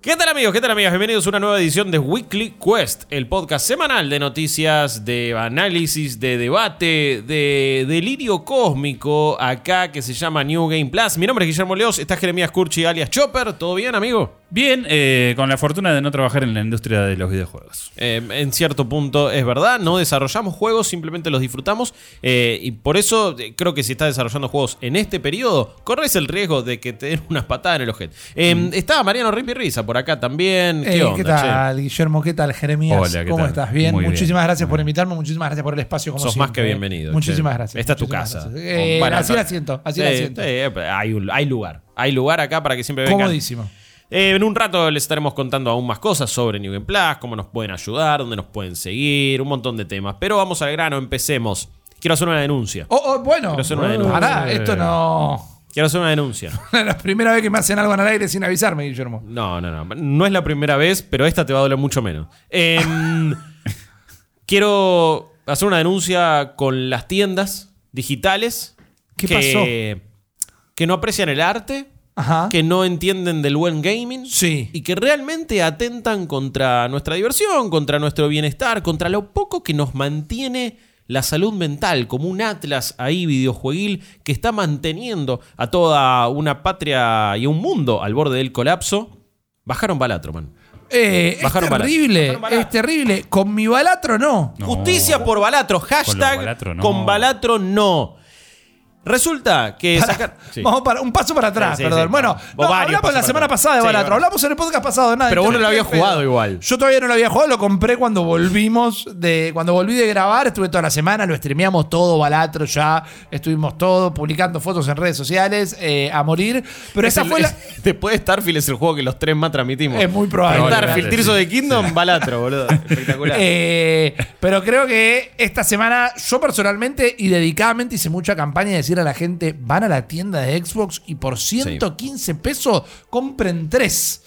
¿Qué tal amigos? ¿Qué tal amigas? Bienvenidos a una nueva edición de Weekly Quest, el podcast semanal de noticias, de análisis, de debate, de delirio cósmico, acá que se llama New Game Plus. Mi nombre es Guillermo Leos, está Jeremías Curchi alias Chopper. ¿Todo bien, amigo? Bien, eh, con la fortuna de no trabajar en la industria de los videojuegos. Eh, en cierto punto es verdad, no desarrollamos juegos, simplemente los disfrutamos. eh, y por eso creo que si estás desarrollando juegos en este periodo, corres el riesgo de que te den unas patadas en el ojete. Eh, Estaba Mariano Ripi Risa por acá también. ¿Qué Eh, onda? ¿Qué tal, Guillermo? ¿Qué tal, Jeremías? Hola, ¿qué ¿Cómo tal? estás? Bien. Muy bien. muchísimas gracias por invitarme, muchísimas gracias por el espacio. Como Sos más que ¿eh? bienvenido, Muchísimas che. gracias. Esta es tu casa. gracias. Eh, Bueno, así no- la siento, así Sí, la siento. hay, un- hay lugar. Hay lugar acá para que siempre vengan. Comodísimo. Eh, en un rato les estaremos contando aún más cosas sobre New Game Plus, cómo nos pueden ayudar, dónde nos pueden seguir, un montón de temas. Pero vamos al grano, empecemos. Quiero hacer una denuncia. Oh, oh, bueno, Quiero hacer una denuncia. pará, esto no. Quiero hacer una denuncia. La primera vez que me hacen algo en el aire sin avisarme, Guillermo. No, no, no. No es la primera vez, pero esta te va a doler mucho menos. Em, quiero hacer una denuncia con las tiendas digitales. ¿Qué que, Que no aprecian el arte, Ajá. que no entienden del buen gaming. Sí. Y que realmente atentan contra nuestra diversión, contra nuestro bienestar, contra lo poco que nos mantiene la salud mental, como un atlas ahí videojueguil que está manteniendo a toda una patria y un mundo al borde del colapso. Bajaron Balatro, man. Eh, es Bajaron balatro. terrible, es terrible. Con mi balatro no. No. Justicia por Balatro. Hashtag con Balatro Balatro no. Resulta que Pará, sacar- sí. Vamos para un paso para atrás, Sí, sí, perdón. sí. bueno, Vos no, varios hablamos pasos la para semana atrás. pasada de Sí, Balatro. Hablamos en el podcast pasado de nada. Pero vos no lo habías jugado igual. Yo todavía no lo había jugado, lo compré cuando volvimos de. Cuando volví de grabar, estuve toda la semana, lo streameamos todo, Balatro ya. Estuvimos todo, publicando fotos en redes sociales, eh, a morir. Pero Es esa el- fue la. Después de Starfield es el juego que los tres más transmitimos. Es muy probable. Starfield, Tears of the Kingdom, Balatro, boludo. Espectacular. Eh, pero creo que esta semana yo personalmente y dedicadamente hice mucha campaña de decir a la gente, van a la tienda de Xbox y por 115 pesos compren tres.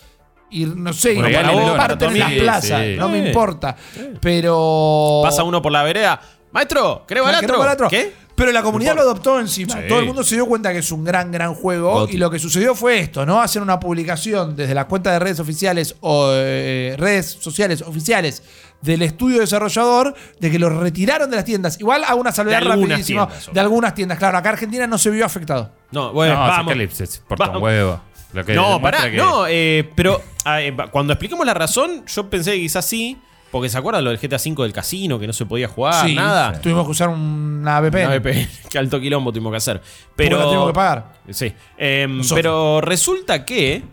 Y no sé, Bueno, y para la vos, para en las plazas, sí. no me importa. Pero... Pasa uno por la vereda. Maestro, ¿querés ¿Querés Balatro? Balatro? ¿Qué? Pero la comunidad lo adoptó encima. Sí. Todo el mundo se dio cuenta que es un gran, gran juego. Goti. Y lo que sucedió fue esto, ¿no? Hacer una publicación desde las cuentas de redes oficiales o eh, redes sociales oficiales del estudio desarrollador de que lo retiraron de las tiendas. Igual hago una salvedad De algunas rapidísima tiendas, de algunas tiendas. Claro, acá Argentina no se vio afectado. No, bueno, no, vamos. Apocalypse se porta un Vamos. huevo. Lo que No, pará, que- no, eh, pero ah, eh, cuando expliquemos la razón, yo pensé que quizás sí, porque se acuerdan lo del GTA V del casino, que no se podía jugar, Sí, nada. Tuvimos que usar una VPN. Una VPN, que alto quilombo tuvimos que hacer. Porque Pero. la tuvimos que pagar. Sí. Em, pero resulta que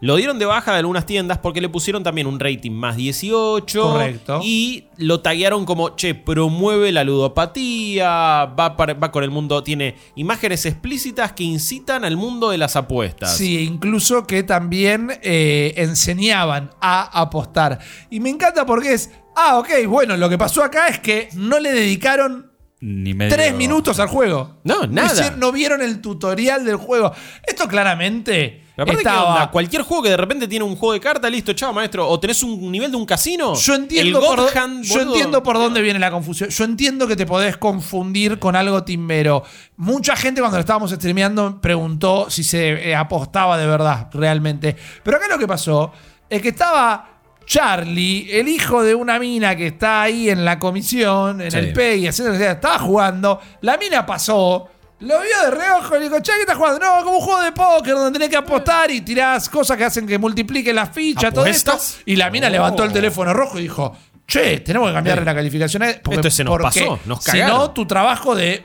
lo dieron de baja de algunas tiendas porque le pusieron también un rating más 18. Correcto. Y lo taguearon como, che, promueve la ludopatía, va, para- va con el mundo, tiene imágenes explícitas que incitan al mundo de las apuestas. Sí, incluso que también eh, enseñaban a apostar. Y me encanta porque es, ah, ok, bueno, lo que pasó acá es que no le dedicaron Ni medio- tres minutos al juego. No, nada. hicieron- no vieron el tutorial del juego. Esto claramente aparte, ¿qué estaba... onda? Cualquier juego que de repente tiene un juego de cartas, listo, chao, maestro. O tenés un nivel de un casino. Yo entiendo, El por, God do- Hand, yo boludo. entiendo por dónde viene la confusión. Yo entiendo que te podés confundir con algo timbero. Mucha gente cuando lo estábamos streameando preguntó si se eh, apostaba de verdad, realmente. Pero acá lo que pasó es que estaba Charlie, el hijo de una mina que está ahí en la comisión, en Sí. el PEI, haciendo lo que sea, estaba jugando. La mina pasó. Lo vio de reojo y le dijo, che, ¿qué estás jugando? No, como un juego de póker donde tenés que apostar y tirás cosas que hacen que multipliquen las fichas, todo esto. Y la mina Oh. levantó el teléfono rojo y dijo, che, tenemos que cambiarle la calificación porque, Esto se nos porque pasó, nos Si no, tu trabajo de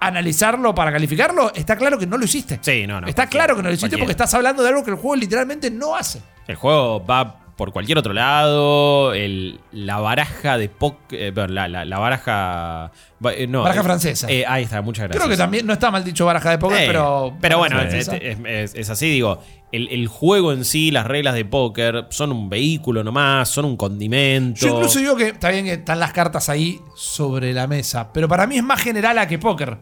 analizarlo para calificarlo, está claro que no lo hiciste. Sí, no, no, Está claro que no lo hiciste porque estás hablando de algo que el juego literalmente no hace. El juego va por cualquier otro lado. el- la baraja de póker. la, la- la baraja. ba- eh, no, Baraja eh, francesa. eh, ahí está, muchas gracias. Creo que también no está mal dicho baraja de póker, Eh, pero. pero bueno, es así, digo. El, el juego en sí, las reglas de póker, son un vehículo nomás, son un condimento. Yo incluso digo que está bien que están las cartas ahí sobre la mesa, pero para mí es más general a que póker.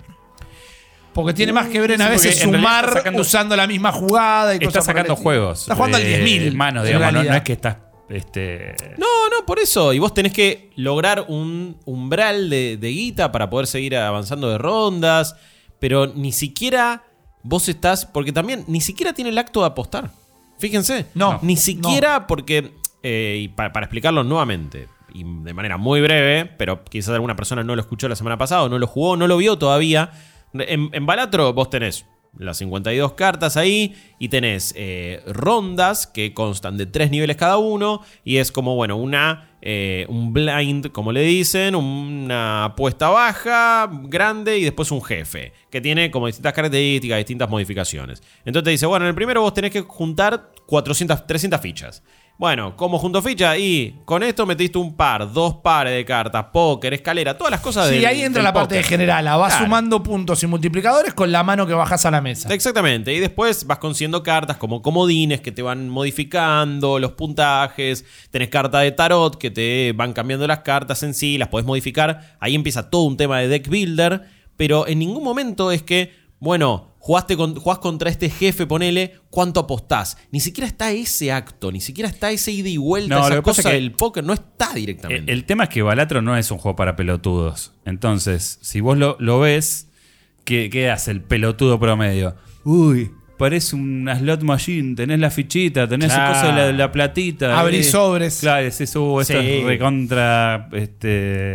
Porque tiene más que ver en a veces en sumar está sacando- usando la misma jugada y Está cosas por el sacando estilo. juegos. Está jugando al eh, 10.000. Mano, en digamos, no, realidad. no es que estás. Este, No, no, por eso. Y vos tenés que lograr un umbral de, de guita para poder seguir avanzando de rondas. Pero ni siquiera vos estás. Porque también ni siquiera tiene el acto de apostar. Fíjense. No, Ni siquiera porque, eh, y pa- para, explicarlo nuevamente, y de manera muy breve, pero quizás alguna persona no lo escuchó la semana pasada, o no lo jugó, no lo vio todavía. En, Balatro vos tenés las 52 cartas ahí y tenés eh, rondas que constan de tres niveles cada uno y es como, bueno, una, eh, un blind, como le dicen, una apuesta baja, grande y después un jefe, que tiene como distintas características, distintas modificaciones. Entonces te dice, bueno, en el primero vos tenés que juntar 400, 300 fichas. Bueno, ¿cómo junto fichas? Y con esto metiste un par, dos pares de cartas, póker, escalera, todas las cosas de Sí, ahí entra la parte de general. Vas Claro. sumando puntos y multiplicadores con la mano que bajas a la mesa. Exactamente, y después vas consiguiendo cartas como comodines que te van modificando los puntajes, tenés cartas de tarot que te van cambiando las cartas en sí, las podés modificar, ahí empieza todo un tema de deck builder, pero en ningún momento es que, bueno, jugaste con, jugás contra este jefe, ponele, ¿cuánto apostás? Ni siquiera está ese acto, ni siquiera está ese ida y vuelta, No, esa lo que pasa cosa que- del póker, no está directamente. el tema es que Balatro no es un juego para pelotudos. Entonces, si vos lo, lo ves, ¿qué, qué hace el pelotudo promedio? Uy, parece una slot machine. Tenés la fichita, tenés Claro. esa cosa de la, la platita. Abrís eh. sobres. Claro, es eso, uh, esto Sí. es recontra. Este,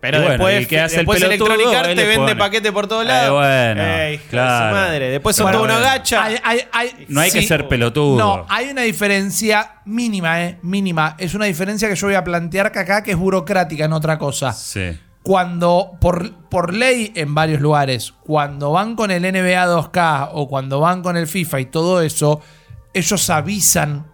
Pero y bueno, después, ¿y qué hace el después pelotudo? Electronic Arts te vende pone. paquete por todos Eh, lados. bueno, Ey, hija de su claro. madre. Después son Bueno, todos unos gachas. Hay- hay- hay- No hay que ser pelotudo. No, hay una diferencia mínima, ¿eh? Mínima. Es una diferencia que yo voy a plantear que acá que es burocrática, en otra cosa. Sí. Cuando, por, por ley en varios lugares, cuando van con el NBA 2K o cuando van con el FIFA y todo eso, ellos avisan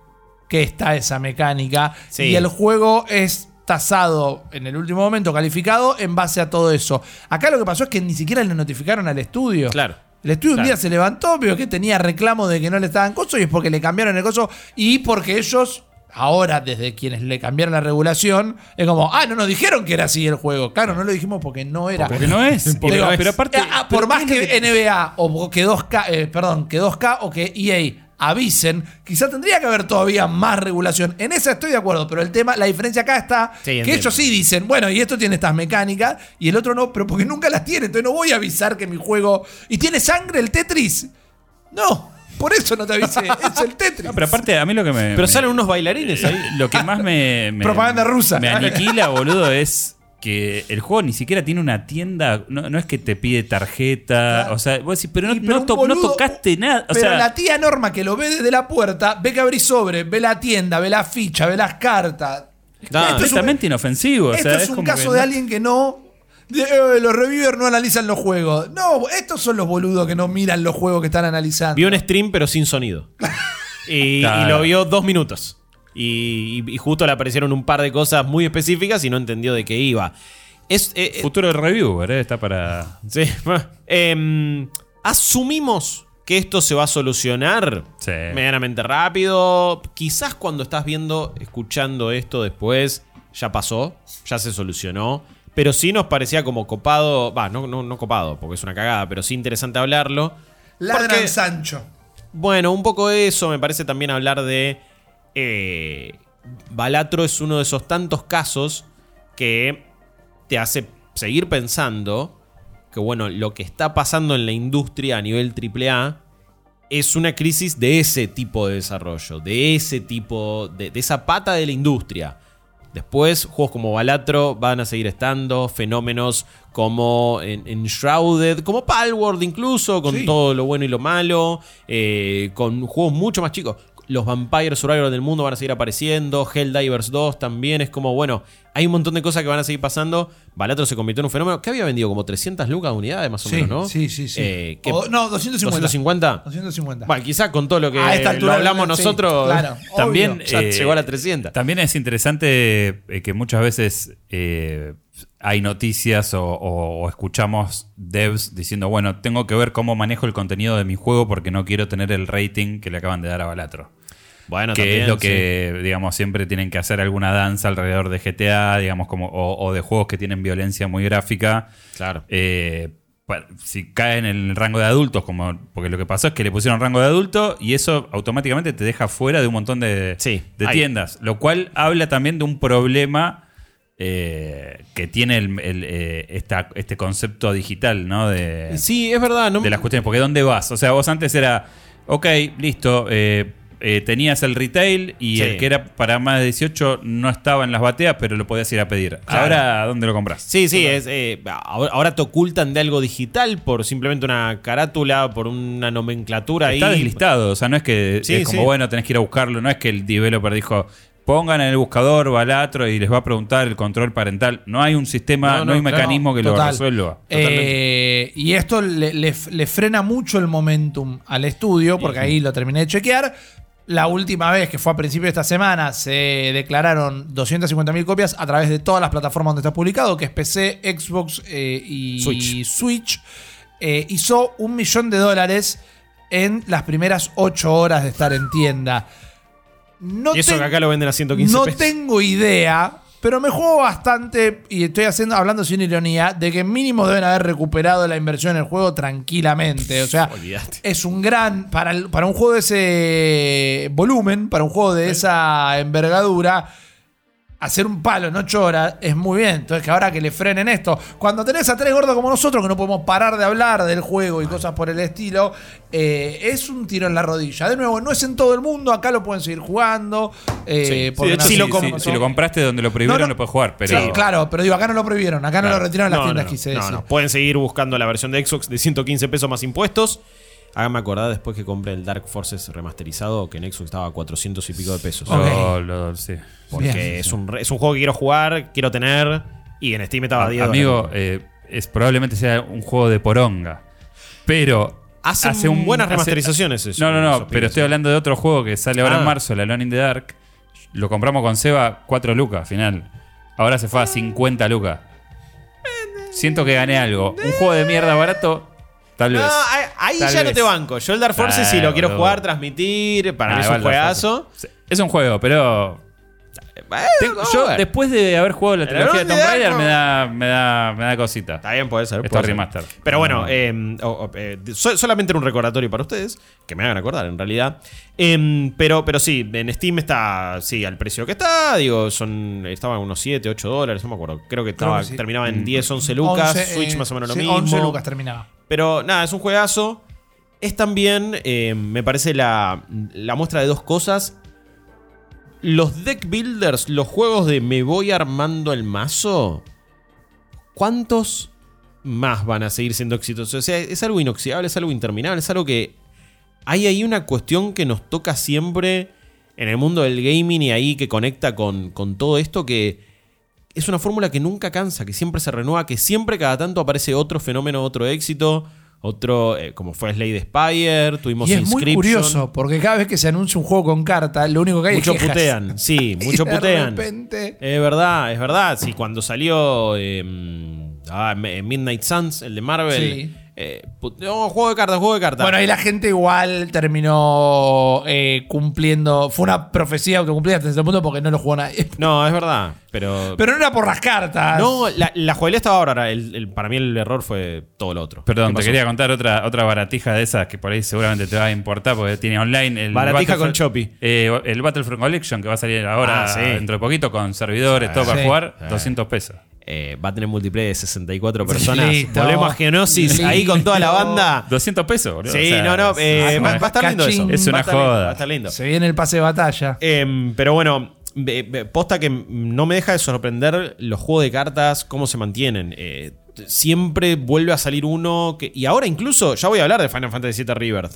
que está esa mecánica Sí. y el juego es tasado en el último momento, calificado en base a todo eso. Acá lo que pasó es que ni siquiera le notificaron al estudio. Claro. El estudio un día se levantó, vio que tenía reclamo de que no le estaban coso y es porque le cambiaron el coso y porque ellos, ahora, desde quienes le cambiaron la regulación, es como, ah, no nos dijeron que era así el juego. Claro, no lo dijimos porque no era. Porque no es. Digo, pero, pero aparte. ah, por más ¿qué es que, NBA o que 2K, eh, perdón, que 2K o que EA avisen, quizá tendría que haber todavía más regulación. En esa estoy de acuerdo, pero el tema, la diferencia acá está Sí, que entiendo. ellos sí dicen, bueno, y esto tiene estas mecánicas y el otro no, pero porque nunca las tiene, entonces no voy a avisar que mi juego y tiene sangre el Tetris. No, por eso no te avisé, es el Tetris. No, pero aparte, a mí lo que me. Pero me- salen unos bailarines ahí. Lo que más me. me- Propaganda rusa. Me aniquila, boludo, es que el juego ni siquiera tiene una tienda. No, no es que te pide tarjeta. O sea, vos decís, pero no, pero no tocaste nada. O pero sea, la tía Norma que lo ve desde la puerta, ve que abrís sobre, ve la tienda, ve la ficha, ve las cartas. Esto es completamente inofensivo. o Esto sea, es, un caso de no- alguien que no. de, eh, los reviewers no analizan los juegos. No, estos son los boludos que no miran los juegos que están analizando. Vio un stream pero sin sonido. Y, Claro. y lo vio dos minutos. Y, y- y justo le aparecieron un par de cosas muy específicas y no entendió de qué iba. Es, eh, eh, Futuro reviewer, ¿eh? Está para. sí, bueno, em, asumimos que esto se va a solucionar Sí. medianamente rápido. Quizás cuando estás viendo, escuchando esto después, ya pasó, ya se solucionó. Pero sí nos parecía como copado, va, no, no, no copado, porque es una cagada, pero sí interesante hablarlo. Ladran Porque- Sancho. Bueno, un poco eso, me parece también hablar de... eh, Balatro es uno de esos tantos casos que te hace seguir pensando que, bueno, lo que está pasando en la industria a nivel AAA es una crisis de ese tipo de desarrollo, de ese tipo, de, de esa pata de la industria. Después, juegos como Balatro van a seguir estando, fenómenos como en, Enshrouded, como Palworld incluso, con Sí. todo lo bueno y lo malo, eh, con juegos mucho más chicos. Los Vampire Survivors del mundo van a seguir apareciendo, Helldivers 2 también, es como, bueno, hay un montón de cosas que van a seguir pasando. Balatro se convirtió en un fenómeno que había vendido como 300 lucas de unidades más o Sí, menos, ¿no? sí, sí, sí. Eh, que- O- no, 250. 250. 250. Bueno, quizás con todo lo que A esta altura lo hablamos sí, nosotros, claro, También obvio. ya eh, llegó a la 300. También es interesante eh, que muchas veces eh, hay noticias o, o- o escuchamos devs diciendo, bueno, tengo que ver cómo manejo el contenido de mi juego porque no quiero tener el rating que le acaban de dar a Balatro. Bueno, que también, es lo sí. que, digamos, siempre tienen que hacer alguna danza alrededor de GTA, digamos, como, o, o de juegos que tienen violencia muy gráfica. Claro. Eh, si caen en el rango de adultos, como porque lo que pasó es que le pusieron rango de adulto y eso automáticamente te deja fuera de un montón de, Sí, de tiendas. Lo cual habla también de un problema eh, que tiene el- el, eh, esta- este concepto digital, ¿no? De, Sí, es verdad. No, de las cuestiones. Porque ¿dónde vas? O sea, vos antes era, ok, listo, eh, eh, tenías el retail y Sí. el que era para más de 18 no estaba en las bateas, pero lo podías ir a pedir. Claro. Ahora, ¿dónde lo compras? Sí, sí, es, eh, ahora, te ocultan de algo digital por simplemente una carátula, por una nomenclatura Está ahí. deslistado, o sea, no es que Sí, es como sí. bueno, tenés que ir a buscarlo, no es que el developer dijo pongan en el buscador Balatro y les va a preguntar el control parental. No hay un sistema, No, no, no, hay un mecanismo que total. lo resuelva. Eh, y esto le, le- le frena mucho el momentum al estudio, porque ahí lo terminé de chequear. La última vez, que fue a principio de esta semana, se declararon 250.000 copias a través de todas las plataformas donde está publicado, que es PC, Xbox eh, y Switch. Switch. Eh, hizo un millón de dólares en las primeras 8 horas de estar en tienda. No Y eso que acá lo venden a 115 no pesos. tengo idea, pero me juego bastante, y estoy haciendo, hablando sin ironía, de que mínimo deben haber recuperado la inversión en el juego tranquilamente. O sea, es un gran. Para, el- para un juego de ese volumen, para un juego de esa envergadura. Hacer un palo en 8 horas es muy bien. Entonces, que ahora que le frenen esto. Cuando tenés a tres gordos como nosotros, que no podemos parar de hablar del juego y cosas por el estilo, eh, es un tiro en la rodilla. De nuevo, no es en todo el mundo. Acá lo pueden seguir jugando. eh, Sí, porque de hecho, no- si lo si- lo compraste donde lo prohibieron, No, no. lo puedes jugar, pero Sí, claro, pero digo, acá no lo prohibieron. Acá no lo retiraron las No, tiendas, no, decir. no. Pueden seguir buscando la versión de Xbox de 115 pesos más impuestos. Háganme acordar después que compré el Dark Forces remasterizado que en Xbox estaba a 400 y pico de pesos. Lo- sí. Porque Bien. es, un, es un juego que quiero jugar, quiero tener. Y en Steam estaba a 10 Amigo, eh, es, probablemente sea un juego de poronga. Pero. Hacen hace un- buenas hace- remasterizaciones eso, No, no, no, pero estoy sí. hablando de otro juego que sale ahora Ah. en marzo, el Alone in the Dark. Lo compramos con Seba 4 lucas al final. Ahora se fue a 50 lucas. Siento que gané algo. Un juego de mierda barato, tal vez. No, ahí, Tal ya no te banco. Yo el Dark Forces Ah, sí lo quiero boludo. jugar, transmitir. Para Ah, mí es un juegazo. Es un juego, pero. Vamos yo, después de haber jugado la trilogía de Tomb Raider, me da, me, da, me da cosita. Está bien, puede ser. Ser. remaster. Pero bueno, No. eh, eh, so- solamente era un recordatorio para ustedes, que me hagan acordar en realidad. Em, pero, pero sí, en Steam está sí, al precio que está. Digo, son estaban unos 7, 8 dólares, no me acuerdo. Creo que, Creo estaba, que sí. terminaba en 10, 11 lucas. 11, Switch eh, más o menos lo sí, mismo. 11 lucas terminaba. Pero nada, es un juegazo. Es también, eh, me parece, la, la muestra de dos cosas. Los deck builders, los juegos de me voy armando el mazo, ¿cuántos más van a seguir siendo exitosos? O sea, es algo inoxidable, es algo interminable, es algo que... Hay ahí una cuestión que nos toca siempre en el mundo del gaming y ahí que conecta con, con todo esto que es una fórmula que nunca cansa, que siempre se renueva, que siempre cada tanto aparece otro fenómeno, otro éxito, otro, eh, como fue Slade Spire, tuvimos Y es muy curioso, porque cada vez que se anuncia un juego con carta, lo único que hay es quejas. putean, sí, Y muchos de putean. repente- Es verdad, es verdad. Sí, cuando salió eh, ah, Midnight Suns, el de Marvel. Sí. Eh, no, juego de cartas, juego de cartas. Bueno, ahí la gente igual terminó eh, cumpliendo. Fue una profecía autocumplida hasta ese punto porque no lo jugó nadie. no, es verdad. Pero. Pero no era por las cartas. no, la, la jugabilidad estaba ahora. El, el- para mí el error fue todo lo otro. Perdón, ¿Qué te quería contar otra, otra baratija de esas que por ahí seguramente te va a importar porque tiene online. El Baratija con Choppy. eh, el Battlefront Collection que va a salir ahora Ah, sí. dentro de poquito con servidores, todo para Sí. jugar, Sí. 200 pesos. Eh, va a tener multiplayer de 64 personas. Listo. Volvemos a Genosis Listo. ahí con toda la banda. 200 pesos, boludo. Sí, O sea, no, no. eh, va, va a estar lindo eso. Es Va una a estar lindo, joda. Va a estar lindo. Se viene el pase de batalla. Em, pero bueno, posta que no me deja de sorprender los juegos de cartas, cómo se mantienen. Eh, siempre vuelve a salir uno que. Y ahora incluso, ya voy a hablar de Final Fantasy VII Rebirth.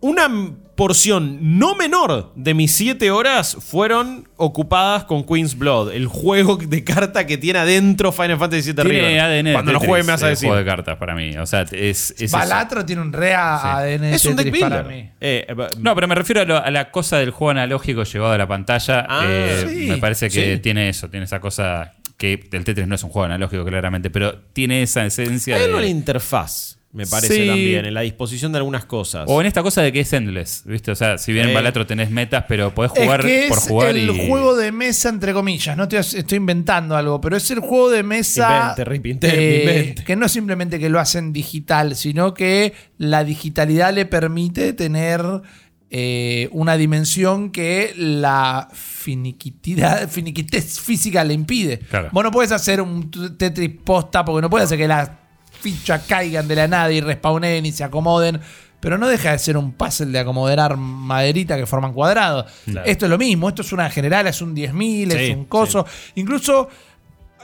Una porción no menor de mis 7 horas fueron ocupadas con Queen's Blood, el juego de carta que tiene adentro Final Fantasy VII Tiene. ADN Cuando lo juegue me vas a el decir. juego de cartas para mí. O sea, es, es eso. Balatro tiene un re ADN de Es un deck Tetris para builder. mí. Eh, eh, No, pero me refiero a, lo- a la cosa del juego analógico llevado a la pantalla. Ah, Eh, sí, me parece que sí. tiene eso, tiene esa cosa que el Tetris no es un juego analógico claramente, pero tiene esa esencia hay de... la interfaz, me parece Sí. también, en la disposición de algunas cosas. O en esta cosa de que es endless, ¿viste? O sea, si bien en Eh. Balatro tenés metas, pero podés jugar es que es por jugar el y... juego de mesa, entre comillas. No te, estoy inventando algo, pero es el juego de mesa. Invente, Rip, invente, invente. Que no es simplemente que lo hacen digital, sino que la digitalidad le permite tener eh, una dimensión que la finiquitidad, finiquitez física le impide. Claro. Vos no puedes hacer un Tetris posta porque no puedes hacer que las fichas caigan de la nada y respawnen y se acomoden. pero no deja de ser un puzzle de acomodar maderita que forman cuadrados. Claro. Esto es lo mismo, esto es una general, es un 10.000, Sí, es un coso. Incluso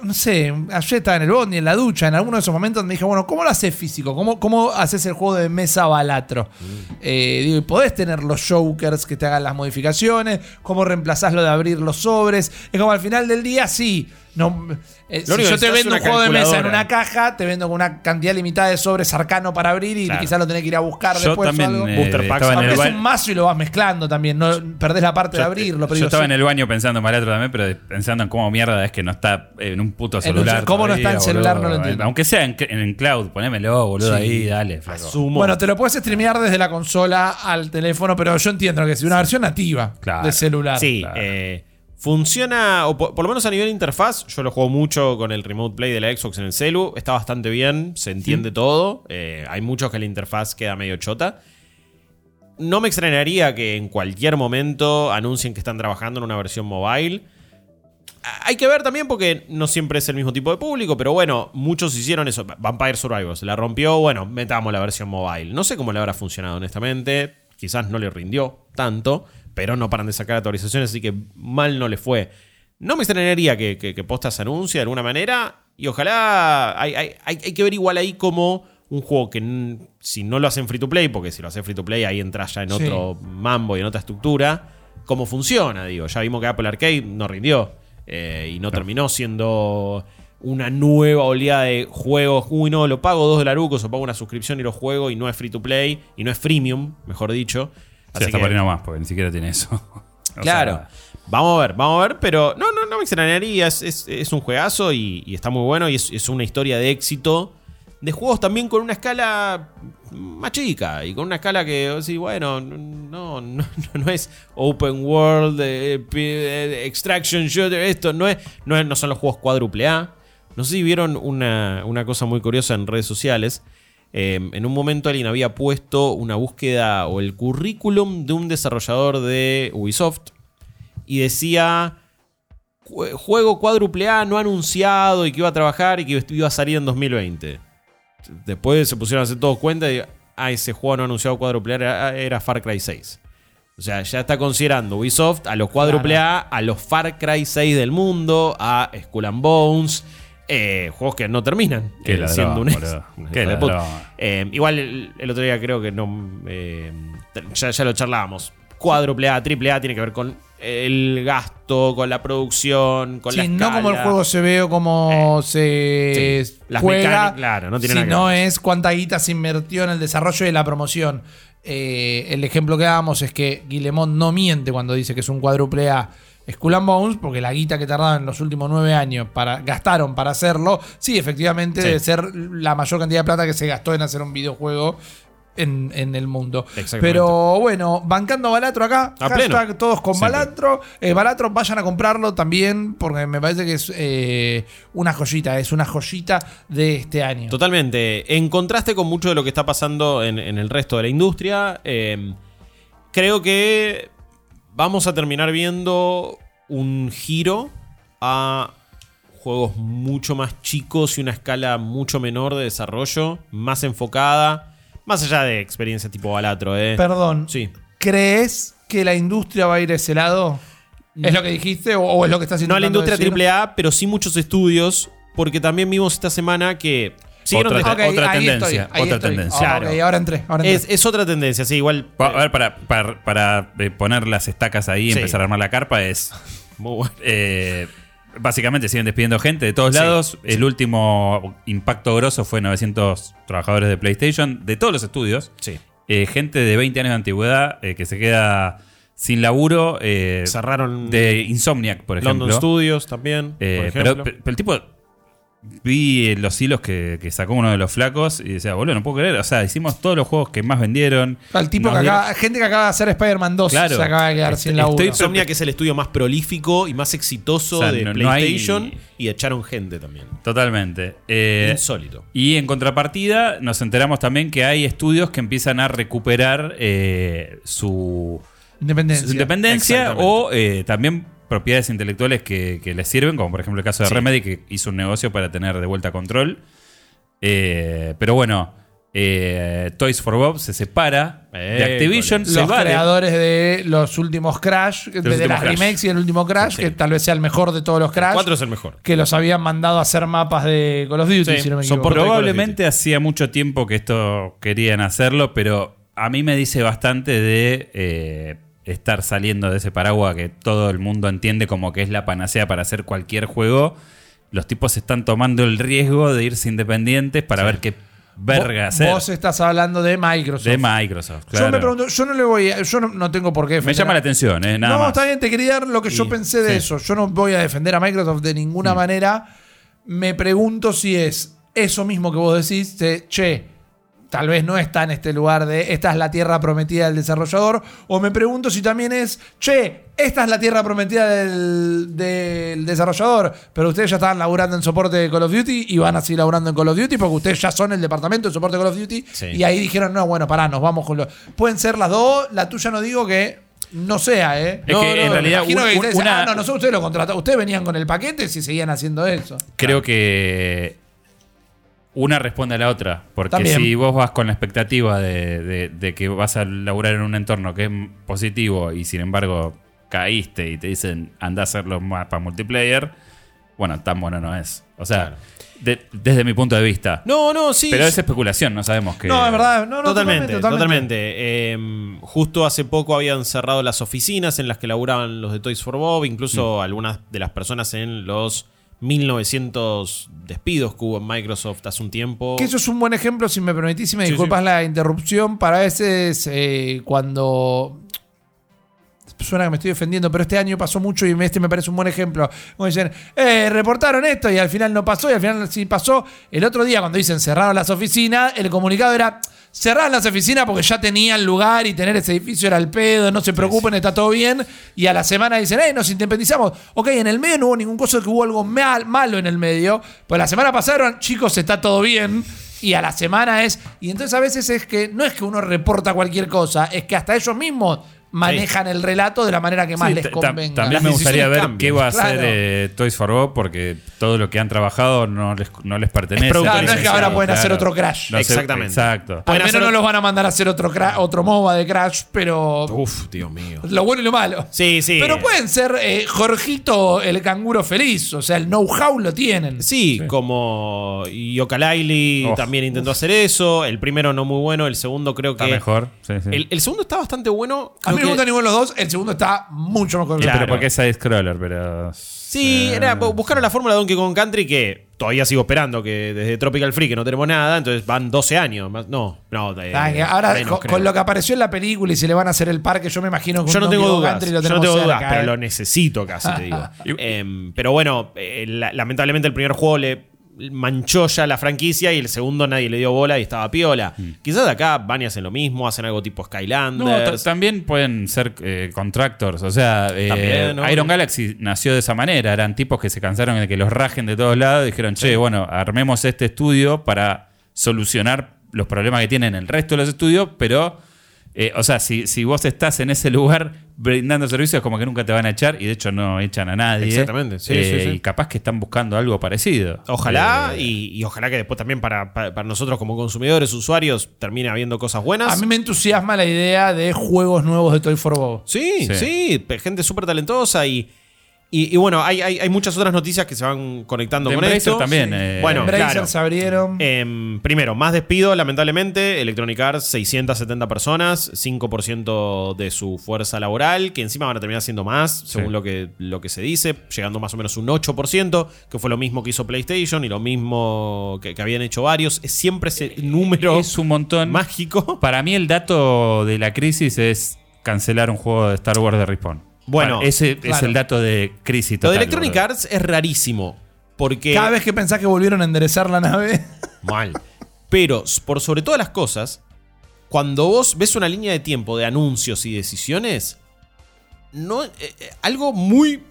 no sé, ayer estaba en el bondi, en la ducha, en alguno de esos momentos me dije, bueno, ¿cómo lo haces físico? ¿Cómo, cómo haces el juego de mesa balatro? Eh, digo, y podés tener los jokers que te hagan las modificaciones, cómo reemplazás lo de abrir los sobres. Es como al final del día, sí. No, eh, si yo te vendo un juego de mesa en una caja, te vendo con una cantidad limitada de sobres arcano para abrir y Claro. quizás lo tenés que ir a buscar Yo después también o algo. eh, Booster packs. Abrís un mazo y lo vas mezclando también, no perdés la parte de abrirlo. Pero yo digo, estaba sí. en el baño pensando en Malatro también, pero pensando en cómo mierda es que no está en un puto celular. ce- ¿cómo no está en celular? boludo? No lo entiendo. Aunque sea en, en cloud, ponémelo, boludo, Sí. ahí, dale. Asumo. Bueno, te lo puedes streamear desde la consola al teléfono, pero yo entiendo que es una versión nativa Claro. de celular. Sí, Claro. eh, funciona, o por, por lo menos a nivel interfaz, yo lo juego mucho con el Remote Play de la Xbox en el celu, está bastante bien, se entiende todo, eh, hay muchos que la interfaz queda medio chota. No me extrañaría que en cualquier momento anuncien que están trabajando en una versión mobile. Hay que ver también porque no siempre es el mismo tipo de público, pero bueno, muchos hicieron eso. Vampire Survivors la rompió, bueno, metamos la versión mobile. No sé cómo le habrá funcionado, honestamente. Quizás no le rindió tanto, pero no paran de sacar actualizaciones, así que mal no le fue. No me extrañaría que, que, que Posta se anuncie de alguna manera y ojalá hay, hay- hay- hay que ver igual ahí como un juego que si no lo hacen free to play, porque si lo hacen free to play ahí entras ya en Sí. otro mambo y en otra estructura, cómo funciona, digo. Ya vimos que Apple Arcade no rindió eh, y no terminó siendo una nueva oleada de juegos. Uy, no, lo pago dos dolarucos o pago una suscripción y lo juego y no es free to play y no es freemium, mejor dicho. Sí, Así hasta que- por ahí nomás, porque ni siquiera tiene eso. O Claro. sea, vamos a ver, vamos a ver, pero no, no, no me extrañaría. Es, es- es un juegazo y, y está muy bueno y es, es una historia de éxito. De juegos también con una escala más chica y con una escala que, sí, bueno, no, no, no, es open world, eh, eh, extraction shooter, esto no es, no es, no son los juegos cuádruple A. No sé si vieron una, una cosa muy curiosa en redes sociales. Eh, en un momento alguien había puesto una búsqueda o el currículum de un desarrollador de Ubisoft y decía "Jue- juego cuádruple A no anunciado y que iba a trabajar y que iba a salir en 2020. Después se pusieron a hacer todos cuenta y ah, ese juego no anunciado cuádruple A era, era Far Cry 6. O sea, ya está considerando Ubisoft a los cuádruple A, a los Far Cry 6 del mundo, a Skull and Bones, eh, juegos que no terminan eh, ladrón, siendo un ladrón. Eh, igual el, el otro día creo que no. eh, ya, ya lo charlábamos. Cuádruple A, triple A tiene que ver con el gasto, con la producción, con la Sí, no como el juego se ve o como se sí. Las juega, mecánicas, claro, no tiene nada que sino es cuánta guita se invirtió en el desarrollo y la promoción. Eh, el ejemplo que damos es que Guillemot no miente cuando dice que es un cuádruple A Skull and Bones, porque la guita que tardaron en los últimos nueve años para, gastaron para hacerlo, sí, efectivamente Sí. debe ser la mayor cantidad de plata que se gastó en hacer un videojuego en, en el mundo. Pero bueno, bancando Balatro acá, A hashtag pleno. todos con Siempre. Balatro. Eh, Balatro, vayan a comprarlo también, porque me parece que es eh, una joyita, es una joyita de este año. Totalmente. En contraste con mucho de lo que está pasando en, en el resto de la industria, eh, creo que vamos a terminar viendo un giro a juegos mucho más chicos y una escala mucho menor de desarrollo, más enfocada, más allá de experiencias tipo Balatro. ¿eh? Perdón, Sí. ¿crees que la industria va a ir a ese lado? ¿Es lo que dijiste o, o es lo que estás No a la industria decir? AAA, pero sí muchos estudios, porque también vimos esta semana que... siguieron Otra- tendencia, estoy, otra estoy. tendencia. Ah, ok, ahora entré. Ahora entré. es, es otra tendencia, sí, igual... Pa- A ver, para, para, para, eh, poner las estacas ahí y Sí. empezar a armar la carpa es. Muy bueno. eh, básicamente siguen despidiendo gente de todos Sí, lados. El último impacto grosso fue 900 trabajadores de PlayStation, de todos los estudios. Sí. Eh, gente de 20 años de antigüedad eh, que se queda sin laburo. eh, Cerraron de Insomniac, por ejemplo. London Studios también. Eh, por pero, ejemplo. pero el tipo. Vi eh, los hilos que, que sacó uno de los flacos y decía, boludo, no puedo creer. O sea, hicimos todos los juegos que más vendieron. Al tipo que dieron- acaba, gente que acaba de hacer Spider-Man 2 Claro. se acaba de quedar Est- sin laburo. estoy Insomnia, que es el estudio más prolífico y más exitoso O sea, de no- no hay- PlayStation. Y echaron gente también. Totalmente. Eh, Insólito. Y en contrapartida, nos enteramos también que hay estudios que empiezan a recuperar eh, su, Independencia. su independencia Exactamente. o eh, también propiedades intelectuales que, que les sirven, como por ejemplo el caso de Sí. Remedy, que hizo un negocio para tener de vuelta control. Eh, pero bueno, eh, Toys for Bob se separa de Activision, Los creadores de los últimos Crash, de, las Crash. remakes y el último Crash, Sí. que tal vez sea el mejor de todos los Crash. 4 es el mejor. que los habían mandado a hacer mapas de Call of Duty, Sí, si no me equivoco. Probablemente hacía mucho tiempo que esto querían hacerlo, pero a mí me dice bastante de eh, estar saliendo de ese paraguas que todo el mundo entiende como que es la panacea para hacer cualquier juego. Los tipos están tomando el riesgo de irse independientes para ver qué verga hacer. Vos estás hablando de Microsoft. de Microsoft, claro. Yo me pregunto, yo no le voy a, yo no, no tengo por qué me llama a- la atención, ¿eh? Nada no, más. está bien, te quería dar lo que yo pensé de sí. eso. Yo no voy a defender a Microsoft de ninguna Mm. manera. Me pregunto si es eso mismo que vos decís, de, che, tal vez no está en este lugar de esta es la tierra prometida del desarrollador. O me pregunto si también es, che, esta es la tierra prometida del, del desarrollador, pero ustedes ya estaban laburando en soporte de Call of Duty y van a seguir laburando en Call of Duty porque ustedes ya son el departamento de soporte de Call of Duty. Sí. Y ahí dijeron, no, bueno, pará, nos vamos con los... Pueden ser las dos, la tuya no digo que no sea, ¿eh? Es que en realidad un- que ustedes, una- ah, no, nosotros ustedes lo contrataron. Ustedes venían con el paquete si seguían haciendo eso. Creo que una responde a la otra. Porque También. si vos vas con la expectativa de, de- de que vas a laburar en un entorno que es positivo y sin embargo caíste y te dicen anda a hacerlo más para multiplayer, bueno, tan bueno no es. O sea, Claro. de- desde mi punto de vista. No, no, sí. Pero es especulación, no sabemos que. No, es verdad. No, no, totalmente, totalmente. Eh, justo hace poco habían cerrado las oficinas en las que laburaban los de Toys for Bob, incluso algunas de las personas en los 1900 despidos que hubo en Microsoft hace un tiempo. Que eso es un buen ejemplo, si me permitís, si me Sí, disculpas sí. la interrupción, para veces eh, cuando... Suena que me estoy defendiendo, pero este año pasó mucho y este me parece un buen ejemplo. Como dicen, eh, reportaron esto y al final no pasó y al final sí pasó. El otro día cuando dicen cerraron las oficinas, el comunicado era, cerraron las oficinas porque ya tenían lugar y tener ese edificio era el pedo, no se preocupen, está todo bien. Y a la semana dicen, eh, nos independizamos. Ok, en el medio no hubo ningún cosa que hubo algo mal- malo en el medio. Pues la semana pasaron, chicos, está todo bien. Y a la semana es. Y entonces a veces es que no es que uno reporta cualquier cosa, es que hasta ellos mismos manejan el relato de la manera que más Sí, les convenga. También me gustaría ver cambian. qué va a Claro. hacer eh, Toys for Bob porque todo lo que han trabajado no les, no les pertenece. no es que ahora pueden hacer otro Crash. No sé, Exactamente. exacto. Al menos no los van a mandar a hacer otro, otro MOBA de Crash, pero. Uf, Dios mío. Lo bueno y lo malo. Sí, sí. Pero pueden ser eh, Jorgito el canguro feliz. O sea, el know-how lo tienen. Sí, como Yooka-Laylee Oh, también intentó hacer eso. El primero no muy bueno, el segundo creo Está que. mejor. Sí, sí. El, el segundo está bastante bueno. A mí que- gusta ninguno de los dos. El segundo está mucho mejor. que el Pero porque es side-scroller, pero. Sí, eh, era, buscaron la fórmula de Donkey Kong Country que todavía sigo esperando, que desde Tropical Free que no tenemos nada, entonces van 12 años. más- No, no. eh, Ah, que Ahora, menos, con, lo que apareció en la película y si le van a hacer el parque, yo me imagino que Yo un no tengo dudas, Country lo yo no tengo dudas, pero ¿eh? lo necesito casi, te digo. Em, pero bueno, eh, la- lamentablemente el primer juego le manchó ya la franquicia y el segundo nadie le dio bola y estaba piola. Quizás acá van y hacen lo mismo, hacen algo tipo No, Skylanders. ta- también pueden ser eh, contractors. O sea, eh, También, ¿no? Iron Galaxy nació de esa manera. Eran tipos que se cansaron de que los rajen de todos lados. Dijeron, che, bueno, armemos este estudio para solucionar los problemas que tienen el resto de los estudios. Pero, eh, o sea, si, si vos estás en ese lugar brindando servicios, como que nunca te van a echar. Y de hecho, no echan a nadie. Exactamente, sí, Eh, sí, sí. Y capaz que están buscando algo parecido. Ojalá Eh, y, y ojalá que después también para, para- para nosotros como consumidores, usuarios, termine habiendo cosas buenas. A mí me entusiasma la idea de juegos nuevos de Toy for Bob. Sí, Sí. sí, gente súper talentosa y, y, y bueno, hay, hay, hay muchas otras noticias que se van conectando De con Embracer esto. también, Sí. eh, bueno, Embracer claro. se abrieron. Em, primero, más despido, lamentablemente. Electronic Arts, 670 personas, 5% de su fuerza laboral, que encima van a terminar siendo más, según Sí. lo, que, lo que se dice, llegando más o menos un 8%, que fue lo mismo que hizo PlayStation y lo mismo que, que habían hecho varios. Es siempre ese número es un montón. mágico. Para mí el dato de la crisis es cancelar un juego de Star Wars de Respawn. Bueno, ese es el dato de crisis Lo total. de Electronic boludo. Arts es rarísimo, porque... Cada vez que pensás que volvieron a enderezar la nave. Mal. Pero, por sobre todas las cosas, cuando vos ves una línea de tiempo de anuncios y decisiones, no, eh, eh, algo muy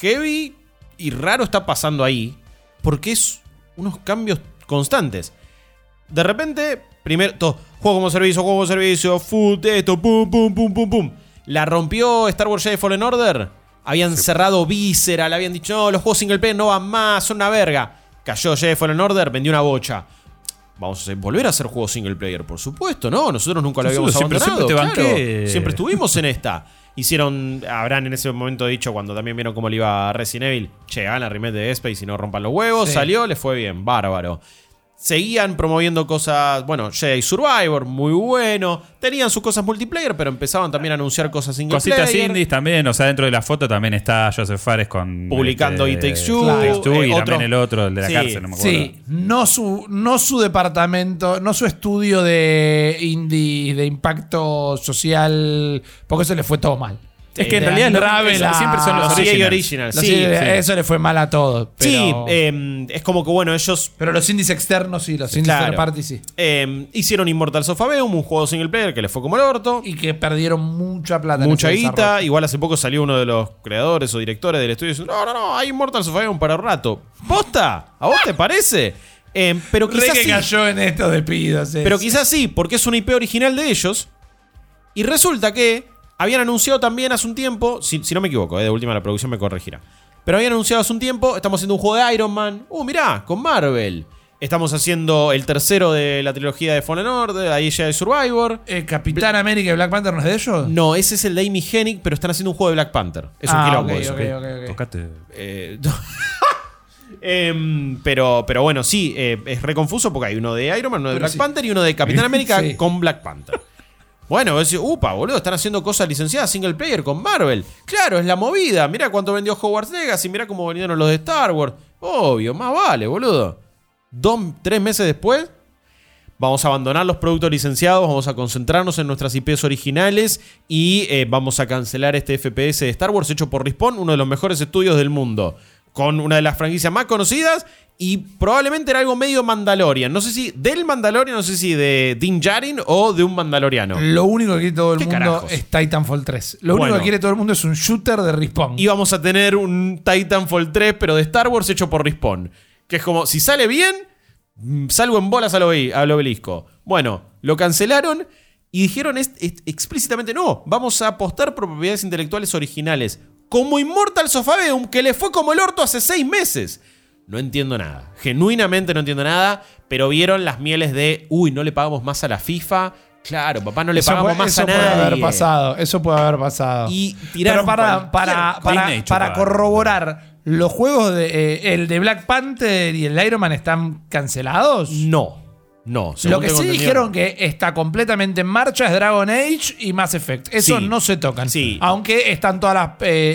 heavy y raro está pasando ahí, porque es unos cambios constantes. De repente, primero, todo, juego como servicio, juego como servicio, food, esto, pum, pum, pum, pum, pum. La rompió Star Wars Jedi Fallen Order. Habían cerrado Visceral, habían dicho, no, los juegos single player no van más, son una verga. Cayó Jedi Fallen Order, vendió una bocha. Vamos a volver a hacer juegos single player, por supuesto, ¿no? Nosotros nunca lo Sí, habíamos siempre- abandonado. siempre te claro. banqué. Siempre estuvimos en esta. Hicieron, habrán en ese momento dicho, cuando también vieron cómo le iba a Resident Evil, che, hagan la remake de Space y no rompan los huevos. Sí. Salió, les fue bien, bárbaro. Seguían promoviendo cosas, bueno, Jedi Survivor, muy bueno. Tenían sus cosas multiplayer, pero empezaban también a anunciar cosas single Cositas player. indies también, o sea, dentro de la foto también está Joseph Fares con. Publicando este, It Takes Two, Takes Two, eh, y otro- también el otro, el de la Sí, cárcel, no me acuerdo. Sí, no su, no su departamento, no su estudio de indie, de impacto social, porque eso le fue todo mal. Es que en realidad lo- Unravel es- a- siempre son los Los originals. Originals, Los sí. Eso le fue mal a todos. Pero, Sí, eh, es como que bueno, ellos pero los indies externos sí, los indies Claro. third party sí. eh, hicieron Immortals of Aveum, un juego single player que les fue como el orto. Y que perdieron mucha plata. en Mucha guita. Igual hace poco salió uno de los creadores o directores del estudio diciendo: No, no, no, hay Immortals of Aveum para rato. ¿Posta? ¿A vos te parece? Eh, pero Re quizás que sí. cayó en estos despidos. Pero quizás sí, porque es una IP original de ellos. Y resulta que habían anunciado también hace un tiempo, si, si no me equivoco, eh, de última la producción me corregirá. Pero habían anunciado hace un tiempo, estamos haciendo un juego de Iron Man. Uh, mirá, con Marvel. Estamos haciendo el tercero de la trilogía de Fallen Order, ahí ya de Survivor. Eh, Capitán América y Black Panther no es de ellos. No, ese es el de Amy Hennig, pero están haciendo un juego de Black Panther. Es un Ah, quilombo eso. ok, ok, ok. Tocate. Eh, em, pero, pero bueno, sí, eh, es reconfuso porque hay uno de Iron Man, uno de Pero Black sí. Panther y uno de Capitán América Sí. con Black Panther. Bueno, decís, upa, boludo, están haciendo cosas licenciadas single player con Marvel. Claro, es la movida. Mirá cuánto vendió Hogwarts Legacy, mirá cómo vendieron los de Star Wars. Obvio, más vale, boludo. Dos, tres meses después, vamos a abandonar los productos licenciados, vamos a concentrarnos en nuestras IPs originales y eh, vamos a cancelar este FPS de Star Wars hecho por Respawn, uno de los mejores estudios del mundo, con una de las franquicias más conocidas y probablemente era algo medio Mandalorian. No sé si del Mandalorian, no sé si de Din Djarin o de un Mandaloriano. Lo único que quiere todo el ¿Qué mundo carajos? es Titanfall 3. Lo único que quiere todo el mundo es un shooter de Respawn. Y vamos a tener un Titanfall 3, pero de Star Wars hecho por Respawn. Que es como, si sale bien, mm, salgo en bolas al, al obelisco. Bueno, lo cancelaron y dijeron explícitamente, no, vamos a apostar por propiedades intelectuales originales. Como Immortals of Aveum, que le fue como el orto hace seis meses. No entiendo nada. Genuinamente no entiendo nada. Pero vieron las mieles de, uy, no le pagamos más a la FIFA. Claro, papá, no le eso pagamos puede, más eso a puede nadie. haber pasado. Eso puede haber pasado. Y tiraron Pero para, para, para, corroborar, ¿los juegos de eh, el de Black Panther y el Iron Man están cancelados? No, no. Lo que sí entendido, dijeron que está completamente en marcha es Dragon Age y Mass Effect. Eso Sí. no se tocan. Sí. Aunque están todos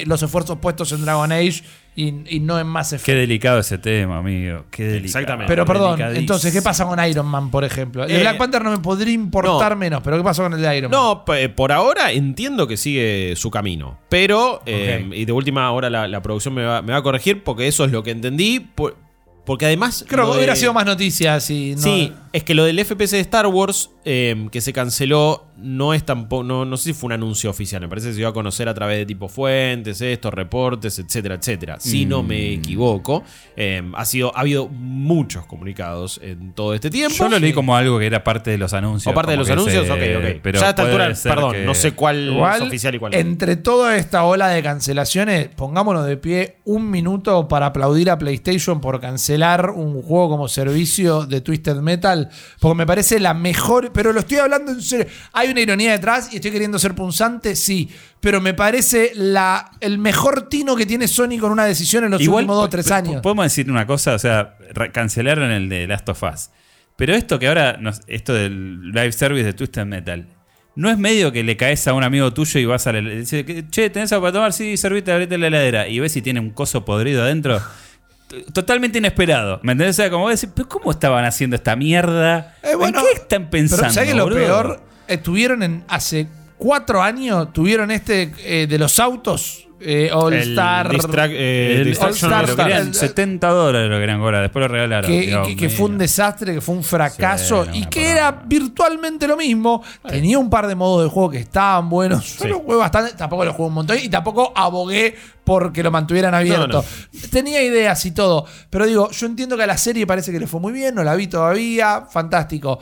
los esfuerzos puestos en Dragon Age y, y no en Mass Effect. Qué delicado ese tema, amigo. Qué delicado. Exactamente. Pero perdón, entonces, ¿qué pasa con Iron Man, por ejemplo? El de Eh, Black Panther no me podría importar no. menos, pero ¿qué pasó con el de Iron Man? No, p- por ahora entiendo que sigue su camino. Pero, eh, y de última ahora la, la producción me va, me va a corregir porque eso es lo que entendí. por- porque además. Creo que hubiera de- sido más noticias si no. Sí, es que lo del FPS de Star Wars eh, que se canceló no es tampoco. No, no sé si fue un anuncio oficial. Me parece que se dio a conocer a través de tipo fuentes, estos, reportes, etcétera, etcétera. Si no me equivoco. eh, ha, sido, ha habido muchos comunicados en todo este tiempo. Yo lo leí como algo que era parte de los anuncios. O parte de los anuncios, se- ok, ok. Pero ya a esta altura, perdón, que- no sé cuál Igual, es oficial y cuál no. entre toda esta ola de cancelaciones, pongámonos de pie un minuto para aplaudir a PlayStation por cancelar un juego como servicio de Twisted Metal, porque me parece la mejor, pero lo estoy hablando en serio. Hay una ironía detrás y estoy queriendo ser punzante, sí, pero me parece la, el mejor tino que tiene Sony con una decisión en los últimos dos o tres años. Podemos decir una cosa, o sea, cancelaron el de Last of Us. Pero esto que ahora, nos- esto del live service de Twisted Metal, ¿no es medio que le caes a un amigo tuyo y vas a la le dices, che, ¿tenés algo para tomar? Sí, servite, abrite la heladera. Y ves si tiene un coso podrido adentro. Totalmente inesperado. ¿Me entendés? O sea, como vos decís, ¿pero cómo estaban haciendo esta mierda? Eh, bueno, ¿En qué están pensando? Pero ¿sabes que lo boludo? peor? Eh, tuvieron en hace cuatro años, tuvieron este eh, de los autos, eh, All El Star. distract- eh, El Distraction All lo Star, querían el- 70 dólares lo querían cobrar, después lo regalaron. que, Dios que- que fue un desastre, que fue un fracaso Sí, no y que era virtualmente lo mismo. Tenía un par de modos de juego que estaban buenos. Yo Sí. lo jugué bastante, tampoco lo jugué un montón y tampoco abogué porque lo mantuvieran abierto. No, Tenía ideas y todo, pero digo, yo entiendo que a la serie parece que le fue muy bien, no la vi todavía, fantástico.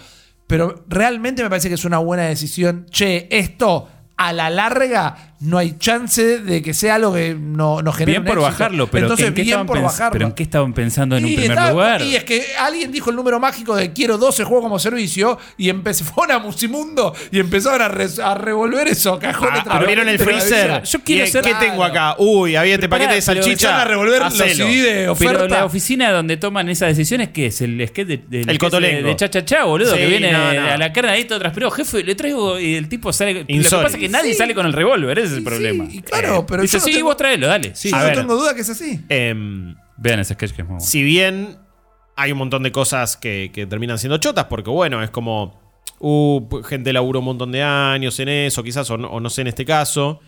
Pero realmente me parece que es una buena decisión. Che, esto a la larga no hay chance de que sea algo que no, nos genere Bien un por éxito. bajarlo, pero Entonces, ¿en qué bien estaban por bajarlo. ¿Pero en qué estaban pensando en un primer estaba- lugar? Y es que alguien dijo el número mágico de quiero 12 juegos como servicio y empezó, fueron a Musimundo y empezaron a, re- a revolver eso cajones. Ah, abrieron el freezer. Yo quiero ¿Y ser- ¿Qué tengo acá? Uy, había este paquete de salchicha. Empezaron a revolver los. CD de oferta. Pero la oficina donde toman esas decisiones, ¿qué es? El sketch de, de- El de cha cha cha, boludo, Sí, que viene no, no. a la carne ahí todo pero jefe, le traigo y el tipo sale. Lo que pasa es que nadie Sí. sale con el revólver, es el problema. sí, y claro, pero Dice, yo no sí, tengo- vos traelo, dale. Sí. Yo A no ver. tengo duda que es así. Em, Vean ese sketch que es muy bueno. si bien hay un montón de cosas que, que terminan siendo chotas, porque bueno, es como. Uh, p- gente laburó un montón de años en eso, quizás, o no, o no sé en este caso.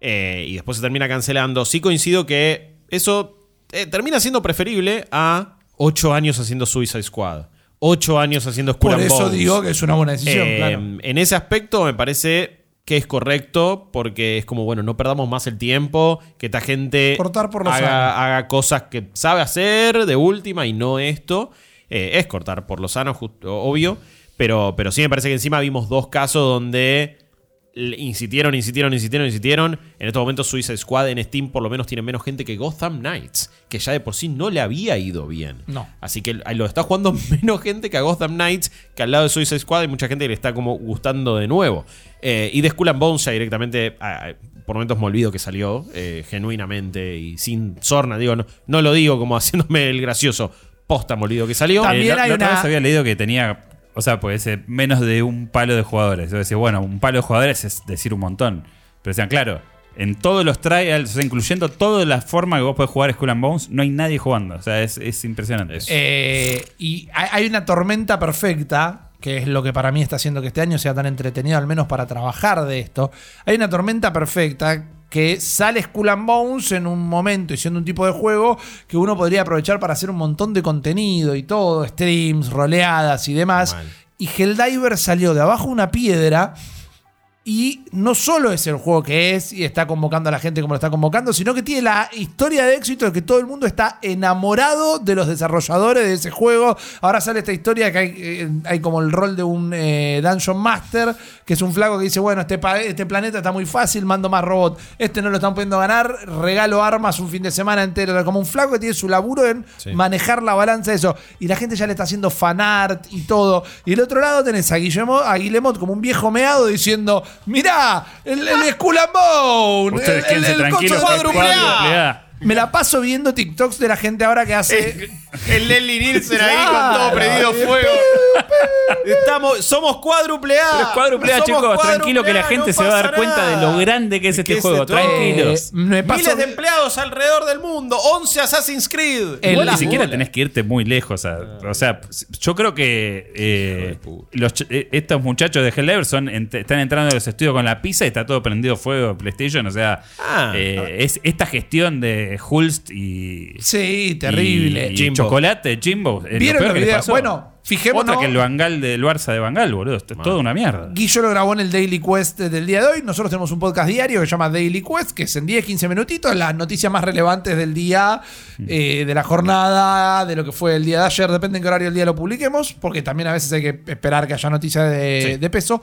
eh, y después se termina cancelando. Sí coincido que eso eh, termina siendo preferible a 8 años haciendo Suicide Squad. 8 años haciendo Skull Por and eso Bones. digo que es una buena decisión, Eh, claro. En ese aspecto me parece que es correcto porque es como, bueno, no perdamos más el tiempo, que esta gente Cortar por lo haga, haga cosas que sabe hacer de última y no esto. Eh, es cortar por lo sano, justo, obvio, pero, pero sí me parece que encima vimos dos casos donde insistieron, insistieron, insistieron, insistieron. En estos momentos Suicide Squad en Steam por lo menos tiene menos gente que Gotham Knights, que ya de por sí no le había ido bien. No. Así que ahí lo está jugando menos gente que a Gotham Knights, que al lado de Suicide Squad hay mucha gente que le está como gustando de nuevo. Eh, y de Skull and Bones ya directamente, ah, por momentos me olvido que salió, eh, genuinamente y sin sorna, digo, no, no lo digo como haciéndome el gracioso, posta me olvido que salió. También Eh, la, hay la otra una- vez había leído que tenía, o sea, puede ser menos de un palo de jugadores. Yo decía, bueno, un palo de jugadores es decir un montón. Pero decían, claro, en todos los trials, o sea, incluyendo toda la forma que vos podés jugar Skull and Bones, no hay nadie jugando. O sea, es, es impresionante. Eh, y hay una tormenta perfecta, que es lo que para mí está haciendo que este año sea tan entretenido, al menos para trabajar de esto. Hay una tormenta perfecta que sale Skull and Bones en un momento y siendo un tipo de juego que uno podría aprovechar para hacer un montón de contenido y todo, streams, roleadas y demás. Mal. Y Helldiver salió de abajo una piedra y no solo es el juego que es y está convocando a la gente como lo está convocando, sino que tiene la historia de éxito de que todo el mundo está enamorado de los desarrolladores de ese juego. Ahora sale esta historia que hay, eh, hay como el rol de un eh, Dungeon Master, que es un flaco que dice, bueno, este, pa- este planeta está muy fácil, mando más robots. Este no lo están pudiendo ganar, regalo armas un fin de semana entero. Como un flaco que tiene su laburo en Sí. manejar la balanza de eso. Y la gente ya le está haciendo fanart y todo. Y del otro lado tenés a Guillemot, a Guillemot como un viejo meado diciendo: Mirá, el, el Skull and Bone, Ustedes el- el- el tranquilos. coso que de es cuádruple A". cuádruple A. Me la paso viendo TikToks de la gente ahora que hace. El Leslie Nielsen ahí con todo prendido fuego. Estamos, somos cuádruple A. Pero es cuádruple A, Somos chicos, cuádruple tranquilo que la A, gente no se va a dar pasa cuenta de nada. lo grande que es este ¿Qué juego. esto? Tranquilos. Eh, me paso- Miles de empleados alrededor del mundo. 11 Assassin's Creed. El- Igual la ni siquiera tenés que irte muy lejos. a- o sea, yo creo que eh, los ch- eh, estos muchachos de Hellever son ent- están entrando a los estudios con la pizza y está todo prendido fuego PlayStation. O sea, Ah. eh, es esta gestión de Hulst y, Sí, terrible. y, y Jimbo. chocolate, Jimbo. es lo ¿Vieron peor que pasó. Bueno, fijémonos. Otra que el Bangal del Barça de Bangal, boludo. Esto es toda una mierda. Guillo lo grabó en el Daily Quest del día de hoy. Nosotros tenemos un podcast diario que se llama Daily Quest, que es en 10, 15 minutitos, las noticias más relevantes del día, eh, de la jornada, de lo que fue el día de ayer, depende en qué horario del día lo publiquemos, porque también a veces hay que esperar que haya noticias de, Sí. de peso.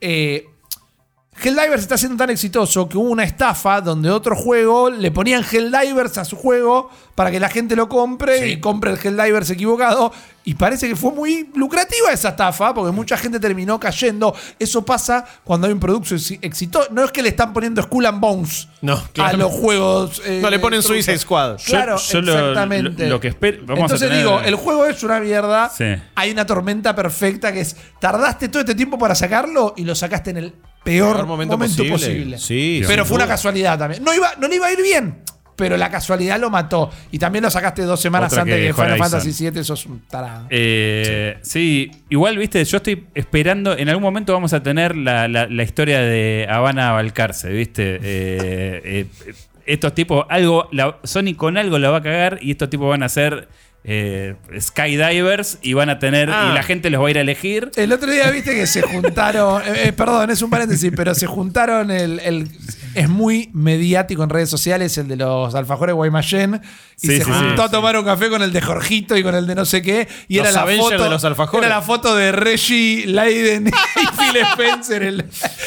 Eh, Helldivers está siendo tan exitoso que hubo una estafa donde otro juego le ponían Helldivers a su juego para que la gente lo compre y compre el Helldivers equivocado. Y parece que fue muy lucrativa esa estafa porque mucha gente terminó cayendo. Eso pasa cuando hay un producto exi- exitoso. No es que le están poniendo Skull and Bones No, a los juegos. eh, No le ponen. Suicide Squad. Claro, yo exactamente. lo- lo que espero- vamos a Entonces tener- digo, el juego es una mierda. Sí. Hay una tormenta perfecta que es tardaste todo este tiempo para sacarlo y lo sacaste en el peor, Peor momento, momento posible. posible. Sí, pero fue una duda. casualidad también. No iba, no le iba a ir bien, pero la casualidad lo mató. Y también lo sacaste dos semanas Otra antes que de Final Horizon. Fantasy VII. Eso es un tarado. Eh, sí. igual, viste, yo estoy esperando. En algún momento vamos a tener la, la- la historia de Habana Balcarce, viste. Eh, eh, estos tipos, algo, la- Sony con algo la va a cagar y estos tipos van a ser eh, skydivers y van a tener. Ah. Y la gente los va a ir a elegir. El otro día viste que se juntaron. eh, eh, perdón, es un paréntesis, pero se juntaron el. el- es muy mediático en redes sociales, el de los alfajores Guaymallén. Y Sí, se sí, juntó sí, a tomar un café con el de Jorgito y con el de no sé qué. Y Los era la Avengers foto de los alfajores. Era la foto de Reggie Leiden y Phil Spencer el-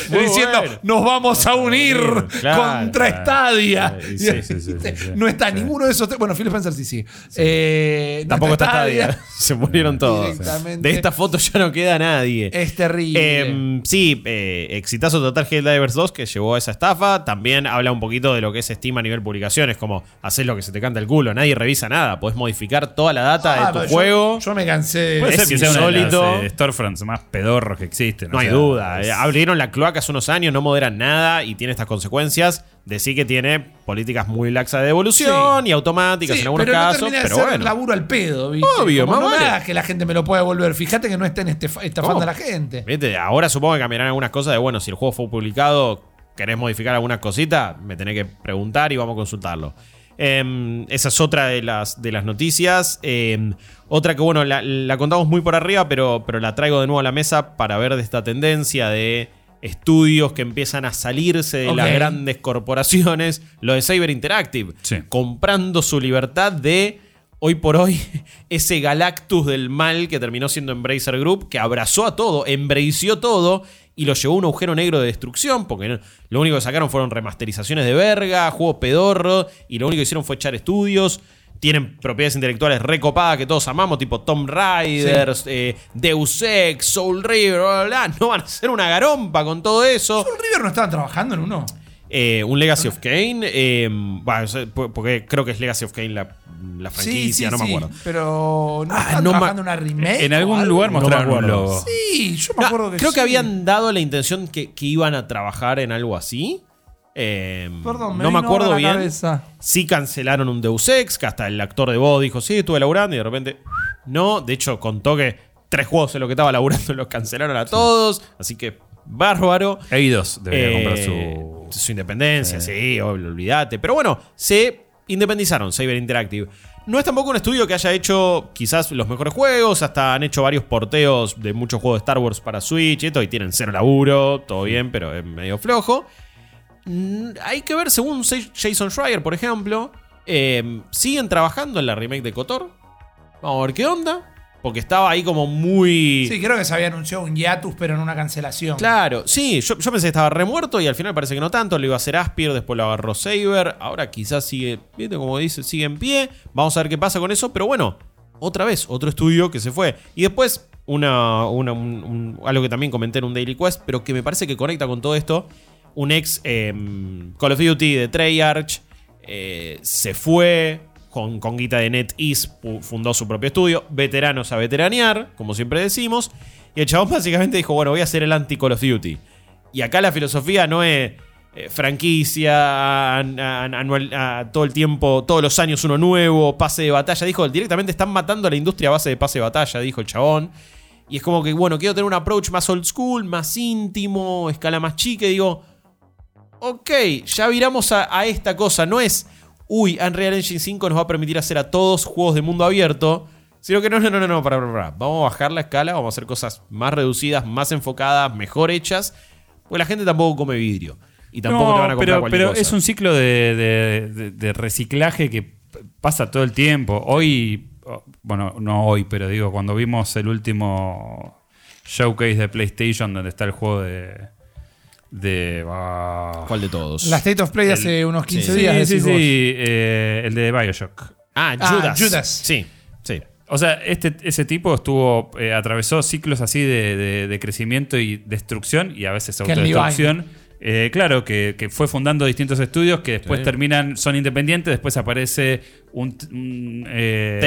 diciendo: bueno. Nos vamos a unir Claro, contra claro. Stadia. Sí, sí, sí, sí, sí, sí. No está ninguno de esos. tres- Bueno, Phil Spencer sí, sí. Eh, no Tampoco está Stadia. Se murieron todos. De esta foto ya no queda nadie. Es terrible. Eh, sí, eh, exitazo total Helldivers 2 que llevó a esa estafa. También habla un poquito de lo que es Steam a nivel publicaciones, como hacer lo que se te canta el culo. Nadie revisa nada. Podés modificar toda la data Ah, de tu yo- juego. Yo, me cansé de. Puede Es ser que sea de los eh, storefronts más pedorros que existen. No o hay sea, duda. es- Eh, Abrieron la cloaca hace unos años, no moderan nada y tiene estas consecuencias. Decir que tiene políticas muy laxas de devolución Sí. y automáticas Sí, en algunos pero no casos. de pero ser bueno. laburo al pedo, ¿viste? Obvio, Como más no me vale. hagas que la gente me lo pueda devolver. Fíjate que no estén estafando a la gente. Viste, Ahora supongo que cambiarán algunas cosas de, bueno, si el juego fue publicado, querés modificar algunas cositas, me tenés que preguntar y vamos a consultarlo. Em, esa es otra de las, de las noticias. Em, otra que, bueno, la, la contamos muy por arriba, pero, pero la traigo de nuevo a la mesa para ver de esta tendencia de estudios que empiezan a salirse de las grandes corporaciones. Lo de Cyber Interactive, Sí. comprando su libertad de hoy por hoy ese Galactus del mal que terminó siendo Embracer Group, que abrazó a todo, embració todo y lo llevó a un agujero negro de destrucción, porque no- lo único que sacaron fueron remasterizaciones de verga, juegos pedorro, y lo único que hicieron fue echar estudios. Tienen propiedades intelectuales recopadas que todos amamos, tipo Tomb Raiders, eh, Deus Ex, Soul River, bla, bla, bla. No van a hacer una garompa con todo eso. ¿Soul River no estaban trabajando en uno? Eh, un Legacy of Kane, eh, bueno, porque creo que es Legacy of Kane la, la franquicia, no me acuerdo. Pero no Ah, estaban no me- trabajando una remake. En algún algo? lugar No me mostraron un logo. Sí, yo me No, acuerdo que creo que habían dado la intención que, que iban a trabajar en algo así. Eh, Perdón, me no me acuerdo la bien. cabeza. Sí cancelaron un Deus Ex, que hasta el actor de voz dijo, sí, estuve laburando y de repente no. De hecho, contó que tres juegos en lo que estaba laburando los cancelaron a todos. Así que bárbaro. Eidos debería Eh, comprar su. Su independencia, sí, obvio, olvídate. Pero bueno, se independizaron Cyber Interactive. No es tampoco un estudio que haya hecho quizás los mejores juegos, hasta han hecho varios porteos de muchos juegos de Star Wars para Switch y esto, y tienen cero laburo, todo bien, pero es medio flojo. Mm, Hay que ver, según Jason Schreier, por ejemplo, eh, siguen trabajando en la remake de Kotor. Vamos a ver qué onda, porque estaba ahí como muy... Sí, creo que se había anunciado un hiatus, pero en una cancelación. Claro, sí, yo, yo pensé que estaba remuerto y al final parece que no tanto. Lo iba a hacer Aspir, después lo agarró Saber. Ahora quizás sigue, ¿viste? Como dice, sigue en pie. Vamos a ver qué pasa con eso. Pero bueno, otra vez, otro estudio que se fue. Y después, una, una- un- un- algo que también comenté en un Daily Quest, pero que me parece que conecta con todo esto. Un ex em, Call of Duty de Treyarch eh, se fue con, con guita de NetEase, fundó su propio estudio. Veteranos a veteranear, como siempre decimos. Y el chabón básicamente dijo, bueno, voy a hacer el anti-Call of Duty. Y acá la filosofía no es eh, franquicia, an- an- anual, todo el tiempo, todos los años uno nuevo, pase de batalla. Dijo, directamente están matando a la industria a base de pase de batalla, dijo el chabón. Y es como que, bueno, quiero tener un approach más old school, más íntimo, escala más chica. Digo, ok, ya viramos a esta cosa. No es, uy, Unreal Engine 5 nos va a permitir hacer a todos juegos de mundo abierto. Sino que no, no, no, no, no, para, para, para. Vamos a bajar la escala, vamos a hacer cosas más reducidas, más enfocadas, mejor hechas. Porque la gente tampoco come vidrio. Y tampoco No, te van a comprar pero, pero cosa. es un ciclo de, de- de- de reciclaje que pasa todo el tiempo. Hoy, bueno, no hoy, pero digo, cuando vimos el último showcase de PlayStation donde está el juego de... de ah, ¿Cuál de todos? La State of Play hace unos 15 sí, días. sí, decís sí, vos. eh, el de Bioshock. Ah, Ah, Judas. Judas. Sí, sí. O sea, este, ese tipo estuvo eh, atravesó ciclos así de, de- de crecimiento y destrucción y a veces Ken autodestrucción. Eh, claro, que, que fue fundando distintos estudios que después Sí. terminan, son independientes, después aparece un, un, eh,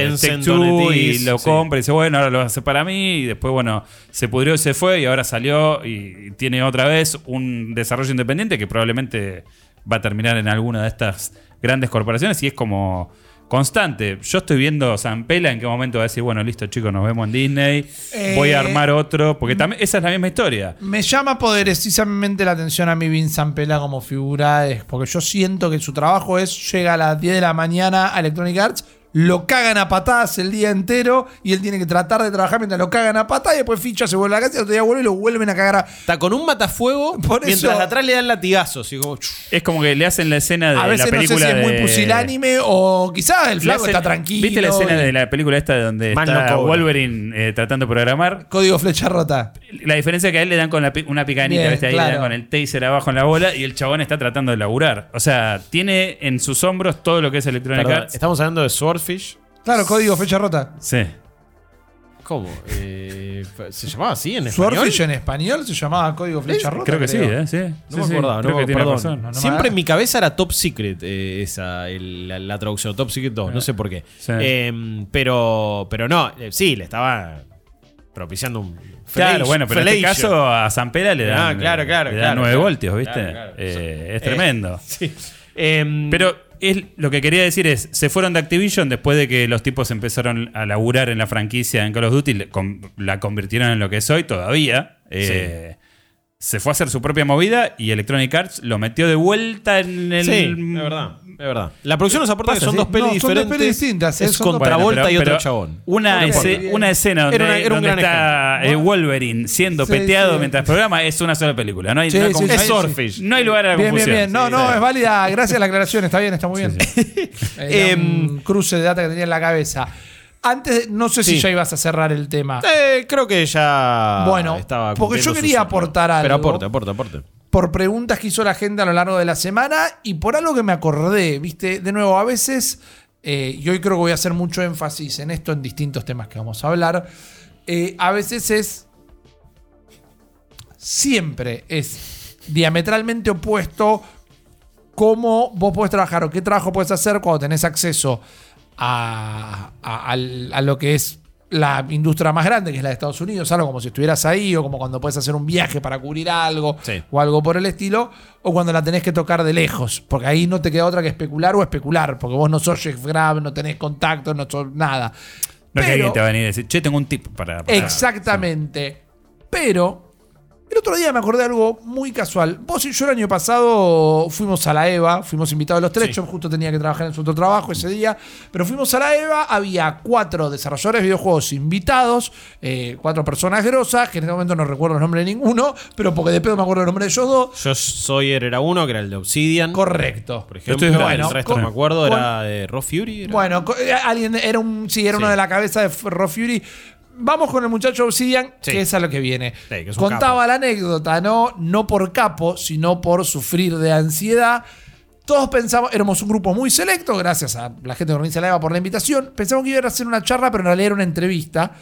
o y lo sí. compra y dice, bueno, ahora lo hace para mí y después, bueno, se pudrió y se fue y ahora salió y tiene otra vez un desarrollo independiente que probablemente va a terminar en alguna de estas grandes corporaciones y es como constante. Yo estoy viendo San Pela en qué momento va a decir, bueno, listo chicos, nos vemos en Disney, Eh, voy a armar otro, porque también esa es la misma historia. Me llama poderosísimamente la atención a mí Vincent Pela como figura, es porque yo siento que su trabajo es llega a las 10 de la mañana a Electronic Arts, lo cagan a patadas el día entero y él tiene que tratar de trabajar mientras lo cagan a patadas y después ficha, se vuelve a la casa y el otro día vuelve y lo vuelven a cagar a... Está con un matafuego Por mientras eso- atrás le dan latigazos. Y como, chuf. Es como que le hacen la escena de A veces la no sé película si es muy pusilánime o quizás el Le flaco hacen- está tranquilo. ¿Viste la escena y- de la película esta donde Man está no. Wolverine eh, tratando de programar? Código flecha rota. La diferencia es que a él le dan con la pi- una picanita, Bien, ¿viste? Ahí le claro. dan con el taser abajo en la bola y el chabón está tratando de laburar. O sea, tiene en sus hombros todo lo que es Electronic Arts. estamos hablando de Swordfish. Claro, código flecha rota. Sí. ¿Cómo? Eh, ¿Se llamaba así en español? Swordfish en español se llamaba código flecha rota. Creo que sí, ¿eh? Sí. No Sí, me sí, acordaba, creo no, que perdón. razón. No, no me Siempre en mi cabeza era Top Secret eh, esa, el- la, la traducción, Top Secret 2, no sé por qué. Sí. Eh, pero, pero no, eh, sí, le estaba propiciando un. Claro, bueno, pero en este caso a Zampera le dan, Ah, claro, claro, le dan claro, 9 claro. voltios, ¿viste? Claro, claro. Eh, es Eh, tremendo. Sí. Em, Pero es, lo que quería decir es, se fueron de Activision después de que los tipos empezaron a laburar en la franquicia en Call of Duty, con- la convirtieron en lo que es hoy todavía. Eh, Se fue a hacer su propia movida y Electronic Arts lo metió de vuelta en el... sí, es verdad, es verdad. La producción nos aporta que son sí. dos pelis No, son dos diferentes. pelis distintas, eh, Es son dos- contra Bueno, Volta pero- y otro chabón. Una, una escena donde, Era una- era un donde gran está eh, Wolverine siendo Sí, peteado sí. mientras programa es una sola película. No hay, Sí, no hay. Es. Swordfish. No hay lugar a la Bien, bien, confusión. bien. No, Sí, no, es válida. Gracias a la aclaración. Está bien, está muy bien. Era Em, un cruce de data que tenía en la cabeza. Antes, no sé si ya ibas a cerrar el tema. Eh, creo que ya Bueno, estaba porque yo quería aportar algo. Pero aporte, aporte, aporte. Por preguntas que hizo la gente a lo largo de la semana y por algo que me acordé. Viste, de nuevo, a veces, eh, y hoy creo que voy a hacer mucho énfasis en esto en distintos temas que vamos a hablar. eh, a veces es. Siempre es diametralmente opuesto cómo vos podés trabajar o qué trabajo puedes hacer cuando tenés acceso a, a- al- a lo que es la industria más grande, que es la de Estados Unidos, algo como si estuvieras ahí, o como cuando puedes hacer un viaje para cubrir algo, Sí. o algo por el estilo, o cuando la tenés que tocar de lejos, porque ahí no te queda otra que especular o especular, porque vos no sos Jeff Grab, no tenés contacto, no sos nada. No es que alguien te va a venir y decir, che, tengo un tip para. para- Exactamente. Pero el otro día me acordé de algo muy casual. Vos y yo el año pasado fuimos a la EVA, fuimos invitados los tres. Sí. Yo justo tenía que trabajar en su otro trabajo ese día. Pero fuimos a la EVA, había cuatro desarrolladores de videojuegos invitados, eh, cuatro personas grosas, que en este momento no recuerdo el nombre de ninguno, pero porque de pedo me acuerdo el nombre de ellos dos. Yo Sawyer era uno, que era el de Obsidian. Correcto. Por ejemplo, Estoy- el resto con- no me acuerdo, con- era de Raw Fury. era- Bueno, eh, alguien era un. Sí, era Sí. uno de la cabeza de Raw Fury. Vamos con el muchacho Obsidian, Sí. que es a lo que viene. Sí, que Contaba capo. la anécdota, ¿no? No por capo, sino por sufrir de ansiedad. Todos pensamos, éramos un grupo muy selecto, gracias a la gente que organiza la EVA por la invitación. Pensamos que iba a hacer una charla, pero en realidad era una entrevista.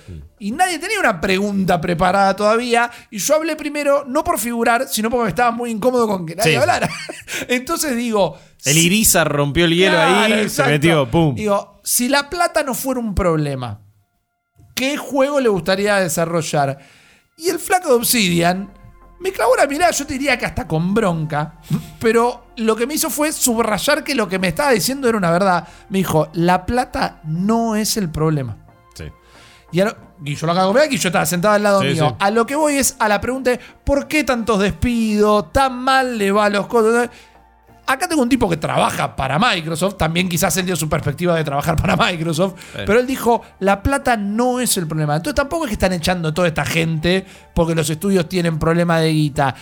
Y nadie tenía una pregunta preparada todavía. Y yo hablé primero, no por figurar, sino porque me estaba muy incómodo con que nadie hablara. Entonces digo. El Iriza rompió el hielo Claro, ahí, exacto. se metió, pum. Digo, si la plata no fuera un problema, ¿qué juego le gustaría desarrollar? Y el flaco de Obsidian me clavó una mirada, yo te diría que hasta con bronca, pero lo que me hizo fue subrayar que lo que me estaba diciendo era una verdad. Me dijo, la plata no es el problema. Sí. Y, lo- y yo lo acabo de ver y yo estaba sentado al lado Sí, mío. sí. A lo que voy es a la pregunta de ¿por qué tantos despidos? ¿Tan mal le va a los cosas? Acá tengo un tipo que trabaja para Microsoft, también quizás él dio su perspectiva de trabajar para Microsoft, pero él dijo, la plata no es el problema. Entonces tampoco es que están echando toda esta gente porque los estudios tienen problema de guita.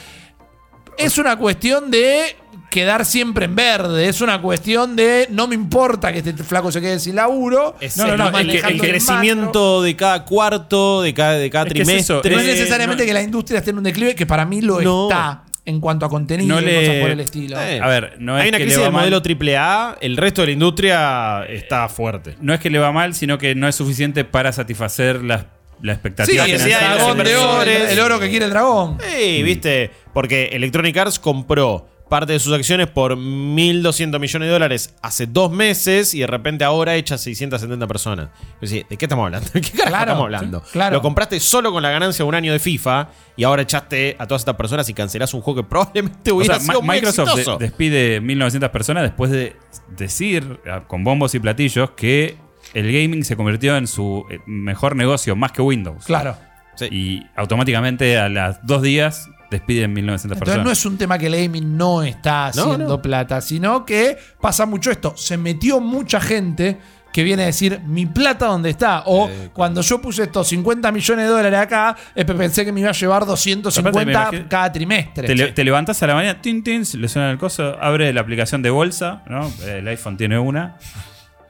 Es una cuestión de quedar siempre en verde, es una cuestión de no me importa que este flaco se quede sin laburo. Es No, no, el, no, el- es crecimiento de cada cuarto, de cada, de cada Es que es trimestre. eso, No es necesariamente no- que la industria esté en un declive, que para mí lo No. está en cuanto a contenido No y le- cosas por el estilo. Eh, A ver, no es Hay una que le crisis va del mal. modelo AAA, el resto de la industria está fuerte. No es que le va mal, sino que no es suficiente para satisfacer las la Sí, expectativa que el dragón de oro, el, el oro que quiere el dragón. Sí, viste, porque Electronic Arts compró parte de sus acciones por 1.200 millones de dólares hace dos meses y de repente ahora echa 670 personas. Es decir, ¿De qué estamos hablando? ¿De qué carajo Claro, estamos hablando? sí, claro. Lo compraste solo con la ganancia de un año de FIFA y ahora echaste a todas estas personas y cancelás un juego que probablemente O hubiera sea, sido muy Microsoft de- exitoso. despide 1900 personas después de decir con bombos y platillos que el gaming se convirtió en su eh, mejor negocio más que Windows. Claro. Sí. Y automáticamente a las dos días despiden 1900 Entonces personas. no es un tema que el gaming no está haciendo no. plata, sino que pasa mucho esto. Se metió mucha gente que viene a decir mi plata dónde está. O cuando yo puse estos 50 millones de dólares acá, eh, pensé que me iba a llevar 250 Aparte, me imagino- cada trimestre. Te, le- te levantás a la mañana, tin, tin, le suena el coso, abre la aplicación de bolsa, ¿no? El iPhone tiene una.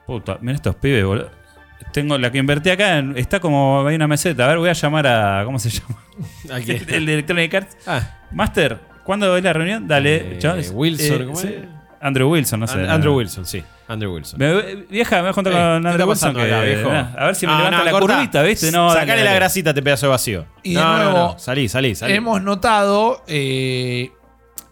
Puta, mira estos pibes, boludo. Tengo la que invertí acá, está como hay una meseta. A ver, voy a llamar a. ¿Cómo se llama? Aquí. el de Electronic Arts. Ah, Master, ¿cuándo es la reunión? Dale, Eh, chavales. Wilson, ¿cómo sí. es? Andrew Wilson, no sé. An- Andrew Wilson, sí. Andrew Wilson. Me- vieja, me voy a juntar Eh, con ¿qué Andrew está Wilson. pasando que- acá, viejo? ah, a ver si me No, levanta no, la curvita, ¿viste? No, Sacale dale, la grasita, te pedazo de vacío. Y de no, no, nuevo, no. Salí, salí, salí. Hemos notado eh,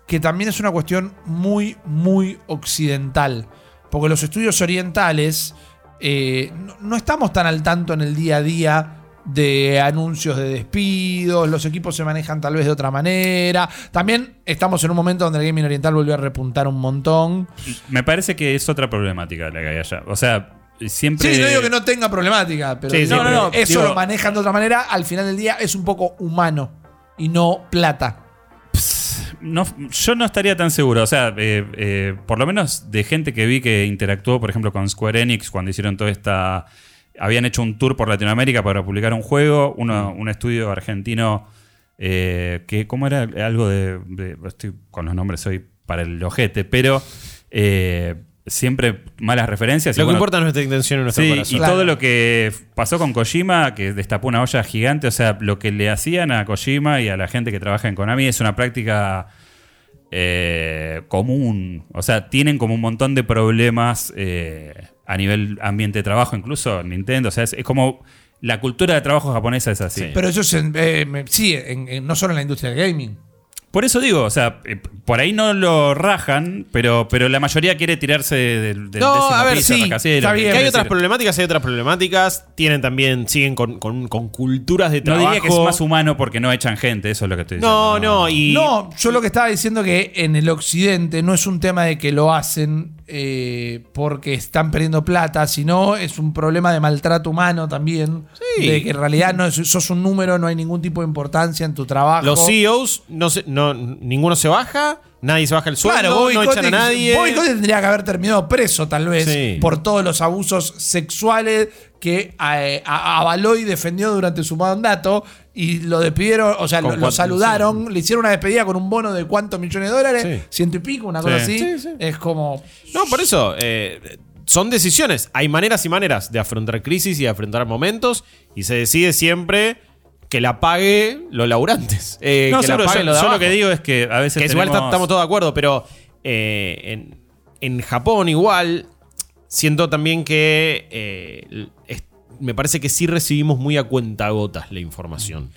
que también es una cuestión muy, muy occidental. Porque los estudios orientales eh, no, no estamos tan al tanto en el día a día de anuncios de despidos, los equipos se manejan tal vez de otra manera. También estamos en un momento donde el gaming oriental volvió a repuntar un montón. Me parece que es otra problemática la que hay allá. O sea, siempre. Sí, no digo que no tenga problemática, pero Sí, no, no, eso digo- lo manejan de otra manera. Al final del día es un poco humano y no plata. No, yo no estaría tan seguro. O sea, eh, eh, por lo menos de gente que vi que interactuó, por ejemplo, con Square Enix cuando hicieron toda esta. Habían hecho un tour por Latinoamérica para publicar un juego. Uno, un estudio argentino eh, que, ¿cómo era? Algo de, de- Estoy con los nombres hoy para el ojete, pero siempre malas referencias. y Lo que bueno, importa es nuestra intención y nuestro Sí, corazón. y Claro. todo lo que pasó con Kojima, que destapó una olla gigante, o sea, lo que le hacían a Kojima y a la gente que trabaja en Konami es una práctica eh, común. O sea, tienen como un montón de problemas eh, a nivel ambiente de trabajo, incluso Nintendo. O sea, es, es como la cultura de trabajo japonesa es así. Sí. Pero eso es en- eh, sí, en- en- no solo en la industria del gaming. Por eso digo, o sea, eh, por ahí no lo rajan, pero, pero la mayoría quiere tirarse del, del No, décimo a ver, piso, sí, rascacielos. está bien. Que hay otras problemáticas, hay otras problemáticas. Tienen también, siguen con, con- con culturas de No trabajo. diría que es más humano porque no echan gente, eso es lo que estoy No, diciendo. no, y. No, yo lo que estaba diciendo que en el occidente no es un tema de que lo hacen eh, porque están perdiendo plata, sino es un problema de maltrato humano también. Sí. De que en realidad no sos un número, no hay ningún tipo de importancia en tu trabajo. Los CEOs, no se- no, ninguno se baja, nadie se baja el sueldo, Claro, Bobby no echan a nadie. Bobby Kotick tendría que haber terminado preso, tal vez, Sí. por todos los abusos sexuales que eh, avaló y defendió durante su mandato. Y lo despidieron, o sea, lo, saludaron, le hicieron una despedida con un bono de cuántos millones de dólares, Sí. ciento y pico, una cosa Sí. así. Sí, sí. Es como. No, por eso. eh, son decisiones. Hay maneras y maneras de afrontar crisis y de afrontar momentos. Y se decide siempre que la pague los laburantes. Eh, No, que la seguro, pague yo, lo de yo lo abajo. que digo es que a veces Que igual tenemos- estamos todos de acuerdo, pero eh, en, en Japón igual siento también que eh, es- me parece que sí recibimos muy a cuentagotas la información.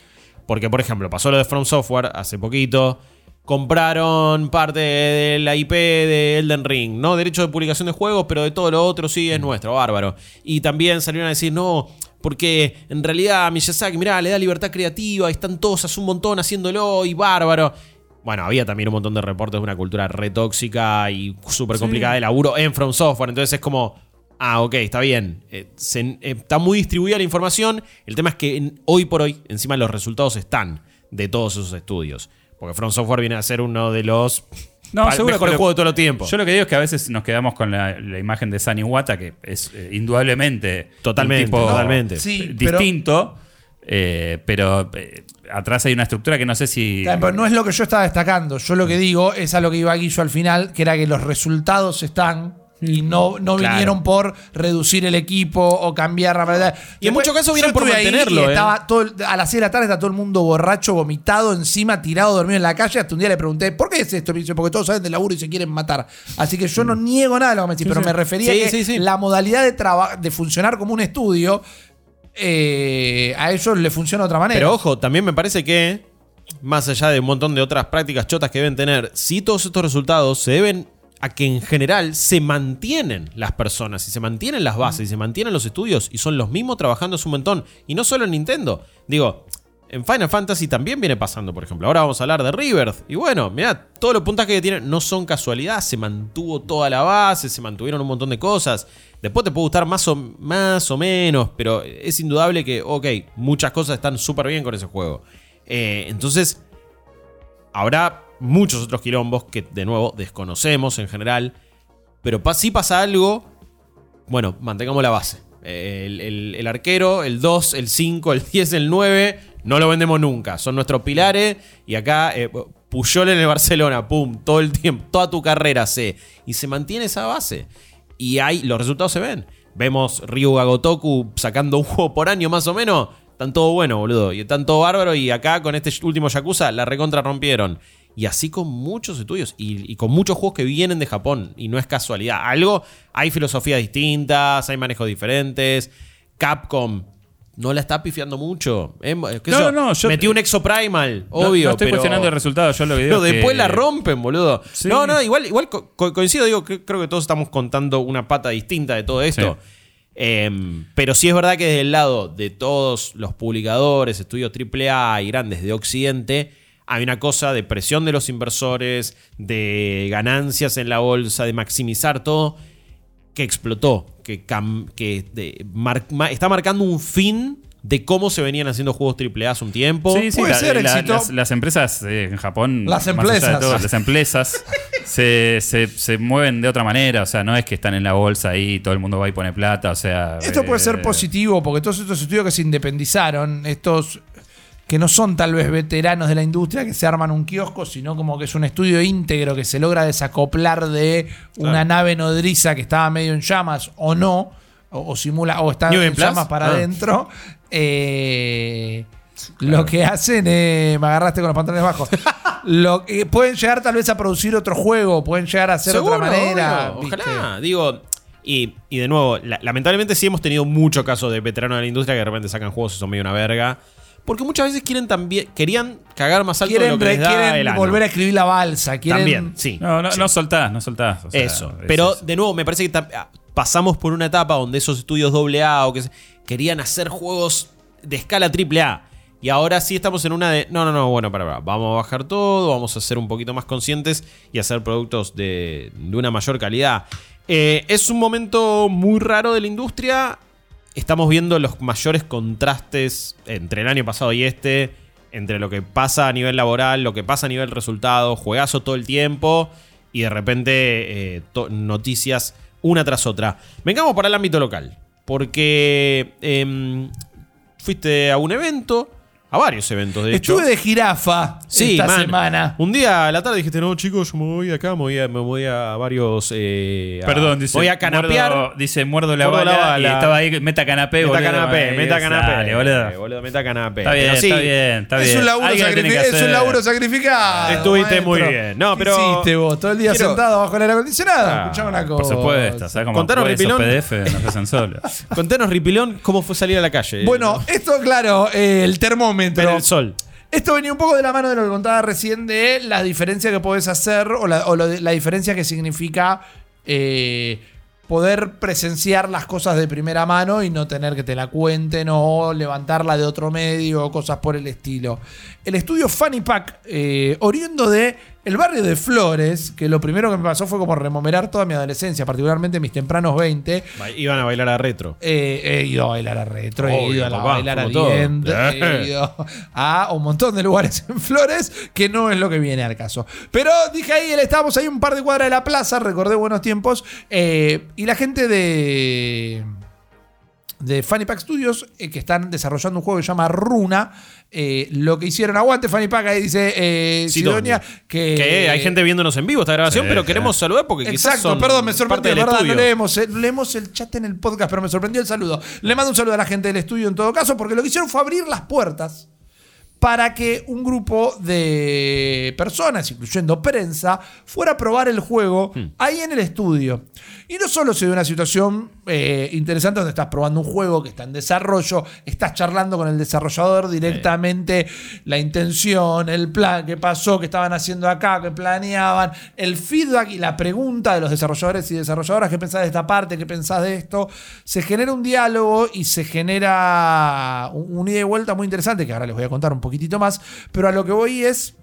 Porque, por ejemplo, pasó lo de From Software hace poquito. Compraron parte de la IP de Elden Ring, ¿no? Derecho de publicación de juegos, pero de todo lo otro sí es nuestro, bárbaro. Y también salieron a decir, no, porque en realidad Miyazaki, mirá, le da libertad creativa, están todos hace un montón haciéndolo y bárbaro. Bueno, había también un montón de reportes de una cultura re tóxica y súper complicada de laburo en From Software. Entonces es como, ah, ok, está bien. Eh, se- eh, está muy distribuida la información. El tema es que en- hoy por hoy, encima los resultados están de todos esos estudios. Porque From Software viene a ser uno de los No, seguro mejores que lo- juegos de todo el tiempo. Yo lo que digo es que a veces nos quedamos con la, la imagen de Sani Wata, que es eh, indudablemente Totalmente, un tipo totalmente. Sí, pero- distinto, eh, pero eh, atrás hay una estructura que no sé si... Claro, Pero no es lo que yo estaba destacando. Yo lo que digo es a lo que iba Guillo al final, que era que los resultados están. Y no, no Claro. vinieron por reducir el equipo o cambiar la verdad. Y en muchos casos vienen por mantenerlo, ¿eh? Estaba todo el- a las 6 de la tarde está todo el mundo borracho, vomitado, encima, tirado, dormido en la calle. Hasta un día le pregunté, ¿por qué es esto? Me dice, porque todos saben del laburo y se quieren matar. Así que yo no niego nada de lo que me decís, pero me refería Sí, a que la modalidad de, de funcionar como un estudio, eh, a ellos le funciona de otra manera. Pero ojo, también me parece que, más allá de un montón de otras prácticas chotas que deben tener, sí todos estos resultados se deben a que en general se mantienen las personas y se mantienen las bases y se mantienen los estudios y son los mismos trabajando un montón. Y no solo en Nintendo. Digo, en Final Fantasy también viene pasando, por ejemplo. Ahora vamos a hablar de Rebirth. Y bueno, mirá, todos los puntajes que tienen no son casualidad. Se mantuvo toda la base, se mantuvieron un montón de cosas. Después te puede gustar más o, más o menos, pero es indudable que, ok, muchas cosas están súper bien con ese juego. Eh, entonces, habrá muchos otros quilombos que, de nuevo, desconocemos en general. Pero sí pasa algo bueno, mantengamos la base. El, arquero, el 2, el 5, el 10, el 9, no lo vendemos nunca. Son nuestros pilares. Y acá, eh, Puyol en el Barcelona, pum, todo el tiempo, toda tu carrera sé. Y se mantiene esa base. Y ahí los resultados se ven. Vemos Ryuga Gotoku sacando un juego por año más o menos. Están todo bueno, boludo. Y están todo bárbaro. Y acá con este último Yakuza la recontra rompieron. Y así con muchos estudios y, y con muchos juegos que vienen de Japón. Y no es casualidad. Algo, hay filosofías distintas, hay manejos diferentes. Capcom no la está pifiando mucho. Eh, ¿qué No, yo? no, yo- Metió un Exoprimal, No- obvio. No, estoy pero- cuestionando el resultado, yo lo pero es después la rompen, boludo. Sí. No, no, igual, igual co- co- coincido, digo, que creo que todos estamos contando una pata distinta de todo esto. Em, pero sí es verdad que desde el lado de todos los publicadores, estudios AAA y grandes de Occidente, hay una cosa de presión de los inversores, de ganancias en la bolsa, de maximizar todo, que explotó, que, cam- que de- mar- ma- está marcando un fin de cómo se venían haciendo juegos AAA hace un tiempo. Sí, sí, Puede la- ser la- éxito. las, las empresas eh, en Japón, Las empresas. todo, las empresas se, se- se mueven de otra manera, o sea, no es que están en la bolsa ahí y todo el mundo va y pone plata, o sea... Esto puede ser eh, positivo porque todos estos estudios que se independizaron, estos que no son tal vez veteranos de la industria, que se arman un kiosco, sino como que es un estudio íntegro que se logra desacoplar de una Claro. nave nodriza que estaba medio en llamas o no, o, o simula, o está en Plus. llamas para Ah. adentro. eh, Lo que hacen es. Me agarraste con los pantalones bajos. Lo, que- pueden llegar tal vez a producir otro juego, pueden llegar a hacer Seguro, otra manera. Ojalá. Digo, y, y de nuevo, la- lamentablemente sí hemos tenido muchos casos de veteranos de la industria que de repente sacan juegos y son medio una verga. Porque muchas veces quieren también. Querían cagar más alto de Quieren, lo que les da quieren el ano. volver a escribir la balsa. Quieren, También, sí. No, no, sí. no soltás, no soltás. o sea, Eso. es Pero eso. de nuevo, me parece que ah, pasamos por una etapa donde esos estudios AA o que querían hacer juegos de escala AAA. Y ahora sí estamos en una de. No, no, no, bueno, para, para. Vamos a bajar todo, vamos a ser un poquito más conscientes y hacer productos de, de una mayor calidad. Eh, es un momento muy raro de la industria. Estamos viendo los mayores contrastes entre el año pasado y este. Entre lo que pasa a nivel laboral, lo que pasa a nivel resultado, juegazo todo el tiempo y de repente eh, noticias una tras otra. Vengamos para el ámbito local, porque em, fuiste a un evento, a varios eventos de hecho. Estuve de jirafa Sí, esta man. semana. Un día a la tarde dijiste, no, chicos, yo me voy de acá, me voy a, me voy a varios. eh, a- Perdón, dice. Voy a canapear. muerdo- dice, muerdo la, Muerdo la bala, bala. Y estaba ahí, meta canapé, Meta boludo. canapé, Ay, meta canapé. dale, boludo. eh, boludo, meta canapé. Está bien, Pero sí, está bien, está Es bien. un, laburo Alguien lo tiene sacrifi- que es un laburo sacrificado. Estuviste maestro. muy bien. No, ¿Qué pero- hiciste vos? Todo el día Quiero- sentado bajo el aire acondicionado. Ah, Escuchame una Por cosa. supuesto, ¿sabes cómo Contanos, esos Ripilón. PDF no se hacen solos? Contanos, Ripilón, cómo fue salir a la calle. Bueno, esto, claro, eh, el ver termómetro. el sol. Esto venía un poco de la mano de lo que contaba recién de la diferencia que puedes hacer o la, o lo de- la diferencia que significa eh, poder presenciar las cosas de primera mano y no tener que te la cuenten o levantarla de otro medio o cosas por el estilo. El estudio Funny Pack, eh, oriundo de el barrio de Flores, que lo primero que me pasó fue como rememorar toda mi adolescencia, particularmente mis tempranos 20. Ba- Iban a bailar a retro. Eh, he ido a bailar a retro, he Obvio, ido a la papá, bailar a como todo. Dient, he ido a un montón de lugares en Flores que no es lo que viene al caso. Pero dije ahí, él- estábamos ahí un par de cuadras de la plaza, recordé buenos tiempos, eh, y la gente de de Funny Pack Studios, eh, que están desarrollando un juego que se llama Runa. Eh, lo que hicieron, aguante Funny Pack, ahí dice eh, Sidonia. Que, Que hay gente viéndonos en vivo esta grabación, Sí, pero sí. queremos saludar porque quizás Exacto, son perdón, me parte sorprendió, del verdad, no leemos, eh, leemos el chat en el podcast, pero me sorprendió el saludo. Le mando un saludo a la gente del estudio en todo caso, porque lo que hicieron fue abrir las puertas para que un grupo de personas, incluyendo prensa, fuera a probar el juego Hmm. ahí en el estudio. Y no solo se dio una situación eh, interesante donde estás probando un juego que está en desarrollo, estás charlando con el desarrollador directamente, la intención, el plan, qué pasó, qué estaban haciendo acá, qué planeaban, el feedback y la pregunta de los desarrolladores y desarrolladoras, qué pensás de esta parte, qué pensás de esto. Se genera un diálogo y se genera un, un ida y vuelta muy interesante, que ahora les voy a contar un poquitito más, pero a lo que voy es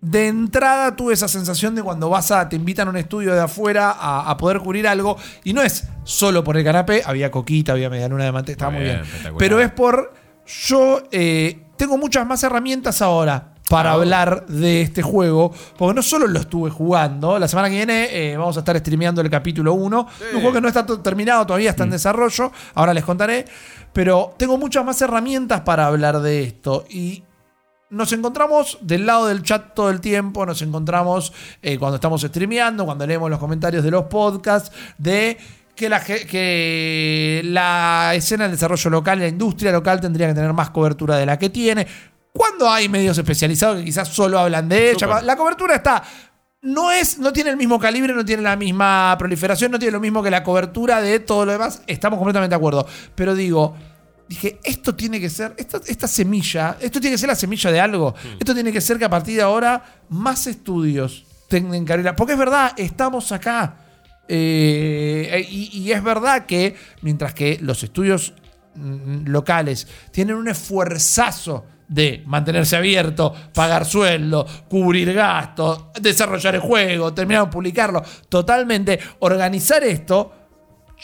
de entrada tuve esa sensación de cuando vas a, te invitan a un estudio de afuera a, a poder cubrir algo, y no es solo por el canapé, había coquita, había medialuna de manteca, estaba muy Bien. Pero es por, yo eh, tengo muchas más herramientas ahora para Ah, hablar de este juego, porque no solo lo estuve jugando, la semana que viene eh, vamos a estar streameando el capítulo 1, un juego que no está terminado, todavía está en desarrollo, ahora les contaré, pero tengo muchas más herramientas para hablar de esto y nos encontramos del lado del chat todo el tiempo, nos encontramos eh, cuando estamos streameando, cuando leemos los comentarios de los podcasts, de que la, que la escena del desarrollo local, la industria local tendría que tener más cobertura de la que tiene. Cuando hay medios especializados que quizás solo hablan de ella, la cobertura está no es, no tiene el mismo calibre, no tiene la misma proliferación, no tiene lo mismo que la cobertura de todo lo demás. Estamos completamente de acuerdo. Pero digo, dije, esto tiene que ser, esta, esta semilla, esto tiene que ser la semilla de algo. Esto tiene que ser que a partir de ahora más estudios tengan carrera. Porque es verdad, estamos acá. Eh, y, y es verdad que mientras que los estudios mm, locales tienen un esfuerzazo de mantenerse abierto, pagar sueldo, cubrir gastos, desarrollar el juego, terminar de publicarlo, totalmente, organizar esto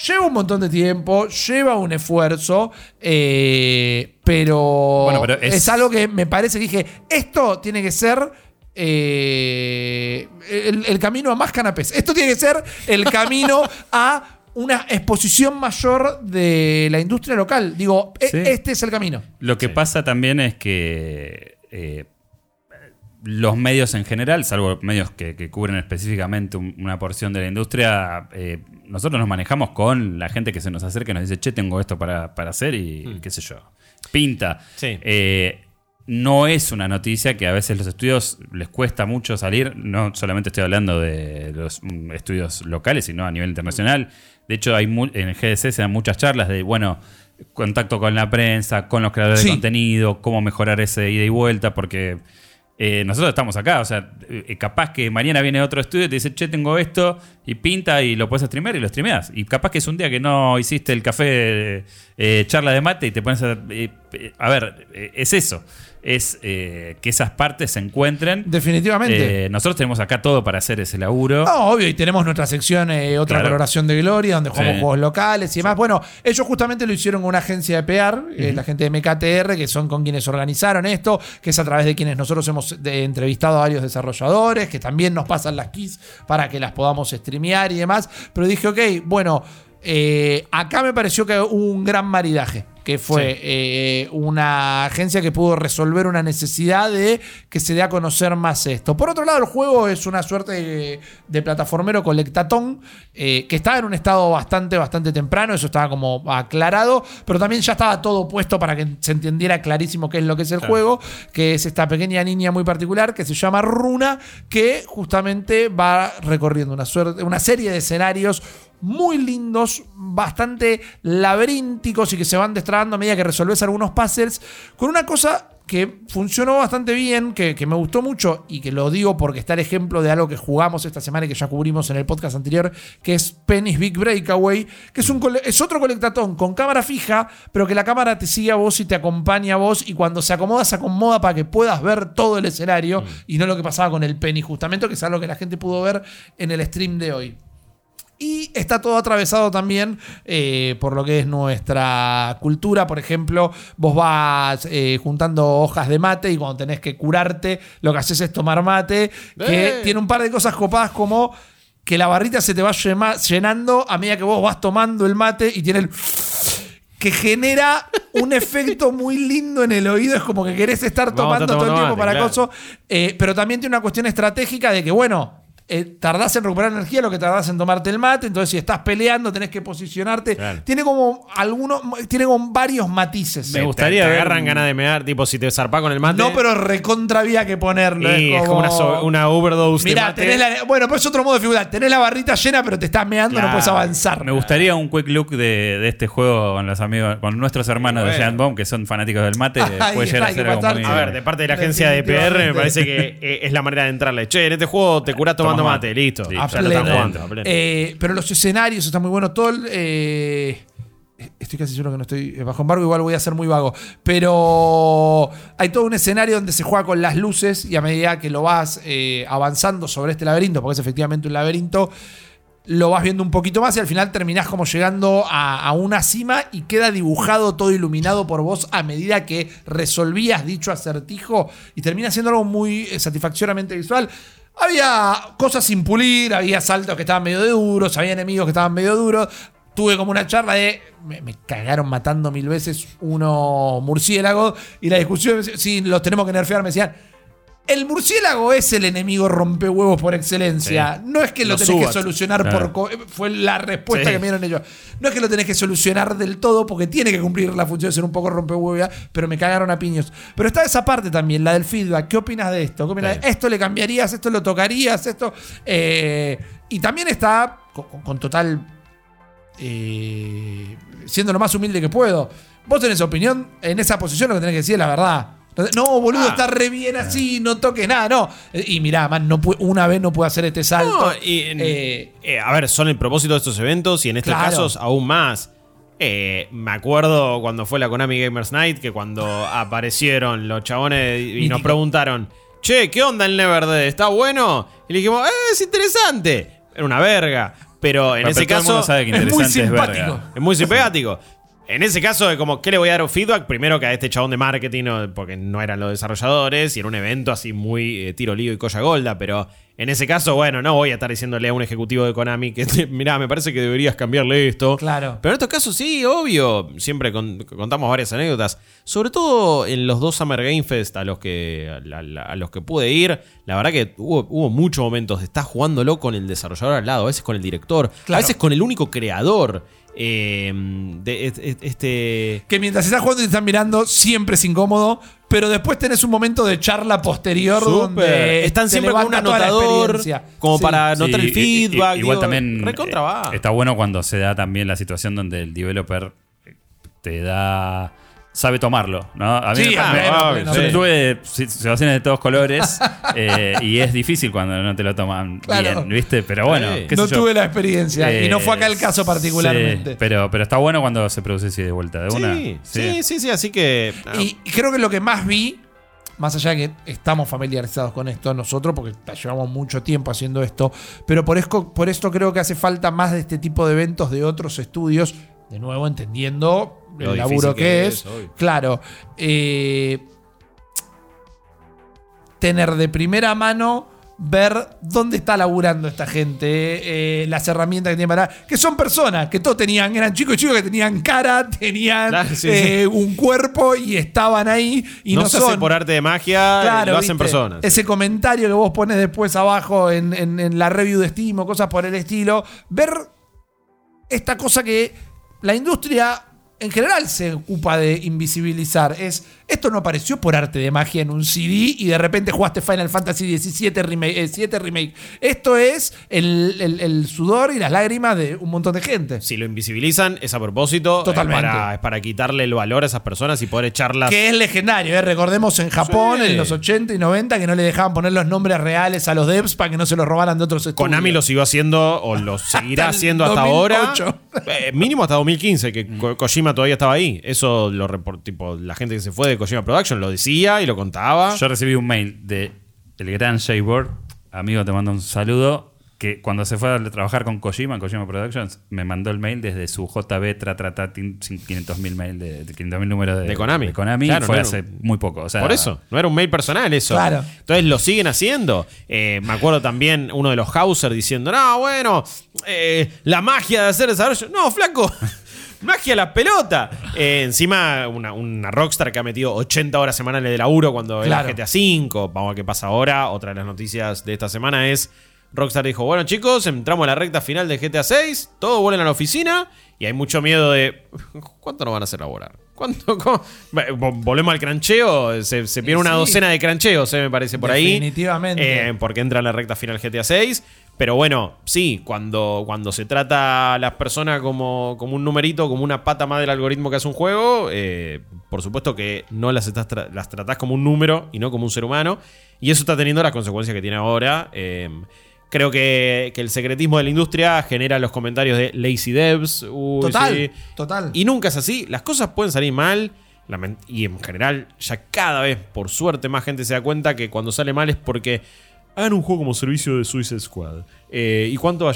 lleva un montón de tiempo, lleva un esfuerzo, eh, pero, Bueno, pero es... es- algo que me parece que dije, esto tiene que ser eh, el, el camino a más canapés. Esto tiene que ser el camino a una exposición mayor de la industria local. Digo, e- Sí. este es el camino. Lo que pasa también es que eh, los medios en general, salvo medios que, que cubren específicamente un- una porción de la industria, eh, nosotros nos manejamos con la gente que se nos acerca y nos dice, che, tengo esto para, para hacer y qué sé yo. Pinta. Sí. Eh, no es una noticia que a veces los estudios les cuesta mucho salir. No solamente estoy hablando de los mm, estudios locales, sino a nivel internacional. De hecho, hay mu- en el GDC se dan muchas charlas de, bueno, contacto con la prensa, con los creadores Sí. de contenido, cómo mejorar ese ida y vuelta, porque eh, nosotros estamos acá. O sea, eh, capaz que mañana viene otro estudio y te dice, che, tengo esto, y pinta y lo puedes streamear y lo streameas. Y capaz que es un día que no hiciste el café eh, charla de mate y te pones a. eh, eh, a ver, es eso. Es eh, que esas partes se encuentren. Definitivamente. Eh, nosotros tenemos acá todo para hacer ese laburo. No, obvio, y tenemos nuestra sección, eh, otra Claro. coloración de Gloria, donde jugamos Sí. juegos locales y demás. Bueno, ellos justamente lo hicieron con una agencia de PR, la gente de MKTR, que son con quienes organizaron esto, que es a través de quienes nosotros hemos de- entrevistado a varios desarrolladores, que también nos pasan las keys para que las podamos streamear y demás. Pero dije, ok, bueno, acá me pareció que hubo un gran maridaje. Que fue eh, una agencia que pudo resolver una necesidad de que se dé a conocer más esto. Por otro lado, el juego es una suerte de, de plataformero colectatón eh, que estaba en un estado bastante, bastante temprano. Eso estaba como aclarado, pero también ya estaba todo puesto para que se entendiera clarísimo qué es lo que es el juego. Que es esta pequeña niña muy particular que se llama Runa, que justamente va recorriendo una, suerte, una serie de escenarios muy lindos, bastante laberínticos y que se van destrabando a medida que resolves algunos puzzles, con una cosa que funcionó bastante bien, que, que me gustó mucho y que lo digo porque está el ejemplo de algo que jugamos esta semana y que ya cubrimos en el podcast anterior, que es Penny's Big Breakaway, que es, un, es otro colectatón con cámara fija, pero que la cámara te sigue a vos y te acompaña a vos y cuando se acomoda, se acomoda para que puedas ver todo el escenario y no lo que pasaba con el Penny justamente, que es algo que la gente pudo ver en el stream de hoy. Y está todo atravesado también eh, por lo que es nuestra cultura. Por ejemplo, vos vas eh, juntando hojas de mate y cuando tenés que curarte, lo que haces es tomar mate, que tiene un par de cosas copadas como que la barrita se te va llenando a medida que vos vas tomando el mate y tiene el que genera un efecto muy lindo en el oído. Es como que querés estar tomando todo el tiempo mate, para claro. coso. Eh, pero también tiene una cuestión estratégica de que, bueno, eh, tardás en recuperar energía lo que tardás en tomarte el mate. Entonces, si estás peleando, tenés que posicionarte. Claro. Tiene como algunos, tiene como varios matices. Me gustaría te ver. agarran ganas de mear, tipo, si te zarpás con el mate. No, pero recontra había que ponerlo. y es como una, una overdose de Mirá, mate. tenés la, bueno, pues es otro modo de figura. Tenés la barrita llena, pero te estás meando, no puedes avanzar. Me gustaría un quick look de, de este juego con los amigos, con nuestros hermanos de. Giant Bomb, que son fanáticos del mate. Ahí puede llegar a ser algo muy. Ver, de parte de la agencia de PR me parece que eh, es la manera de entrarle. Che, en este juego te curás tomando Mate, mate. listo. Sí, a ya lo están pleno. jugando, a pleno. Eh, pero los escenarios están muy buenos. Todo el, eh, estoy casi seguro que no estoy bajo embargo, igual voy a ser muy vago. Pero hay todo un escenario donde se juega con las luces y a medida que lo vas eh, avanzando sobre este laberinto, porque es efectivamente un laberinto, lo vas viendo un poquito más y al final terminás como llegando a, a una cima y queda dibujado todo iluminado por vos a medida que resolvías dicho acertijo y termina siendo algo muy eh, satisfactoriamente visual. Había cosas sin pulir, había saltos que estaban medio duros, había enemigos que estaban medio duros. Tuve como una charla de. Me, me cagaron matando mil veces uno murciélago. Y la discusión, si los tenemos que nerfear, me decían. El murciélago es el enemigo rompehuevos por excelencia. Sí. No es que lo Los tenés que solucionar Claro. por. co- Fue la respuesta Sí. que me dieron ellos. No es que lo tenés que solucionar del todo porque tiene que cumplir la función de ser un poco rompehuevos, pero me cagaron a piños. Pero está esa parte también, la del feedback. ¿Qué opinas de esto? ¿Qué opinas Sí. de esto le cambiarías? ¿Esto lo tocarías? ¿Esto? Eh, y también está con, con- con total. eh, siendo lo más humilde que puedo. Vos tenés opinión en esa posición, lo que tenés que decir es la verdad. No, boludo, Ah. está re bien así, no toques nada, no. Y mirá, man, no una vez no puedo hacer este salto. No, y en- Eh, eh, a ver, son el propósito de estos eventos y en estos Claro. casos aún más. Eh, me acuerdo cuando fue la Konami Gamers Night que cuando aparecieron los chabones y nos preguntaron, che, ¿qué onda el Never Dead? ¿Está bueno? Y le dijimos, eh, es interesante. Era una verga. Pero en Pero ese todo el mundo caso sabe que es muy interesante es, simpático. verga. es muy simpático. En ese caso, de como, ¿qué le voy a dar un feedback? Primero que a este chabón de marketing, porque no eran los desarrolladores, y era un evento así muy eh, tiro lío y colla golda, pero en ese caso, bueno, no voy a estar diciéndole a un ejecutivo de Konami que, mirá, me parece que deberías cambiarle esto. Claro. Pero en estos casos sí, obvio. Siempre con- contamos varias anécdotas. Sobre todo en los dos Summer Game Fest a los que, a, los que pude ir. La verdad que hubo, hubo muchos momentos de estar jugándolo con el desarrollador al lado, a veces con el director, Claro. a veces con el único creador. Eh, de este. que mientras estás jugando y te están mirando, siempre es incómodo. Pero después tenés un momento de charla posterior donde Están siempre con un anotador como Sí. para anotar el feedback. igual digo, también recontra eh, va. está bueno cuando se da también la situación donde el developer te da sabe tomarlo, ¿no? A mí Sí, me- ah, yo sí. tuve si- situaciones de todos colores eh, y es difícil cuando no te lo toman Claro. bien, ¿viste? Pero bueno, Sí. qué sé No yo. tuve la experiencia. y no Eh, fue acá el caso particularmente. sí, pero, pero está bueno cuando se produce así de vuelta, de una. Sí, sí, sí, sí, así que. ah, Y y creo que lo que más vi, más allá de que estamos familiarizados con esto nosotros, porque llevamos mucho tiempo haciendo esto, pero por, esto, por esto creo que hace falta más de este tipo de eventos de otros estudios, de nuevo entendiendo Lo el laburo que, que es. claro. eh, tener de primera mano ver dónde está laburando esta gente, eh, las herramientas que tienen para... Que son personas, que todos tenían, eran chicos y chicos que tenían cara, tenían Claro, sí, eh, un cuerpo y estaban ahí y no, no, se son... hace por arte de magia, Claro, lo hacen ¿viste? personas. Ese comentario que vos pones después abajo en, en- en la review de Steam o cosas por el estilo. Ver esta cosa que la industria en general se ocupa de invisibilizar. Es, esto no apareció por arte de magia en un CD y de repente jugaste Final Fantasy XVII remake. eh, 7 remake. Esto es el, el- el sudor y las lágrimas de un montón de gente. Si lo invisibilizan, es a propósito. Totalmente. Es para, es para quitarle el valor a esas personas y poder echarlas. Que es legendario, ¿eh? recordemos en Japón Sí. en los 80 y 90 que no le dejaban poner los nombres reales a los devs para que no se los robaran de otros estudios. Konami lo siguió haciendo o lo seguirá haciendo hasta ahora. 2008. Eh, mínimo hasta 2015, que Ko- Kojima todavía estaba ahí. Eso lo tipo, la gente que se fue de Kojima Production lo decía y lo contaba. Yo recibí un mail de el gran Jay amigo, te mando un saludo, que cuando se fue a trabajar con Kojima, Kojima Productions, me mandó el mail desde su JB Tratratá 500.000 mail de, de 500.000 números de, De Konami. de Konami, Claro, fue no hace un- muy poco. O sea, Por eso, no era un mail personal eso. Claro. Entonces lo siguen haciendo. Eh, me acuerdo también uno de los Hauser diciendo, no, bueno, eh, la magia de hacer desarrollo. No, flaco. Magia la pelota. Eh, encima, una, una Rockstar que ha metido 80 horas semanales de laburo cuando Claro. era GTA V. Vamos a ver qué pasa ahora. Otra de las noticias de esta semana es. Rockstar dijo: Bueno, chicos, entramos a la recta final de GTA 6. Todos vuelven a la oficina. Y hay mucho miedo de. ¿Cuánto nos van a hacer laborar? ¿Cuánto? cómo? Vo- Volvemos al crancheo. Se, se pierde una Sí. docena de crancheos, eh, me parece por ahí. Definitivamente. Eh, porque entra en la recta final GTA 6. Pero bueno, sí, cuando, cuando se trata a las personas como, como un numerito, como una pata más del algoritmo que hace un juego, eh, por supuesto que no las, estás tra- las tratás como un número y no como un ser humano. Y eso está teniendo las consecuencias que tiene ahora. Eh, creo que, que el secretismo de la industria genera los comentarios de lazy devs. uy, Total, sí. total. Y nunca es así. Las cosas pueden salir mal. Y en general, ya cada vez, por suerte, más gente se da cuenta que cuando sale mal es porque hagan un juego como servicio de Suicide Squad. Eh, ¿Y cuánto va a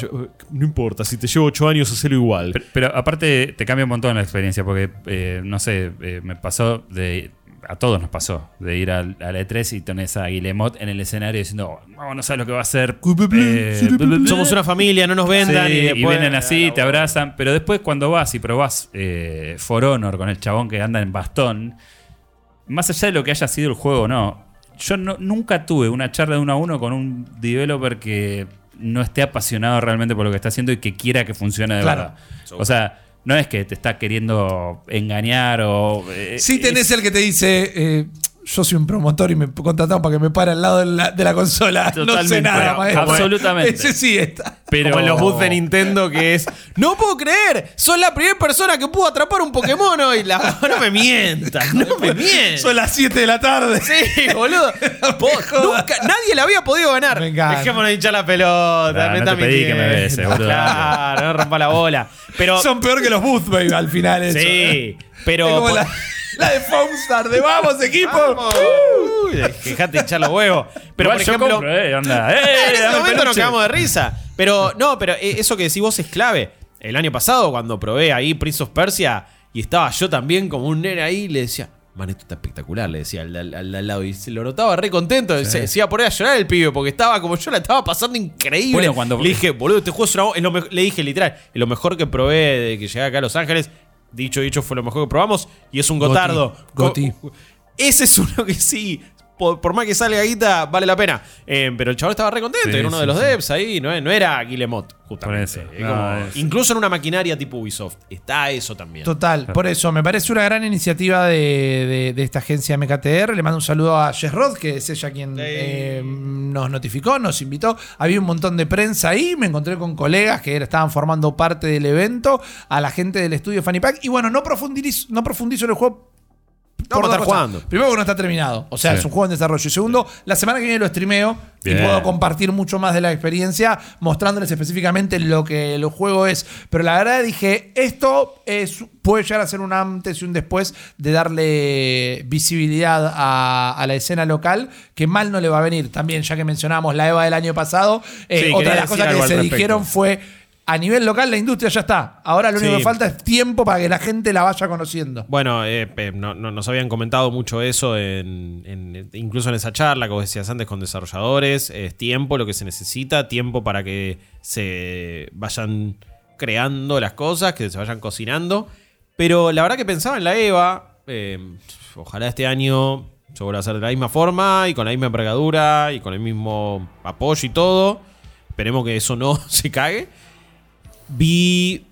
No importa, si te llevo 8 años, hacerlo igual. Pero, pero aparte te cambia un montón la experiencia, porque, eh, no sé, eh, me pasó de... A todos nos pasó de ir al, a la E3 y tenés a Guillemot en el escenario diciendo, no, no sabes lo que va a hacer. eh, Somos una familia, no nos vendan. Sí, y, y, después- vienen así, te abrazan, pero después cuando vas y probás eh, For Honor con el chabón que anda en bastón, más allá de lo que haya sido el juego o no, yo no- nunca tuve una charla de uno a uno con un developer que no esté apasionado realmente por lo que está haciendo y que quiera que funcione de Claro. verdad. O sea, no es que te está queriendo engañar o... eh, Sí tenés es- el que te dice, eh, yo soy un promotor y me contrataron para que me pare al lado de la, de la consola. no sé nada, maestro. absolutamente. Ese sí está. pero Como en los booths de Nintendo que es No puedo creer, sos la primera persona que pudo atrapar un Pokémon hoy. La- no me mientas, no me mientas. Son las 7 de la tarde. Sí, boludo. Nunca, nadie le había podido ganar. Me. Dejémonos de hinchar la pelota. Me no te pedí que me beses, boludo. Claro, no rompa la bola. Pero, Son peor que los booth, baby, al final eso. sí, pero. La, de Foamstar, de vamos, equipo. Vamos. Uy, dejate hinchar los huevos. Pero, Igual por yo ejemplo. compro, eh, onda, eh, en ese dame el momento nos peluche. quedamos de risa. Pero no, pero eh, eso que decís vos es clave. El año pasado, cuando probé ahí Prince of Persia y estaba yo también como un nene ahí, le decía. Man, esto está espectacular, le decía al, al- al- al lado. Y se lo notaba re contento. Se, se iba a poner a llorar el pibe porque estaba como yo la estaba pasando increíble. Bueno, cuando- Le dije, boludo, este juego es una- es lo mejor- Le dije literal, es lo mejor que probé de que llegué acá a Los Ángeles. Dicho, dicho, fue lo mejor que probamos. Y es un Goti, gotardo. Goti. Co- Ese es uno que sí, por, por más que salga guita, vale la pena. Eh, pero el chaval estaba re contento, Sí, era uno sí, de los sí. devs ahí, no, no era Guillemot, justamente. Por eso. Es No, como- es- Incluso en una maquinaria tipo Ubisoft, está eso también. Total, por eso me parece una gran iniciativa de, de- de esta agencia MKTR. Le mando un saludo a Jess Roth, que es ella quien eh, nos notificó, nos invitó. Había un montón de prensa ahí, me encontré con colegas que era- estaban formando parte del evento, a la gente del estudio Fanny Pack. Y bueno, no profundizo, no profundizo en el juego. No, por estar jugando. Primero, porque no está terminado. O sea, Sí. es un juego en desarrollo. Y segundo, la semana que viene lo streameo Bien. y puedo compartir mucho más de la experiencia, mostrándoles específicamente lo que el juego es. Pero la verdad dije, esto es, puede llegar a ser un antes y un después de darle visibilidad a, a la escena local, que mal no le va a venir. También, ya que mencionamos la EVA del año pasado, eh, Sí, otra de las cosas que se respecto. dijeron fue... A nivel local, la industria ya está. Ahora lo único Sí. que falta es tiempo para que la gente la vaya conociendo. Bueno, eh, eh, no- no- nos habían comentado mucho eso, en, en- incluso en esa charla que vos decías antes con desarrolladores. Es tiempo lo que se necesita, tiempo para que se vayan creando las cosas, que se vayan cocinando. Pero la verdad que pensaba en la EVA, eh, ojalá este año se vuelva a hacer de la misma forma y con la misma envergadura y con el mismo apoyo y todo. Esperemos que eso no se cague. Vi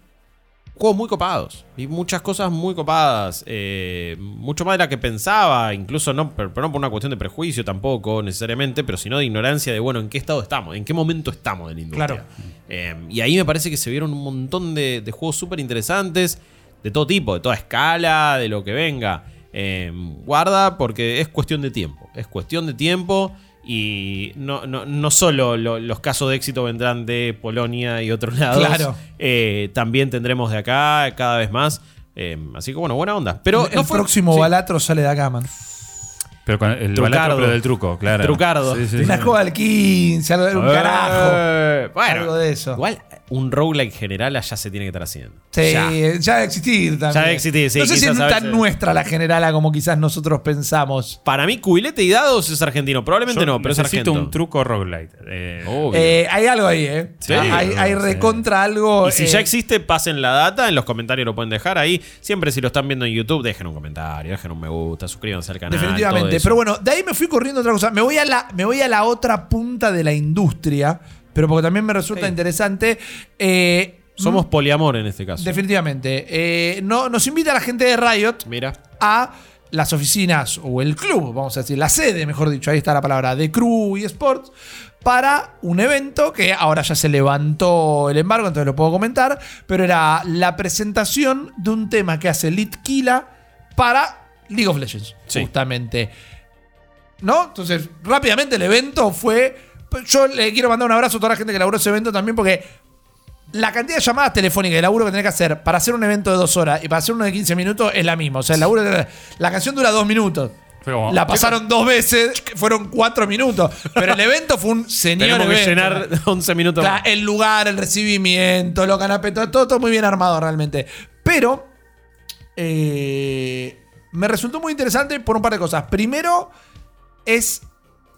juegos muy copados. Vi muchas cosas muy copadas. eh, mucho más de la que pensaba. Incluso no, pero no por una cuestión de prejuicio tampoco necesariamente, pero sino de ignorancia de, bueno, en qué estado estamos, en qué momento estamos de la industria. Claro. Eh, y ahí me parece que se vieron un montón de, de juegos súper interesantes, de todo tipo, de toda escala, de lo que venga. Eh, guarda porque es cuestión de tiempo. Es cuestión de tiempo. Y no, no, no solo lo- los casos de éxito vendrán de Polonia y otros lados. Claro. Eh, también tendremos de acá cada vez más. Eh, así que bueno, buena onda. Pero el no fue- próximo sí. balatro sale de acá, man. Pero con el Trucardo. balatro, pero del truco, claro. Trucardo. Sí, sí, Una al 15, algo de un Eh, carajo. Bueno, Algo de eso. Igual un roguelike general allá se tiene que estar haciendo. Sí, Ya. ya debe existir también. Ya debe existir, sí, No sé si es tan nuestra la generala como quizás nosotros pensamos. Para mí, cubilete y dados es argentino. Probablemente Yo no, pero es necesito argentino. un truco roguelite. Eh, Obvio. Eh, hay algo ahí, ¿eh? Sí, hay, hay sí. recontra algo. y si eh, ya existe, pasen la data. En los comentarios lo pueden dejar ahí. Siempre si lo están viendo en YouTube, dejen un comentario, dejen un me gusta, suscríbanse al canal. Definitivamente. Pero bueno, de ahí me fui corriendo a otra cosa. Me voy a la, me voy a la otra punta de la industria, pero porque también me resulta interesante. Eh, Somos poliamor en este caso. Definitivamente. Eh, no, nos invita la gente de Riot Mira. a las oficinas o el club, vamos a decir, la sede, mejor dicho, ahí está la palabra, de Crew y Sports, para un evento que ahora ya se levantó el embargo, entonces lo puedo comentar, pero era la presentación de un tema que hace Litkila para League of Legends, Sí. justamente. ¿No? Entonces, rápidamente el evento fue... Yo le quiero mandar un abrazo a toda la gente que elaboró ese evento también porque la cantidad de llamadas telefónicas y el laburo que tenés que hacer para hacer un evento de dos horas y para hacer uno de 15 minutos es la misma. O sea, el laburo, la canción dura dos minutos. Como, La pasaron dos veces, fueron cuatro minutos. Pero el evento fue un señor Tenemos que evento. llenar 11 minutos. Claro, el lugar, el recibimiento, los canapés, todo, todo, todo muy bien armado realmente. Pero eh, me resultó muy interesante por un par de cosas. Primero, es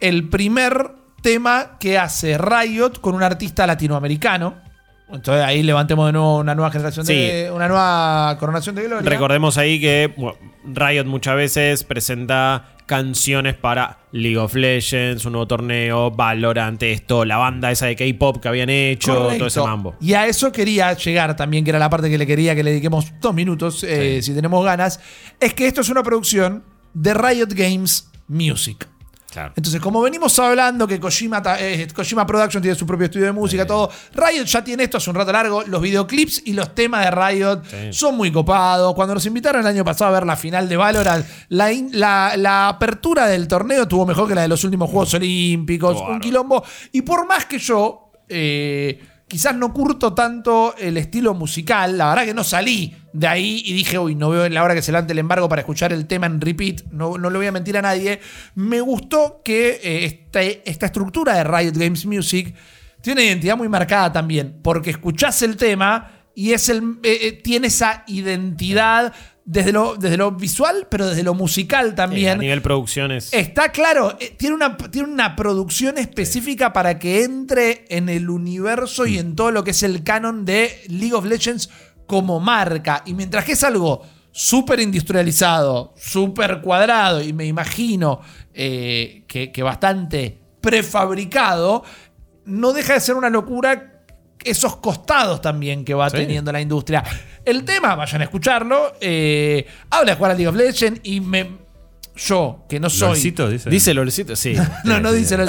el primer tema que hace Riot con un artista latinoamericano. Entonces ahí levantemos de nuevo una nueva generación de. Una nueva coronación de gloria. Recordemos ahí que bueno, Riot muchas veces presenta canciones para League of Legends, un nuevo torneo, Valorant, esto, la banda esa de K-pop que habían hecho, Correcto. todo ese mambo. Y a eso quería llegar también, que era la parte que le quería que le dediquemos dos minutos, eh, si tenemos ganas. Es que esto es una producción de Riot Games Music. Claro. Entonces, como venimos hablando que Kojima, eh, Kojima Production tiene su propio estudio de música, todo, Riot ya tiene esto hace un rato largo. Los videoclips y los temas de Riot Sí. son muy copados. Cuando nos invitaron el año pasado a ver la final de Valorant, la, in- la- la apertura del torneo estuvo mejor que la de los últimos Juegos Olímpicos. Claro. Un quilombo. Y por más que yo eh, quizás no curto tanto el estilo musical, la verdad que no salí de ahí y dije, uy, no veo la hora que se levante el embargo para escuchar el tema en repeat, no, no le voy a mentir a nadie. Me gustó que eh, esta, esta estructura de Riot Games Music tiene identidad muy marcada también, porque escuchás el tema y es el, eh, eh, tiene esa identidad desde lo, desde lo visual, pero desde lo musical Sí, a también. nivel producciones. Está claro, eh, tiene una, tiene una producción específica para que entre en el universo y en todo lo que es el canon de League of Legends como marca. Y mientras que es algo súper industrializado, súper cuadrado, y me imagino eh, que, que bastante prefabricado, no deja de ser una locura esos costados también que va Sí. teniendo la industria. El tema, vayan a escucharlo, eh, habla de jugar a League of Legends y me... Yo, que no soy... Lolcito, dice. Dice Lolcito, sí. No, no dice sí. el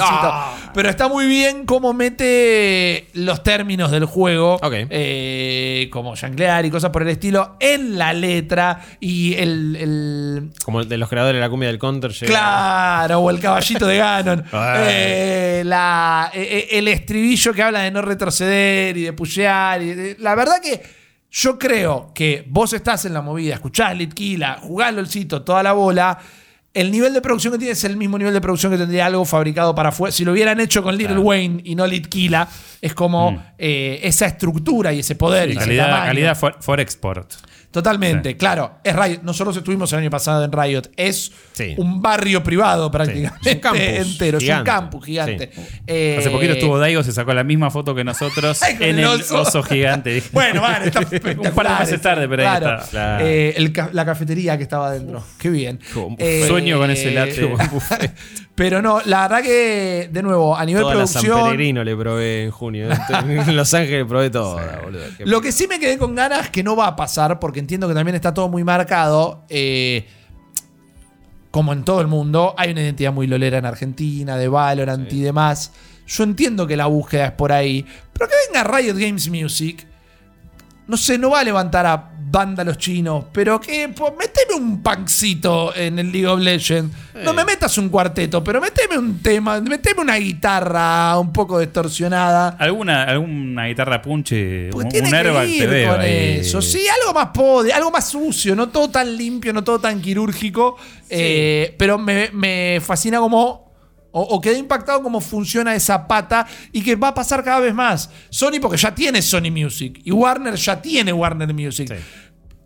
Pero está muy bien cómo mete los términos del juego, Ok. eh, como janglear y cosas por el estilo, en la letra y el- el, Como el de los creadores de la cumbia del Counter. llega- Claro, o el caballito de Ganon. Ay. Eh, la- eh, eh, el estribillo que habla de no retroceder y de pushear. y de- la verdad que yo creo que vos estás en la movida, escuchás Litquila, jugás LOLcito, toda la bola. El nivel de producción que tiene es el mismo nivel de producción que tendría algo fabricado para afuera. Si lo hubieran hecho con Little Claro. Wayne y no Litquila, es como Mm. eh, esa estructura y ese poder. y calidad, for, for export. Totalmente, Sí. claro. Es Riot. Nosotros estuvimos el año pasado en Riot. Es Sí. un barrio privado prácticamente Es un campus entero. Es un campus gigante. Eh, Hace poquito estuvo Daigo, se sacó la misma foto que nosotros en el oso. oso, gigante. Bueno, vale, está Un par de meses tarde, pero ahí está. Claro. Eh, el ca- la cafetería que estaba adentro. Qué bien. Qué buffet. Sueño con ese latte. Pero no, la verdad que, de nuevo, a nivel Toda la San producción. Le probé en junio. en Los Ángeles probé toda, boludo. Lo que sí me quedé con ganas, que no va a pasar, porque entiendo que también está todo muy marcado. eh, como en todo el mundo, hay una identidad muy lolera en Argentina, de Valorant y demás. Yo entiendo que la búsqueda es por ahí. Pero que venga Riot Games Music. No sé, no va a levantar a vándalos chinos, pero que pues, meteme un pancito en el League of Legends. No me metas un cuarteto, pero meteme un tema, meteme una guitarra un poco distorsionada. ¿Alguna, alguna guitarra punche, Porque un, tiene un que airbag te ir veo con ahí. eso. Sí, algo más pode, algo más sucio, no todo tan limpio, no todo tan quirúrgico. eh, pero me, me fascina cómo. O, o quedé impactado cómo funciona esa pata y que va a pasar cada vez más. Sony, porque ya tiene Sony Music y Warner ya tiene Warner Music. Sí.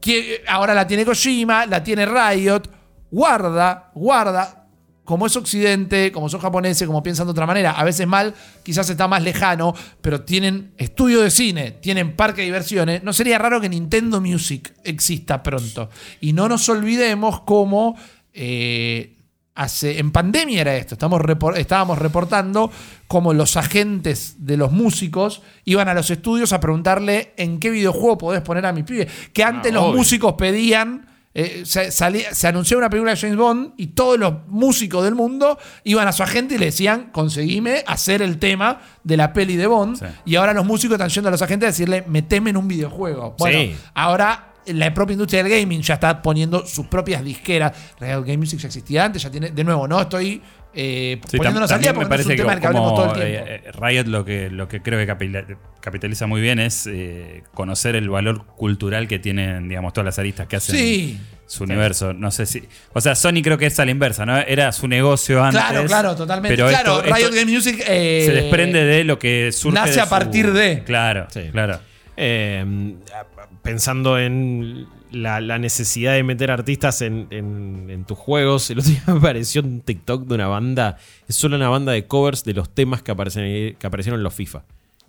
Que ahora la tiene Kojima, la tiene Riot. Guarda, guarda. Como es occidente, como son japoneses, como piensan de otra manera, a veces mal, quizás está más lejano, pero tienen estudio de cine, tienen parque de diversiones. No sería raro que Nintendo Music exista pronto. Y no nos olvidemos cómo eh, hace, en pandemia era esto. Estamos estábamos reportando cómo los agentes de los músicos iban a los estudios a preguntarle en qué videojuego podés poner a mi pibe. Que antes Ah, los obvio. músicos pedían. eh, se, salía- se anunció una película de James Bond y todos los músicos del mundo iban a su agente y le decían, conseguime hacer el tema de la peli de Bond. Sí. Y ahora los músicos están yendo a los agentes a decirle, meteme en un videojuego. Bueno, Sí. ahora la propia industria del gaming ya está poniendo sus propias disqueras. Real Game Music ya existía antes, ya tiene, de nuevo, no estoy eh, Sí, poniéndonos al día porque no es un tema del que hablemos todo el tiempo. eh, eh, Riot lo que, lo que creo que capitaliza muy bien es eh, conocer el valor cultural que tienen, digamos, todas las aristas que hacen Sí. su universo. No sé si. O sea, Sony creo que es a la inversa, ¿no? Era su negocio antes. Claro, claro, totalmente. Pero claro, esto- Riot esto Game Music eh, se desprende de lo que surge. nace de a su- partir de. Claro, Sí. claro. Eh, pensando en la, la necesidad de meter artistas en, en- en tus juegos, el otro día me apareció un TikTok de una banda, es solo una banda de covers de los temas que, aparecen, ahí- que aparecieron en los FIFA.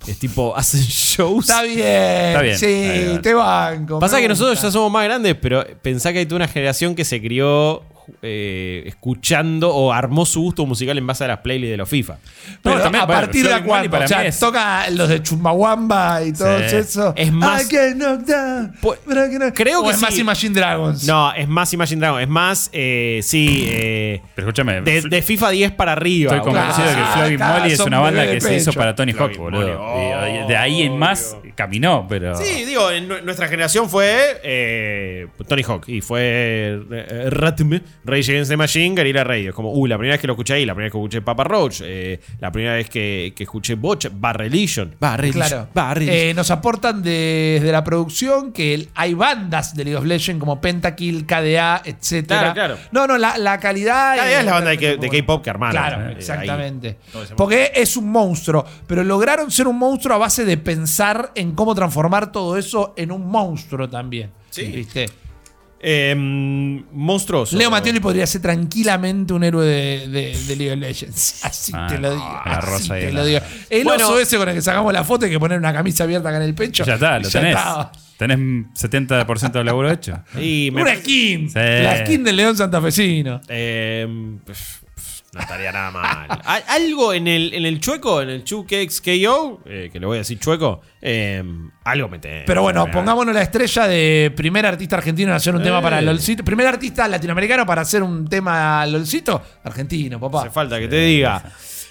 Es tipo, hacen shows. Está bien. Está bien, Sí, ahí va. te banco. Pasa que nosotros ya somos más grandes, pero pensá que hay toda una generación que se crió eh, escuchando o armó su gusto musical en base a las playlists de los FIFA. Pero también, a bueno, partir de Money cuándo? para O sea, mí es- toca los de Chumbawamba y todo Sí. eso. Es más- down, Pu- but I get- creo o que es más sí. Imagine Dragons. No, es más Imagine Dragon, es más, eh, sí, eh, Pero escúchame. de, de FIFA 10 para arriba. Estoy convencido de que Floyd claro, Molly es una banda que se hizo para Tony Hawk, boludo. De ahí en más caminó, pero. Sí, digo, en nu- nuestra generación fue eh, Tony Hawk y fue eh, Ratm, Rage Against the Machine, Guerrilla Radio. Como, uh, la primera vez que lo escuché ahí, la primera vez que escuché Papa Roach, eh, la primera vez que, que escuché Botch, Bar Religion. Bar Religion. Claro. Eh, nos aportan desde la producción que el- hay bandas de League of Legends como Pentakill, KDA, etcétera. Claro, claro. No, no, la, la calidad. KDA es la banda de de K-pop que armaron. Claro, ahí. exactamente. Porque es un monstruo, pero lograron ser un monstruo a base de pensar en cómo transformar todo eso en un monstruo también. Sí. ¿Viste? Eh, monstruoso. Leo Mattioli podría ser tranquilamente un héroe de, de- de League of Legends. Así Ah, te lo digo. la así rosa y te la- lo digo. El Bueno. oso ese con el que sacamos la foto y que poner una camisa abierta acá en el pecho. Ya está, lo ya tenés. estaba. Tenés 70% del laburo hecho. Y me Una skin. Sí. La skin del León Santafesino. Eh, no estaría nada mal. Al- Algo en el, en el chueco, en el KO, eh, que le voy a decir chueco, eh, algo mete. Pero bueno, pongámonos la estrella de primer artista argentino en hacer un tema Eh. para LOLcito. Primer artista latinoamericano para hacer un tema LOLcito. Argentino, papá. Hace falta que te diga.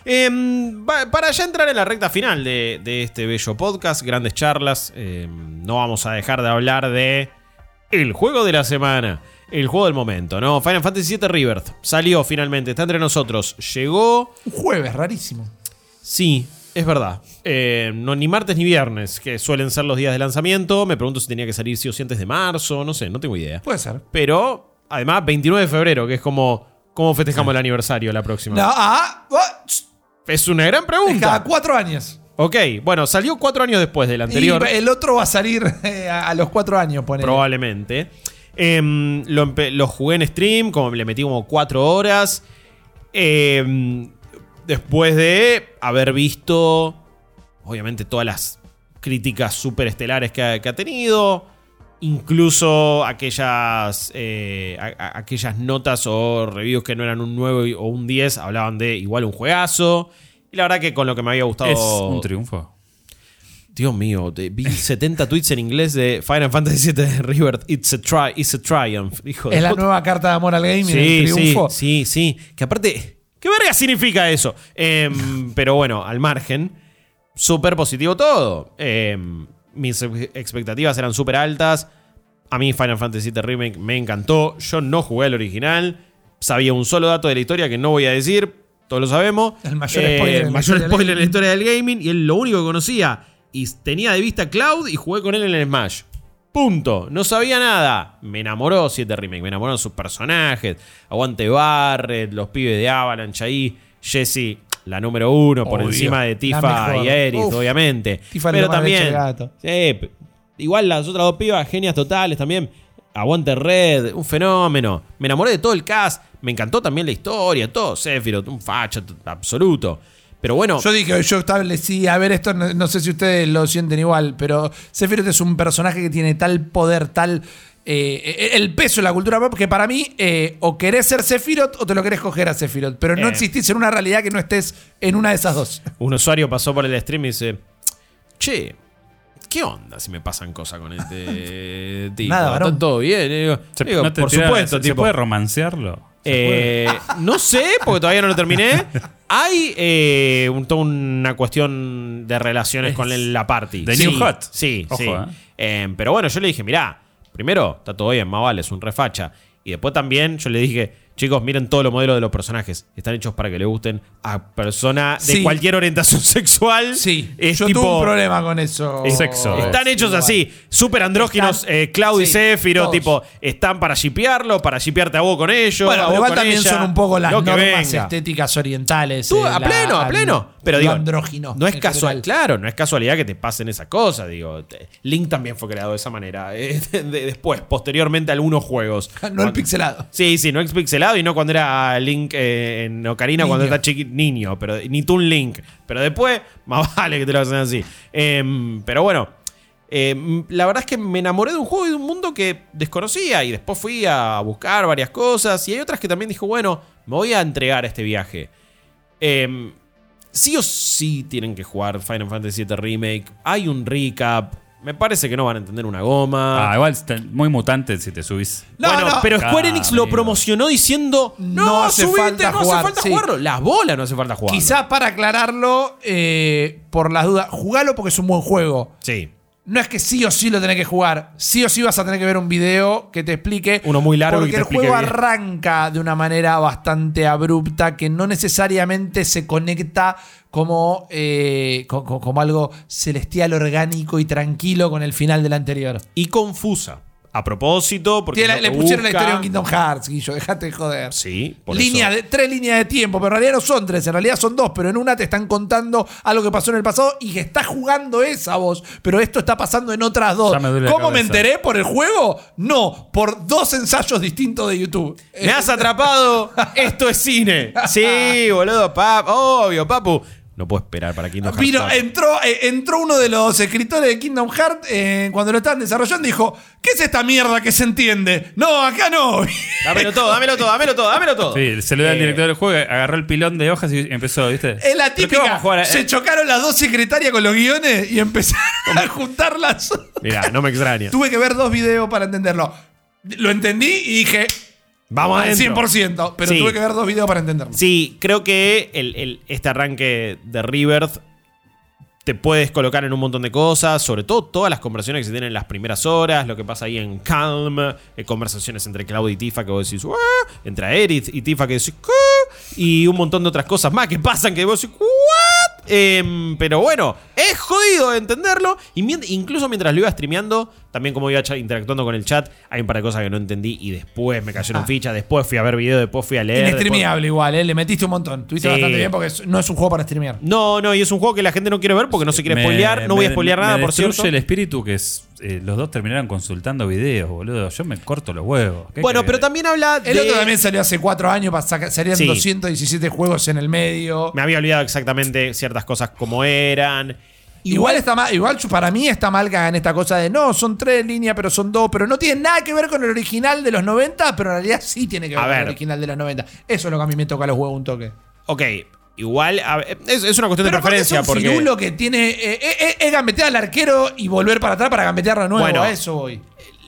Em, para ya entrar en la recta final de, de este bello podcast, grandes charlas, em, no vamos a dejar de hablar de el juego de la semana, el juego del momento, ¿no? Final Fantasy VII Rebirth salió finalmente, está entre nosotros, llegó, Un jueves, rarísimo. sí, es verdad, Eh, no ni martes ni viernes, que suelen ser los días de lanzamiento, me pregunto si tenía que salir sí o sí antes de marzo, no sé, no tengo idea. Puede ser. Pero, además, 29 de febrero, que es como, ¿cómo festejamos el aniversario la próxima? No, ah, ah, Es una gran pregunta. cada cuatro años. Ok, bueno, salió cuatro años después del anterior, Y el otro va a salir eh, a, los cuatro años, pone. probablemente. Em, lo, lo jugué en stream, como le metí como cuatro horas. Em, después de haber visto, obviamente, todas las críticas súper estelares que ha, que ha tenido. Incluso aquellas, eh, aquellas notas o reviews que no eran un 9 o un 10 hablaban de igual un juegazo. Y la verdad que con lo que me había gustado... Es un triunfo. Dios mío, vi 70 tweets en inglés de Final Fantasy VII Rebirth. It's a, tri it's a triumph. Hijo de Es la puta. nueva carta de amor al gaming, Sí, el sí, triunfo. sí, sí. Que aparte, ¿qué verga significa eso? Em, pero bueno, al margen, súper positivo todo. Em, mis ex- expectativas eran súper altas. A mí Final Fantasy VII Remake me encantó. Yo no jugué al original. Sabía un solo dato de la historia que no voy a decir. Todos lo sabemos. El mayor spoiler en la mayor spoiler en la historia del gaming. Y él lo único que conocía. Y tenía de vista Cloud y jugué con él en el Smash. Punto. No sabía nada. Me enamoró 7 Remake. Me enamoraron sus personajes. Aguante Barret, los pibes de Avalanche ahí. Jesse, la número uno, por Obvio. encima de Tifa y Eris, Uf. obviamente. Tifa Pero también. gato. P- igual las otras dos pibas, genias totales también. Aguante Red, un fenómeno. Me enamoré de todo el cast. Me encantó también la historia, todo. Sephiroth, un facho absoluto. Pero bueno, Yo dije, yo establecí, a ver, esto no, no sé si ustedes lo sienten igual, pero Sephiroth es un personaje que tiene tal poder, tal. eh, el peso de la cultura pop que para mí, eh, o querés ser Sephiroth o te lo querés coger a Sephiroth, pero no Eh. existís en una realidad que no estés en una de esas dos. un usuario pasó por el stream y dice: Che, ¿qué onda si me pasan cosas con este tipo? Nada, varón. ¿Está todo bien? Digo, Se- digo, no te por tira- supuesto, ¿Se, tipo. puede romancearlo? Eh, no sé, porque todavía no lo terminé. Hay eh, un- toda una cuestión de relaciones con la party. de sí, New Hot. Sí, Ojo, sí. eh. Eh, pero bueno, yo le dije, mirá, primero, está todo bien, más vale, es un refacha. Y después también yo le dije, Chicos, miren todos los modelos de los personajes. Están hechos para que le gusten a personas de Sí. cualquier orientación sexual. Sí, Es yo tipo- tuve un problema con eso. Es sexo. Están hechos Igual. así, súper andróginos, Están- eh, Cloud y sí, todos. tipo, están para shipearlo, para shipearte a vos con ellos. Bueno, pero vos igual con también ella, son un poco las lo que normas venga. estéticas orientales. Tú, eh, a la- pleno, a al- pleno. Pero lo digo, andrógino. no es en casual, general. claro, no es casualidad que te pasen esa cosa. Digo, te- Link también fue creado de esa manera. eh, de- de- después, posteriormente, algunos juegos. No el pixelado. Sí, sí, no es y no cuando era Link eh, en Ocarina, cuando está chiquito, niño, pero ni tú un Link. Pero después, más vale que te lo hacen así. Em, pero bueno, em, la verdad es que me enamoré de un juego y de un mundo que desconocía y después fui a buscar varias cosas y hay otras que también dijo, bueno, me voy a entregar a este viaje. Em, sí o sí tienen que jugar Final Fantasy VII Remake. Hay un recap. Me parece que no van a entender una goma. Ah, igual está muy mutante si te subís. No, bueno, no. pero Square Ah, Enix lo amigo. promocionó diciendo no, No hace subite, falta no jugar", hace falta sí. jugarlo. Las bolas no hace falta jugar. Quizás para aclararlo, eh, por las dudas, jugalo porque es un buen juego. Sí. No es que sí o sí lo tenés que jugar. Sí o sí vas a tener que ver un video que te explique. Uno muy largo Porque que te el juego bien. arranca de una manera bastante abrupta que no necesariamente se conecta como, eh, co- co- como algo celestial, orgánico y tranquilo con el final del anterior. Y confusa. A propósito, porque. Tiene- no le pusieron la historia en Kingdom Hearts, Guillo, dejate de joder. Sí, por Línea eso. de, tres líneas de tiempo, pero en realidad no son tres, en realidad son dos, pero en una te están contando algo que pasó en el pasado y que estás jugando esa voz, pero esto está pasando en otras dos. Ya me duele la ¿Cómo me enteré? ¿Por el juego? No, por dos ensayos distintos de YouTube. ¿Me has atrapado? Esto es cine. Sí, boludo, pap. Obvio, papu. No puedo esperar para Kingdom Hearts. Vino, 4. entró, eh, entró uno de los escritores de Kingdom Hearts eh, cuando lo estaban desarrollando y dijo: ¿Qué es esta mierda que se entiende? No, acá no. Dámelo todo, dámelo todo, dámelo todo, dámelo todo. Sí, se lo da al Eh, director del juego, agarró el pilón de hojas y empezó, ¿viste? Es la ¿Pero típica. vamos a jugar? Eh, Se chocaron las dos secretarias con los guiones y empezaron a juntarlas. Mirá, no me extraña. Tuve que ver dos videos para entenderlo. Lo entendí y dije, Vamos al adentro. 100%, pero Sí. tuve que ver dos videos para entenderlo. Sí, creo que el- el- este arranque de Rebirth te puedes colocar en un montón de cosas, sobre todo todas las conversaciones que se tienen en las primeras horas, lo que pasa ahí en Calm, eh, conversaciones entre Cloud y Tifa que vos decís, "What?", entre Aerith y Tifa que decís, "¿Qué?", y un montón de otras cosas más que pasan que vos decís, ¿what? Em, pero bueno, es jodido de entenderlo, y incluso mientras lo iba streameando, también como iba interactuando con el chat, hay un par de cosas que no entendí y después me cayeron Ah. fichas, después fui a ver video, después fui a leer. después- Inestremeable igual, ¿eh? le metiste un montón. Tuviste Sí. bastante bien porque no es un juego para streamear. No, no, y es un juego que la gente no quiere ver porque no se quiere Me- spoilear. No voy a me- spoilear me nada, por cierto. el espíritu que es, eh, los dos terminaron consultando videos, boludo. Yo me corto los huevos. ¿Qué Bueno, pero también habla de. El otro también salió hace cuatro años, para sacar, salían Sí. 217 juegos en el medio. Me había olvidado exactamente ciertas cosas como eran. Igual, está mal, igual para mí está mal que hagan esta cosa de no, son tres líneas, pero son dos, pero no tiene nada que ver con el original de los 90, pero en realidad sí tiene que ver con el original de los 90. Eso es lo que a mí me toca a los huevos un toque. Ok, igual. a es, es una cuestión de Pero preferencia es un porque. que tiene. eh, eh, eh, es gambetear al arquero y volver para atrás para gambetearlo de nuevo. Bueno, a eso voy.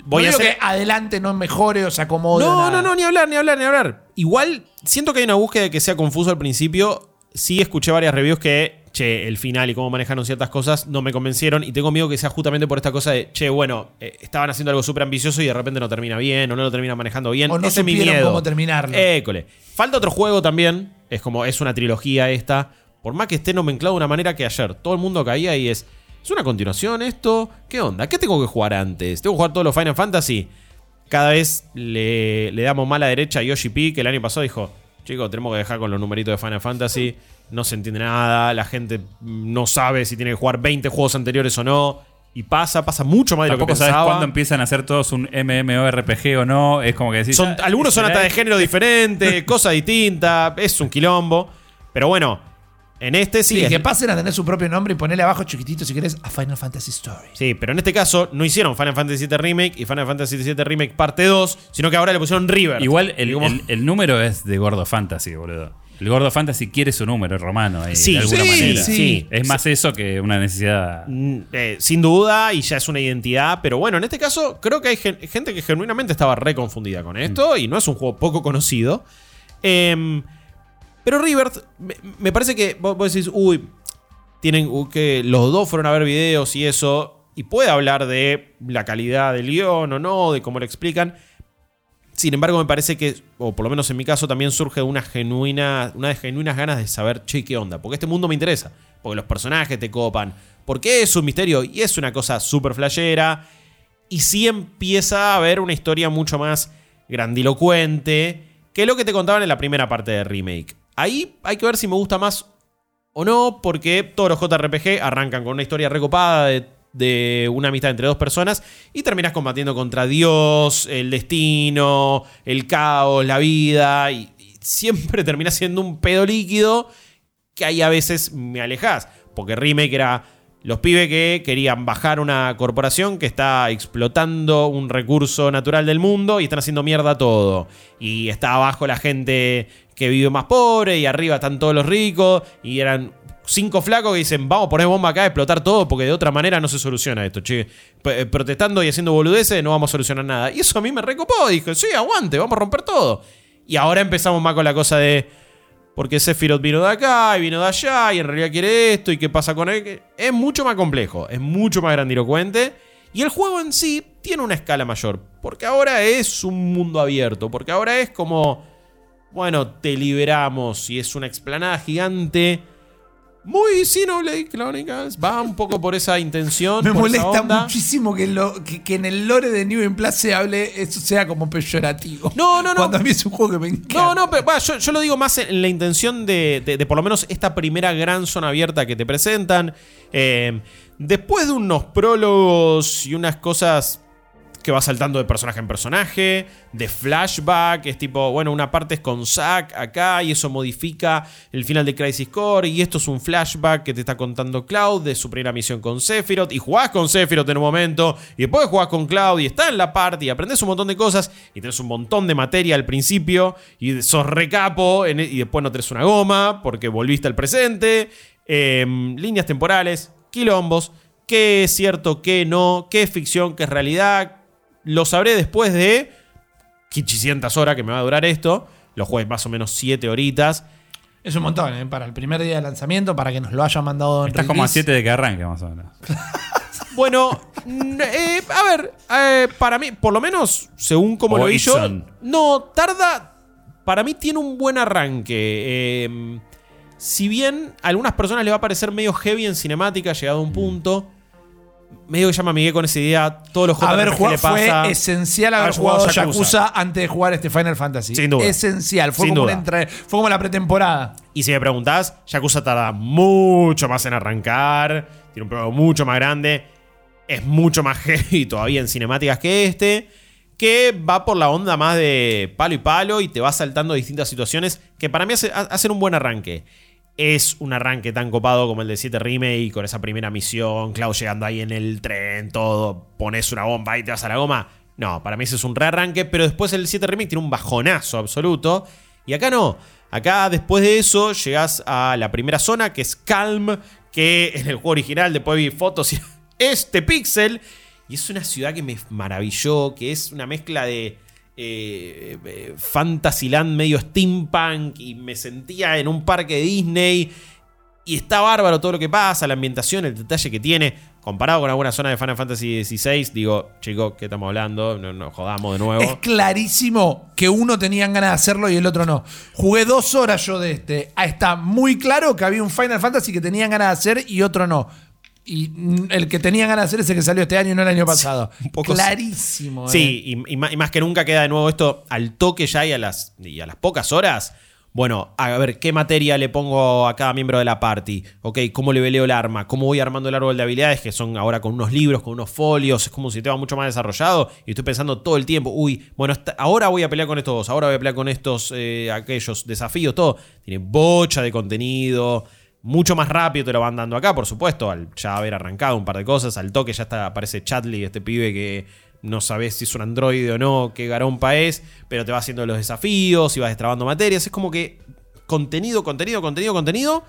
voy no a digo hacer- que adelante no mejore o se acomode. No, nada. no, no, ni hablar, ni hablar, ni hablar. Igual, siento que hay una búsqueda de que sea confuso al principio. Sí escuché varias reviews que, che, el final y cómo manejaron ciertas cosas no me convencieron. Y tengo miedo que sea justamente por esta cosa de, che, bueno, eh, estaban haciendo algo súper ambicioso y de repente no termina bien o no lo termina manejando bien. O no Ese es mi supieron miedo. cómo terminarlo. École. Falta otro juego también. Es como, es una trilogía esta. Por más que esté nomenclado de una manera que ayer todo el mundo caía y es, ¿es una continuación esto? ¿Qué onda? ¿Qué tengo que jugar antes? ¿Tengo que jugar todos los Final Fantasy? Cada vez le, le damos mala derecha a Yoshi P, que el año pasado dijo, chicos, tenemos que dejar con los numeritos de Final Fantasy. No se entiende nada, la gente mm, no sabe si tiene que jugar 20 juegos anteriores o no. Y pasa, pasa mucho más de lo que Tampoco sabes pensaba. cuándo empiezan a hacer todos un MMORPG o no. Es como que decís. Son- ah, algunos son ¿será hasta de género diferente, cosa distinta, es un quilombo. Pero bueno, en este sí. Sí, es- que pasen a tener su propio nombre y ponerle abajo chiquitito si querés a Final Fantasy Story. Sí, pero en este caso no hicieron Final Fantasy VII Remake y Final Fantasy VII Remake parte 2, sino que ahora le pusieron River. Igual el, Y como- el- el número es de Gordo Fantasy, boludo. El Gordo Fantasy quiere su número romano ahí, Sí, de alguna sí, manera. sí. Es más eso que una necesidad. Mm, eh, sin duda, y ya es una identidad, pero bueno, en este caso creo que hay gen- gente que genuinamente estaba re confundida con esto y no es un juego poco conocido. Em, pero River, me, parece que vos, decís, uy, tienen uh, que los dos fueron a ver videos y eso, y puede hablar de la calidad del guion o no, de cómo lo explican. Sin embargo, me parece que, o por lo menos en mi caso, también surge una genuina, una de genuinas ganas de saber, che, ¿qué onda? Porque este mundo me interesa, porque los personajes te copan, porque es un misterio y es una cosa súper flashera, y sí empieza a haber una historia mucho más grandilocuente que lo que te contaban en la primera parte de remake. Ahí hay que ver si me gusta más o no, porque todos los JRPG arrancan con una historia recopada de, una amistad entre dos personas y terminas combatiendo contra Dios, el destino, el caos, la vida, y, siempre termina siendo un pedo líquido que ahí a veces me alejas, porque Remake era los pibes que querían bajar una corporación que está explotando un recurso natural del mundo y están haciendo mierda todo. Y está abajo la gente que vive más pobre y arriba están todos los ricos y eran cinco flacos que dicen, vamos a poner bomba acá explotar todo porque de otra manera no se soluciona esto, che. Eh, protestando y haciendo boludeces no vamos a solucionar nada. Y eso a mí me recopó, dije, sí, aguante, vamos a romper todo. Y ahora empezamos más con la cosa de... Porque Sephiroth vino de acá y vino de allá y en realidad quiere esto y qué pasa con él. Es mucho más complejo, es mucho más grandilocuente. Y el juego en sí tiene una escala mayor. Porque ahora es un mundo abierto. Porque ahora es como... Bueno, te liberamos y es una explanada gigante. Muy Xenoblade Chronicles. Va un poco por esa intención. Me por esa molesta onda. muchísimo que, lo, que, que en el lore de New in Plus se hable, eso sea como peyorativo. No, no, no. Cuando a mí es un juego que me encanta. No, no, pero, bueno, yo, yo lo digo más en la intención de, de- de por lo menos esta primera gran zona abierta que te presentan. Eh, después de unos prólogos y unas cosas que va saltando de personaje en personaje, de flashback, es tipo, bueno, una parte es con Zack acá y eso modifica el final de Crisis Core y esto es un flashback que te está contando Cloud de su primera misión con Sephiroth y jugás con Sephiroth en un momento y después jugás con Cloud y está en la parte y aprendes un montón de cosas y tenés un montón de materia al principio y sos recapo e, y después no tenés una goma porque volviste al presente, em, líneas temporales, quilombos, qué es cierto, qué no, qué es ficción, qué es realidad, lo sabré después de 500 horas que me va a durar esto. Lo juegues más o menos 7 horitas. Es un montón, ¿eh? Para el primer día de lanzamiento, para que nos lo hayan mandado en Estás como a release. 7 de que arranque, más o menos. Bueno, eh, a ver, eh, para mí, por lo menos, según como O lo hizo, Itson. no, tarda, para mí tiene un buen arranque. Eh, si bien a algunas personas le va a parecer medio heavy en cinemática, llegado a un punto, medio que ya me amigué con esa idea, todos los JRPG jugado, le pasa. fue esencial haber haber jugado jugado Yakuza. Yakuza. antes de jugar este Final Fantasy. Sin duda. Esencial. Fue Sin como, duda. entra- fue como la pretemporada. Y si me preguntás, Yakuza tarda mucho más en arrancar. Tiene un prólogo mucho más grande. Es mucho más heavy todavía en cinemáticas que este. Que va por la onda más de palo y palo y te va saltando distintas situaciones. Que para mí hace- hacen un buen arranque. Es un arranque tan copado como el de 7 Remake con esa primera misión. Cloud llegando ahí en el tren, todo. Pones una bomba y te vas a la goma. No, para mí ese es un rearranque. Pero después el 7 Remake tiene un bajonazo absoluto. Y acá no. Acá después de eso llegas a la primera zona que es Calm, que en el juego original después vi fotos y este pixel. Y es una ciudad que me maravilló, que es una mezcla de eh, eh, Fantasyland medio steampunk y me sentía en un parque de Disney. Y está bárbaro todo lo que pasa, la ambientación, el detalle que tiene. Comparado con alguna zona de Final Fantasy XVI, digo, chicos, ¿qué estamos hablando? No nos jodamos de nuevo. Es clarísimo que uno tenía ganas de hacerlo y el otro no. Jugué dos horas yo de este. Ah, Está muy claro que había un Final Fantasy que tenían ganas de hacer y otro no. Y el que tenía ganas de hacer es el que salió este año y no el año pasado. un poco Clarísimo. eh. Sí, y, y ma- y más que nunca queda de nuevo esto al toque ya y a las, y a las pocas horas. Bueno, a ver, ¿qué materia le pongo a cada miembro de la party? Ok, ¿cómo le veleo el arma? ¿Cómo voy armando el árbol de habilidades? Que son ahora con unos libros, con unos folios, es como un sistema mucho más desarrollado. Y estoy pensando todo el tiempo, uy, bueno, ahora voy a pelear con estos dos, ahora voy a pelear con estos, eh, aquellos desafíos, todo. Tiene bocha de contenido. Mucho más rápido te lo van dando acá, por supuesto, al ya haber arrancado un par de cosas. Al toque ya está, aparece Chatley, este pibe que no sabes si es un androide o no, qué garompa es, pero te va haciendo los desafíos y vas destrabando materias. Es como que contenido, contenido, contenido, contenido,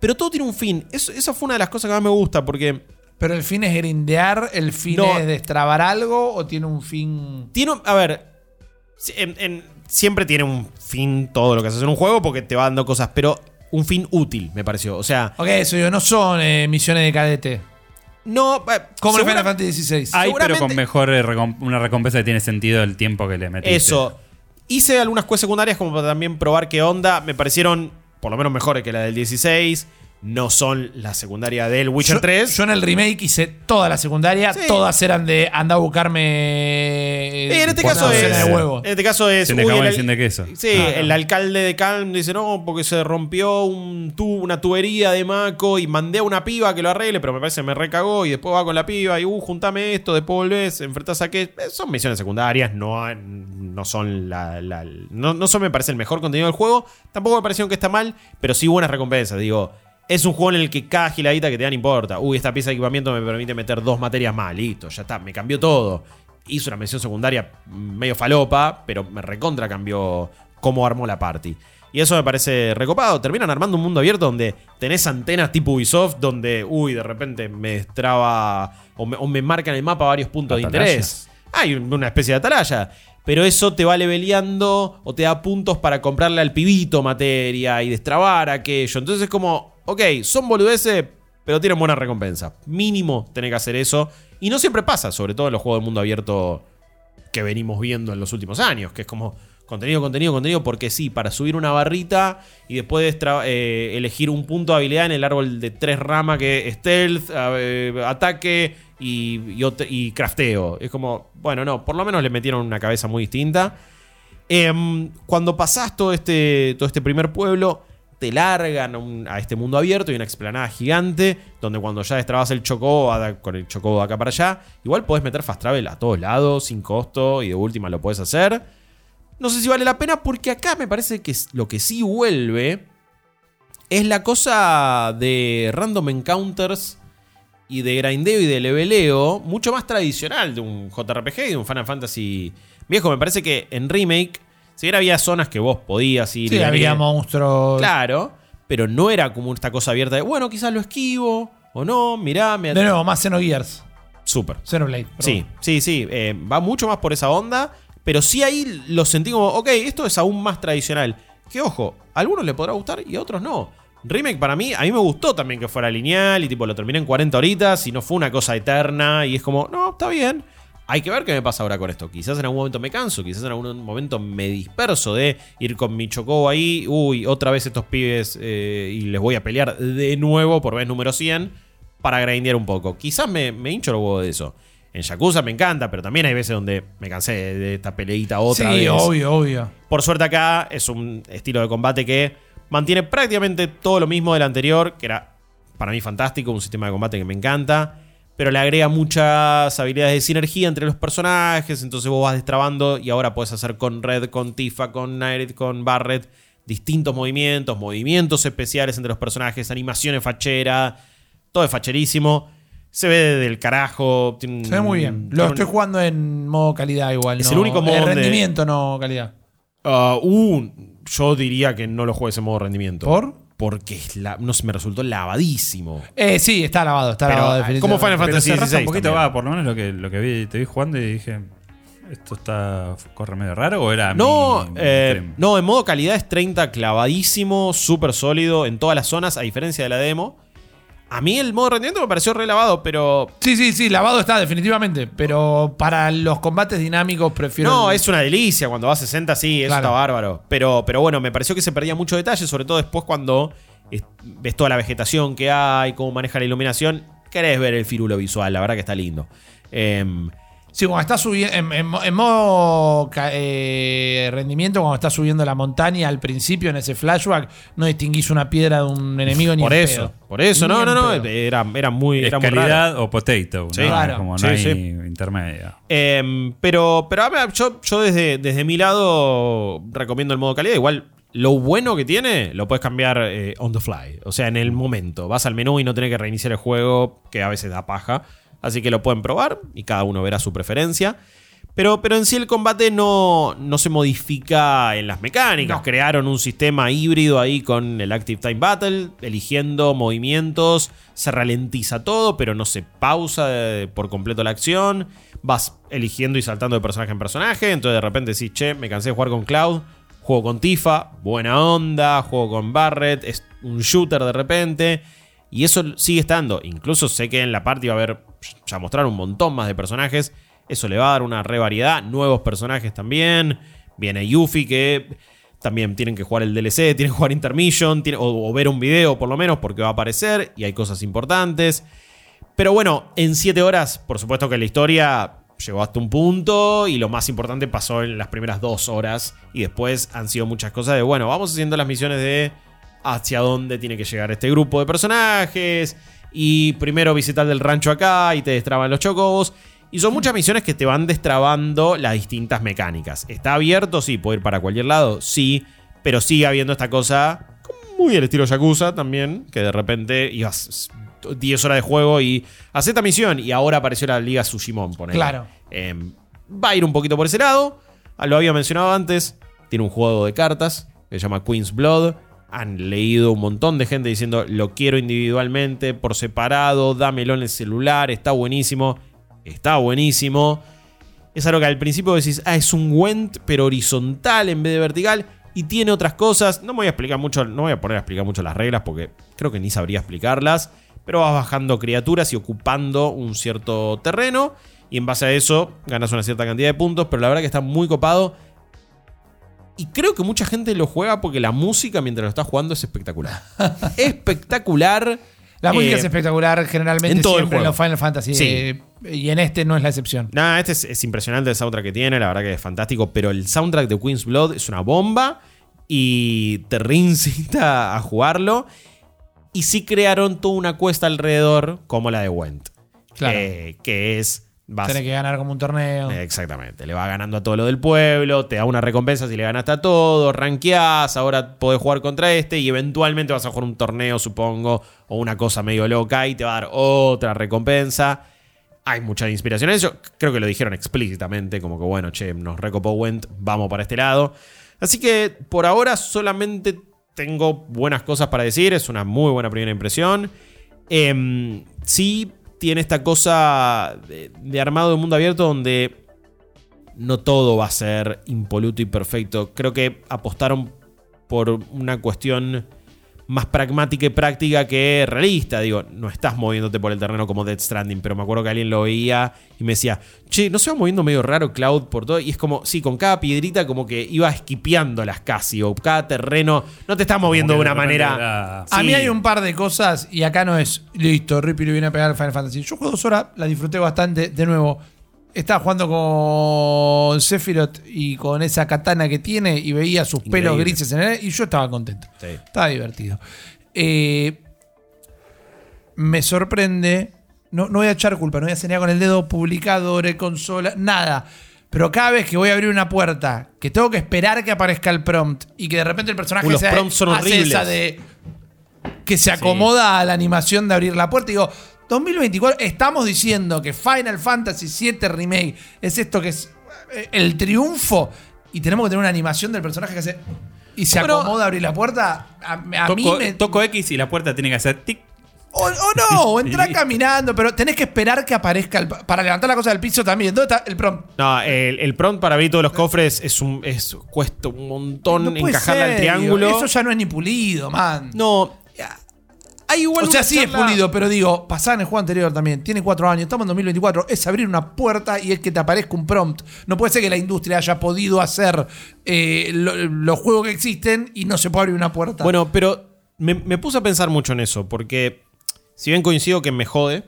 pero todo tiene un fin. Eso, esa fue una de las cosas que más me gusta, porque Pero el fin es grindear, el fin No. es destrabar algo o tiene un fin. tiene, un- a ver, si- en- en- siempre tiene un fin todo lo que haces en un juego porque te va dando cosas, pero un fin útil, me pareció. O sea, Ok, eso yo, no son eh, misiones de cadete. no... eh, Como el segura- Final Fantasy XVI. Hay, pero con mejor eh, recom- una recompensa que tiene sentido el tiempo que le metiste. Eso. Hice algunas quests secundarias como para también probar qué onda. Me parecieron por lo menos mejores que la del 16. No son la secundaria del Witcher yo, 3. Yo en el remake hice toda la secundaria, Sí. todas eran de anda a buscarme. Eh, en este caso es. de huevos. En este caso es. El- y sin de queso. Sí, Ah, el alcalde de Calm dice, no, porque se rompió un tu- una tubería de Maco y mandé a una piba que lo arregle, pero me parece que me recagó y después va con la piba y, uh, juntame esto, después volvés, enfrentás a qué. Eh, Son misiones secundarias, no, no son la... la- no, no son, me parece, el mejor contenido del juego. Tampoco me parecieron que está mal, pero sí buenas recompensas. Digo, es un juego en el que cada giladita que te dan importa. Uy, esta pieza de equipamiento me permite meter dos materias más. Listo, ya está, me cambió todo. Hizo una misión secundaria medio falopa, pero me recontra cambió cómo armó la party. Y eso me parece recopado. Terminan armando un mundo abierto donde tenés antenas tipo Ubisoft, donde, uy, de repente me destraba o me, o me marcan el mapa varios puntos de interés. Hay un- una especie de atalaya. Pero eso te va leveleando o te da puntos para comprarle al pibito materia y destrabar aquello. Entonces es como, ok, son boludeces, pero tienen buena recompensa. Mínimo tenés que hacer eso. Y no siempre pasa, sobre todo en los juegos de mundo abierto que venimos viendo en los últimos años, que es como contenido, contenido, contenido, porque sí, para subir una barrita y después eh, elegir un punto de habilidad en el árbol de tres ramas que es stealth, eh, ataque y, y crafteo. Es como, bueno, no, por lo menos le metieron una cabeza muy distinta. Em, cuando pasás todo este, todo este primer pueblo, te largan a, este mundo abierto y una explanada gigante, donde cuando ya destrabas el chocobo, con el chocobo de acá para allá, igual podés meter fast travel a todos lados, sin costo, y de última lo podés hacer. No sé si vale la pena, porque acá me parece que lo que sí vuelve es la cosa de random encounters y de grindeo y de leveleo mucho más tradicional de un JRPG y de un Final Fantasy viejo. Me parece que en Remake, si bien había zonas que vos podías ir Sí, y había monstruos. Claro, pero no era como esta cosa abierta de, bueno, quizás lo esquivo o no, mirá, me De nuevo, más Xenogears. Súper. Xenoblade. perdón. Sí, sí, sí. eh, va mucho más por esa onda. Pero sí ahí lo sentí como, ok, esto es aún más tradicional. Que ojo, a algunos le podrá gustar y a otros no. Remake para mí, a mí me gustó también que fuera lineal y tipo lo terminé en 40 horitas y no fue una cosa eterna y es como, no, está bien. Hay que ver qué me pasa ahora con esto. Quizás en algún momento me canso, quizás en algún momento me disperso de ir con mi chocobo ahí, uy, otra vez estos pibes eh, y les voy a pelear de nuevo por vez número 100 para grindear un poco. Quizás me, me hincho el huevo de eso. En Yakuza me encanta, pero también hay veces donde me cansé de, esta peleita otra sí, vez. obvio, obvio. Por suerte acá es un estilo de combate que mantiene prácticamente todo lo mismo del anterior, que era para mí fantástico, un sistema de combate que me encanta, pero le agrega muchas habilidades de sinergia entre los personajes, entonces vos vas destrabando y ahora puedes hacer con Red, con Tifa, con Nairit, con Barret distintos movimientos, movimientos especiales entre los personajes, animaciones fachera, todo es facherísimo. Se ve del carajo. tiene Se ve muy bien. Lo un- estoy jugando en modo calidad igual. Es no- el único modo donde- rendimiento, no calidad. Ah, uh, yo diría que no lo juegues en modo rendimiento. ¿Por? Porque es la- no sé, me resultó lavadísimo. Eh, sí, está lavado, está Pero, lavado ah, definitivamente. ¿cómo Final Fantasy XVI un poquito, también. va, por lo menos lo que, lo que vi, te vi jugando y dije, ¿esto está corre medio raro o era No, mi- mi eh, no, en modo calidad es 30 clavadísimo, súper sólido en todas las zonas, a diferencia de la demo. A mí el modo rendimiento me pareció re lavado, pero. Sí, sí, sí, lavado está definitivamente. Pero para los combates dinámicos prefiero. No, el- es una delicia. Cuando va a 60, sí, eso Claro. está bárbaro. Pero, pero bueno, me pareció que se perdía mucho detalle, sobre todo después cuando es- ves toda la vegetación que hay, cómo maneja la iluminación. Querés ver el firulo visual, la verdad que está lindo. Em, Sí, cuando estás subiendo. En, en mo- en modo eh, rendimiento, cuando estás subiendo la montaña al principio en ese flashback, no distinguís una piedra de un enemigo ni por en eso, pedo. por eso, Ni no, no, no. Era, era muy, Es era muy raro. calidad o potato, Sí, ¿no? claro. Como no Sí, hay sí. intermedia. Em, pero, pero yo, yo desde, desde mi lado recomiendo el modo calidad. Igual, lo bueno que tiene, lo puedes cambiar eh, on the fly. O sea, en el momento. Vas al menú y no tenés que reiniciar el juego, que a veces da paja. Así que lo pueden probar y cada uno verá su preferencia. Pero, pero en sí el combate no, no se modifica en las mecánicas. No. Crearon un sistema híbrido ahí con el Active Time Battle, eligiendo movimientos, se ralentiza todo, pero no se pausa eh, por completo la acción. Vas eligiendo y saltando de personaje en personaje, entonces de repente decís, che, me cansé de jugar con Cloud, juego con Tifa, buena onda, juego con Barret, es un shooter de repente. Y eso sigue estando. Incluso sé que en la party va a haber, ya mostraron un montón más de personajes. Eso le va a dar una re variedad. Nuevos personajes también. Viene Yuffie que también tienen que jugar el DLC, tienen que jugar Intermission, o, o ver un video por lo menos porque va a aparecer y hay cosas importantes. Pero bueno, en 7 horas, por supuesto que la historia llegó hasta un punto y lo más importante pasó en las primeras 2 horas y después han sido muchas cosas de, bueno, vamos haciendo las misiones de hacia dónde tiene que llegar este grupo de personajes y primero visitar del rancho acá y te destraban los chocobos. Y son muchas misiones que te van destrabando las distintas mecánicas. ¿Está abierto? Sí, puede ir para cualquier lado, sí, pero sigue habiendo esta cosa muy al estilo Yakuza también, que de repente ibas 10 horas de juego y hace esta misión y ahora apareció la Liga Tsushimon, ponele. Claro. Em, va a ir un poquito por ese lado. Ah, Lo había mencionado antes. Tiene un juego de cartas que se llama Queen's Blood. Han leído un montón de gente diciendo lo quiero individualmente, por separado, dámelo en el celular, está buenísimo. Está buenísimo. Es algo que al principio decís, ah, es un Went, pero horizontal en vez de vertical. Y tiene otras cosas. No me voy a explicar mucho, no voy a poner a explicar mucho las reglas porque creo que ni sabría explicarlas. Pero vas bajando criaturas y ocupando un cierto terreno. Y en base a eso ganas una cierta cantidad de puntos. Pero la verdad que está muy copado. Y creo que mucha gente lo juega porque la música mientras lo estás jugando es espectacular. espectacular. La música Eh, es espectacular, generalmente en todo el siempre en juego. los Final Fantasy. Sí. eh, y en este no es la excepción. Nada, este es, es impresionante el soundtrack que tiene, la verdad que es fantástico, pero el soundtrack de Queen's Blood es una bomba y te reincita a jugarlo. Y sí crearon toda una cuesta alrededor como la de Went. Claro. Eh, que es... vas- Tiene que ganar como un torneo. Exactamente, le va ganando a todo lo del pueblo, te da una recompensa si le ganaste a todo, rankeás, ahora podés jugar contra este y eventualmente vas a jugar un torneo, supongo, o una cosa medio loca y te va a dar otra recompensa. Hay mucha inspiración en eso, creo que lo dijeron explícitamente, como que bueno, che, nos recopó Went, vamos para este lado. Así que por ahora solamente tengo buenas cosas para decir, es una muy buena primera impresión. Em, sí tiene esta cosa de, armado de mundo abierto donde no todo va a ser impoluto y perfecto. Creo que apostaron por una cuestión más pragmática y práctica que realista. Digo, no estás moviéndote por el terreno como Dead Stranding, pero me acuerdo que alguien lo veía y me decía, che, ¿no se va moviendo medio raro Cloud por todo? Y es como, sí, con cada piedrita como que iba esquipeándolas casi, o cada terreno, no te estás moviendo de una manera... era- A mí hay un par de cosas, y acá no es listo, Rippy le viene a pegar al Final Fantasy. Yo jugué dos horas, la disfruté bastante. De nuevo, estaba jugando con Sephiroth y con esa katana que tiene y veía sus pelos grises en él, y yo estaba contento. Sí. Estaba divertido. Eh, me sorprende. No, no voy a echar culpa, no voy a señalar con el dedo publicadores, consola, nada. Pero cada vez que voy a abrir una puerta, que tengo que esperar que aparezca el prompt y que de repente el personaje Uh, los se prompts son hace horribles. esa de que se acomoda a la animación de abrir la puerta. Y digo, 2024, estamos diciendo que Final Fantasy VII Remake es esto que es eh, el triunfo y tenemos que tener una animación del personaje que hace y se Bueno, acomoda a abrir la puerta. A, a mí me. toco X y la puerta tiene que hacer tic. O, o no, o entrar caminando, pero tenés que esperar que aparezca el- para levantar la cosa del piso también. ¿Dónde está el prompt? No, el, el prompt para abrir todos los cofres es un. Es, cuesta un montón No encajarla al triángulo. Eso ya no es ni pulido, man. No. Hay igual o sea, sí es pulido, pero digo, pasaba en el juego anterior también. Tiene cuatro años, estamos en 2024. Es abrir una puerta y es que te aparezca un prompt. No puede ser que la industria haya podido hacer eh, lo- los juegos que existen y no se puede abrir una puerta. Bueno, pero me, me puse a pensar mucho en eso, porque si bien coincido que me jode,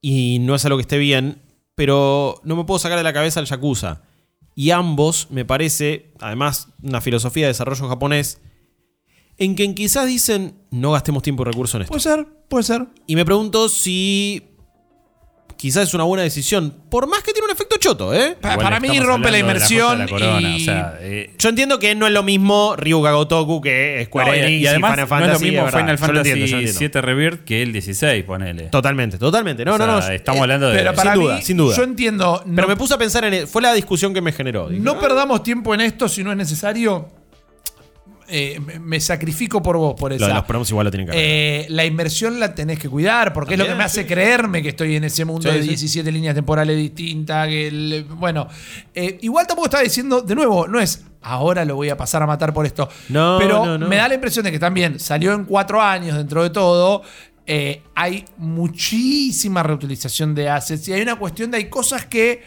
y no es algo que esté bien, pero no me puedo sacar de la cabeza el Yakuza. Y ambos, me parece, además, una filosofía de desarrollo japonés, en que quizás dicen, no gastemos tiempo y recursos en esto. puede ser, puede ser. Y me pregunto si quizás es una buena decisión, por más que tiene un efecto choto, ¿eh? Pa- Igual para mí rompe la inmersión la corona, y- o sea, eh, Yo entiendo que no es lo mismo Ryuga Gotoku que Square no, y- Enix y, además Final no es Fantasy. lo mismo es verdad. Final Yo lo Fantasy entiendo, yo lo entiendo. 7 Rebirth que el 16, ponele. Totalmente, totalmente. No, O sea, no, no. Estamos Eh, hablando de. Pero para sin mí, duda, sin duda. yo entiendo. Pero no- me puse a pensar en. Fue la discusión que me generó. Dije, No ah, perdamos tiempo en esto si no es necesario. Eh, me- sacrifico por vos, por Lo esa. los promos igual lo tienen que hacer. Eh, la inmersión la tenés que cuidar, porque es lo que me hace sí. creerme que estoy en ese mundo Sí, de sí. 17 líneas temporales distintas. Que el- bueno, eh, igual tampoco estaba diciendo, de nuevo, no es ahora lo voy a pasar a matar por esto. No, Pero no, no. me da la impresión de que también salió en cuatro años dentro de todo. eh, hay muchísima reutilización de assets y hay una cuestión de hay cosas que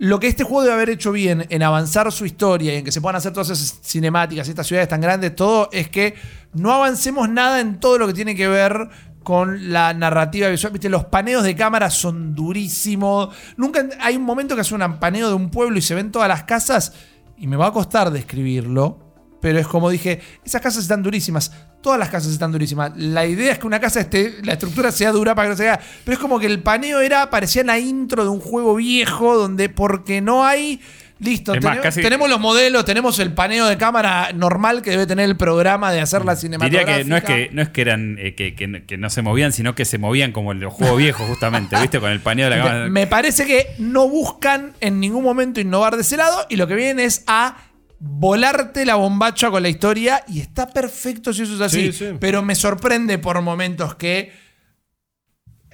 Lo que este juego debe haber hecho bien en avanzar su historia y en que se puedan hacer todas esas cinemáticas y estas ciudades tan grandes, todo, es que no avancemos nada en todo lo que tiene que ver con la narrativa visual. Los paneos de cámara son durísimos. Nunca hay un momento que hace un paneo de un pueblo y se ven todas las casas. Y me va a costar describirlo. Pero es como dije, esas casas están durísimas. Todas las casas están durísimas. La idea es que una casa esté, la estructura sea dura para que no se vea. Pero es como que el paneo era, parecía la intro de un juego viejo donde porque no hay Listo, más, tenemos, casi- tenemos los modelos, tenemos el paneo de cámara normal que debe tener el programa de hacer la Diría cinematográfica. que no es que no es que eran eh, que, que- que no se movían, sino que se movían como en los juegos viejos, justamente, ¿viste? Con el paneo de la cámara. Me parece que no buscan en ningún momento innovar de ese lado y lo que vienen es a volarte la bombacha con la historia y está perfecto si eso es así. Sí, sí. Pero me sorprende por momentos que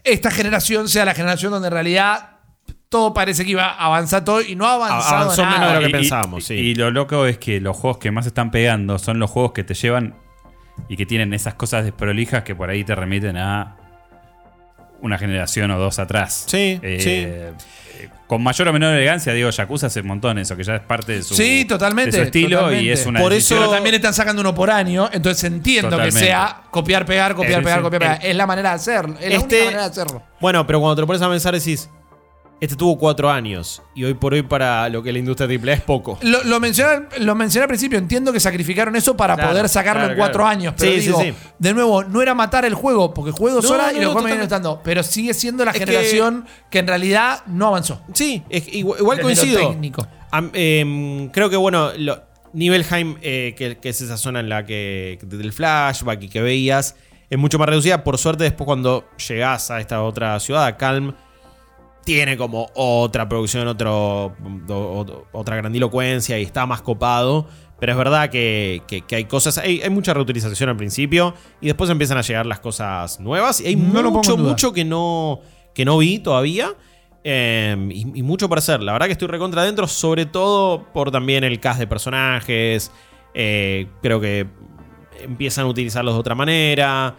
esta generación sea la generación donde en realidad todo parece que iba a avanzar todo y no ha avanzado Avanzó nada. menos de lo que Y- y- pensábamos, sí. Y lo loco es que los juegos que más están pegando son los juegos que te llevan y que tienen esas cosas desprolijas que por ahí te remiten a una generación o dos atrás. Sí, Eh, sí. eh, Con mayor o menor elegancia, digo, Yakuza hace un montón eso, que ya es parte de su, Sí, totalmente. de su estilo totalmente. y es una Por decisión- Pero también están sacando uno por año, entonces entiendo Totalmente. que sea copiar, pegar, copiar, pegar, copiar, pegar. Es la manera de hacerlo. Es la este- única manera de hacerlo. Bueno, pero cuando te lo pones a pensar decís, este tuvo cuatro años y hoy por hoy para lo que es la industria AAA es poco. Lo, lo, mencioné, lo mencioné al principio, entiendo que sacrificaron eso para Claro, poder sacarlo claro, en cuatro claro. años. Pero Sí, sí, digo, sí. de nuevo, no era matar el juego, porque juego No, horas no, y los no, totalmente. estando. Pero sigue siendo la Es generación que, en realidad no avanzó. Sí, es- igual, igual lo coincido. técnico. Am- em, creo que, bueno, lo- Nibelheim, eh, que, que es esa zona en la que del flashback y que veías, es mucho más reducida. Por suerte, después cuando llegás a esta otra ciudad, a Calm, tiene como otra producción, otro, o- otra grandilocuencia y está más copado. Pero es verdad que, que- que hay cosas, hay, hay mucha reutilización al principio y después empiezan a llegar las cosas nuevas. Y hay No mucho, mucho que no, que no vi todavía. Eh, y, y mucho para hacer. La verdad que estoy recontra adentro, sobre todo por también el cast de personajes. Eh, creo que empiezan a utilizarlos de otra manera.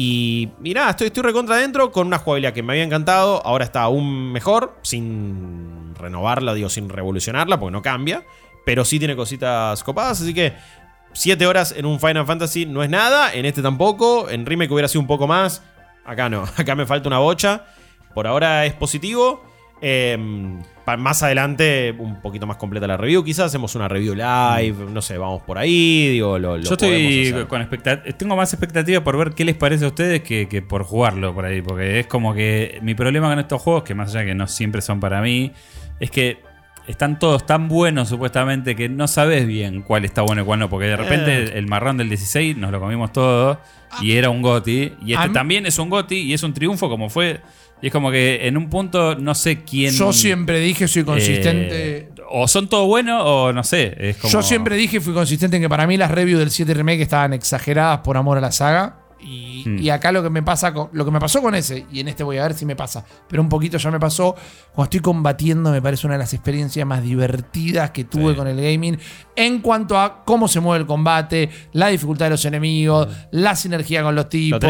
Y, nada, estoy, estoy recontra adentro con una jugabilidad que me había encantado. Ahora está aún mejor, sin renovarla, digo, sin revolucionarla, porque no cambia. Pero sí tiene cositas copadas, así que 7 horas en un Final Fantasy no es nada. En este tampoco. En Remake hubiera sido un poco más. Acá no. Acá me falta una bocha. Por ahora es positivo. Eh, pa- más adelante, un poquito más completa la review. Quizás hacemos una review live. No sé, vamos por ahí. Digo, lo, lo Yo estoy hacer. con expectativa. Tengo más expectativa por ver qué les parece a ustedes que, que por jugarlo por ahí. Porque es como que mi problema con estos juegos, que más allá de que no siempre son para mí, es que están todos tan buenos supuestamente que no sabes bien cuál está bueno y cuál no. Porque de repente Eh. el, marrón del 16 nos lo comimos todo y era un GOTI. Y este también es un GOTI y es un triunfo como fue. Y es como que en un punto no sé quién. Yo siempre dije, soy eh, consistente. o son todos buenos o no sé. Es como, Yo siempre dije fui consistente en que para mí las reviews del 7 Remake estaban exageradas por amor a la saga. Y, Hmm. y acá lo que me pasa con, lo que me pasó con ese, y en este voy a ver si me pasa, pero un poquito ya me pasó, cuando estoy combatiendo me parece una de las experiencias más divertidas que tuve con el gaming en cuanto a cómo se mueve el combate, la dificultad de los enemigos, la sinergia con los tipos,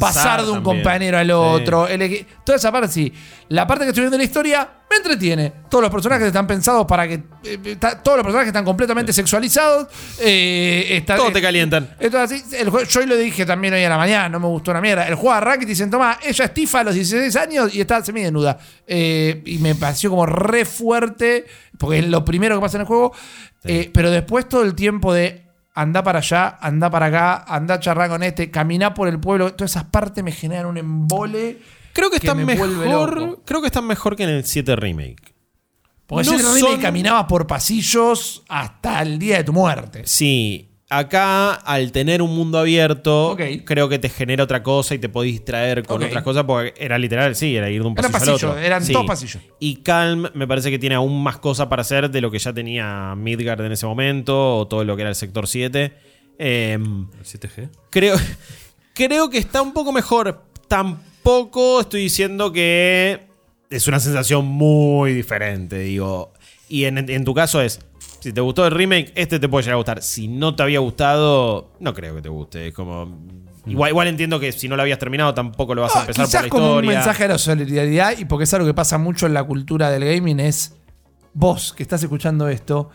pasar de un también. compañero al Sí. otro, el toda esa parte sí. La parte que estoy viendo de la historia me entretiene. Todos los personajes están pensados para que. eh, está- todos los personajes están completamente sexualizados. eh, está- Todos te calientan. Esto es así. El yo lo dije también hoy a la mañana, no me gustó una mierda. El juego arranca y te dicen, toma, ella es Tifa a los 16 años y está semidesnuda. Eh, y me pareció como re fuerte, porque es lo primero que pasa en el juego. Eh, pero después todo el tiempo de anda para allá, anda para acá, anda a charlar con este, caminar por el pueblo, todas esas partes me generan un embole. Creo que que están me mejor. Creo que están mejor que en el 7 Remake. Porque No el remake son- caminabas por pasillos hasta el día de tu muerte. Sí, acá al tener un mundo abierto, creo que te genera otra cosa y te podés distraer con otras cosas porque era literal, sí, era ir de un Era pasillo, pasillo, al otro. eran Sí. todos pasillos. Y Calm me parece que tiene aún más cosas para hacer de lo que ya tenía Midgard en ese momento o todo lo que era el sector 7. Em, ¿El 7G? Creo, creo que está un poco mejor. Tampoco estoy diciendo que es una sensación muy diferente, digo. Y en, en tu caso es, si te gustó el remake, este te puede llegar a gustar. Si no te había gustado, no creo que te guste. Es como... Igual, igual entiendo que si no lo habías terminado tampoco lo vas a Ah, empezar quizás por la como un mensaje de la solidaridad y porque es algo que pasa mucho en la cultura del gaming es vos que estás escuchando esto,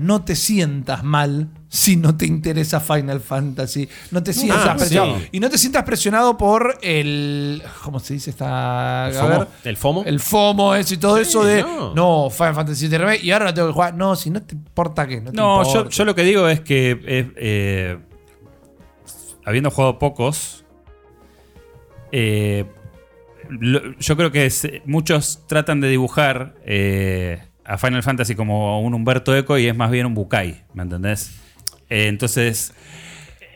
no te sientas mal si no te interesa Final Fantasy. No te sientas Ah, presionado. sí. Y no te sientas presionado por el. ¿Cómo se dice esta.? ¿El FOMO? ver, ¿El FOMO? El FOMO, eso y todo Sí, eso de. no. No. Final Fantasy VII y ahora no tengo que jugar. No, si no te importa qué. No, yo, importa. yo lo que digo es que eh, eh, habiendo jugado pocos, eh, lo- yo creo que muchos tratan de dibujar eh, a Final Fantasy como un Humberto Eco y es más bien un Bukai, ¿me entendés? Eh, entonces...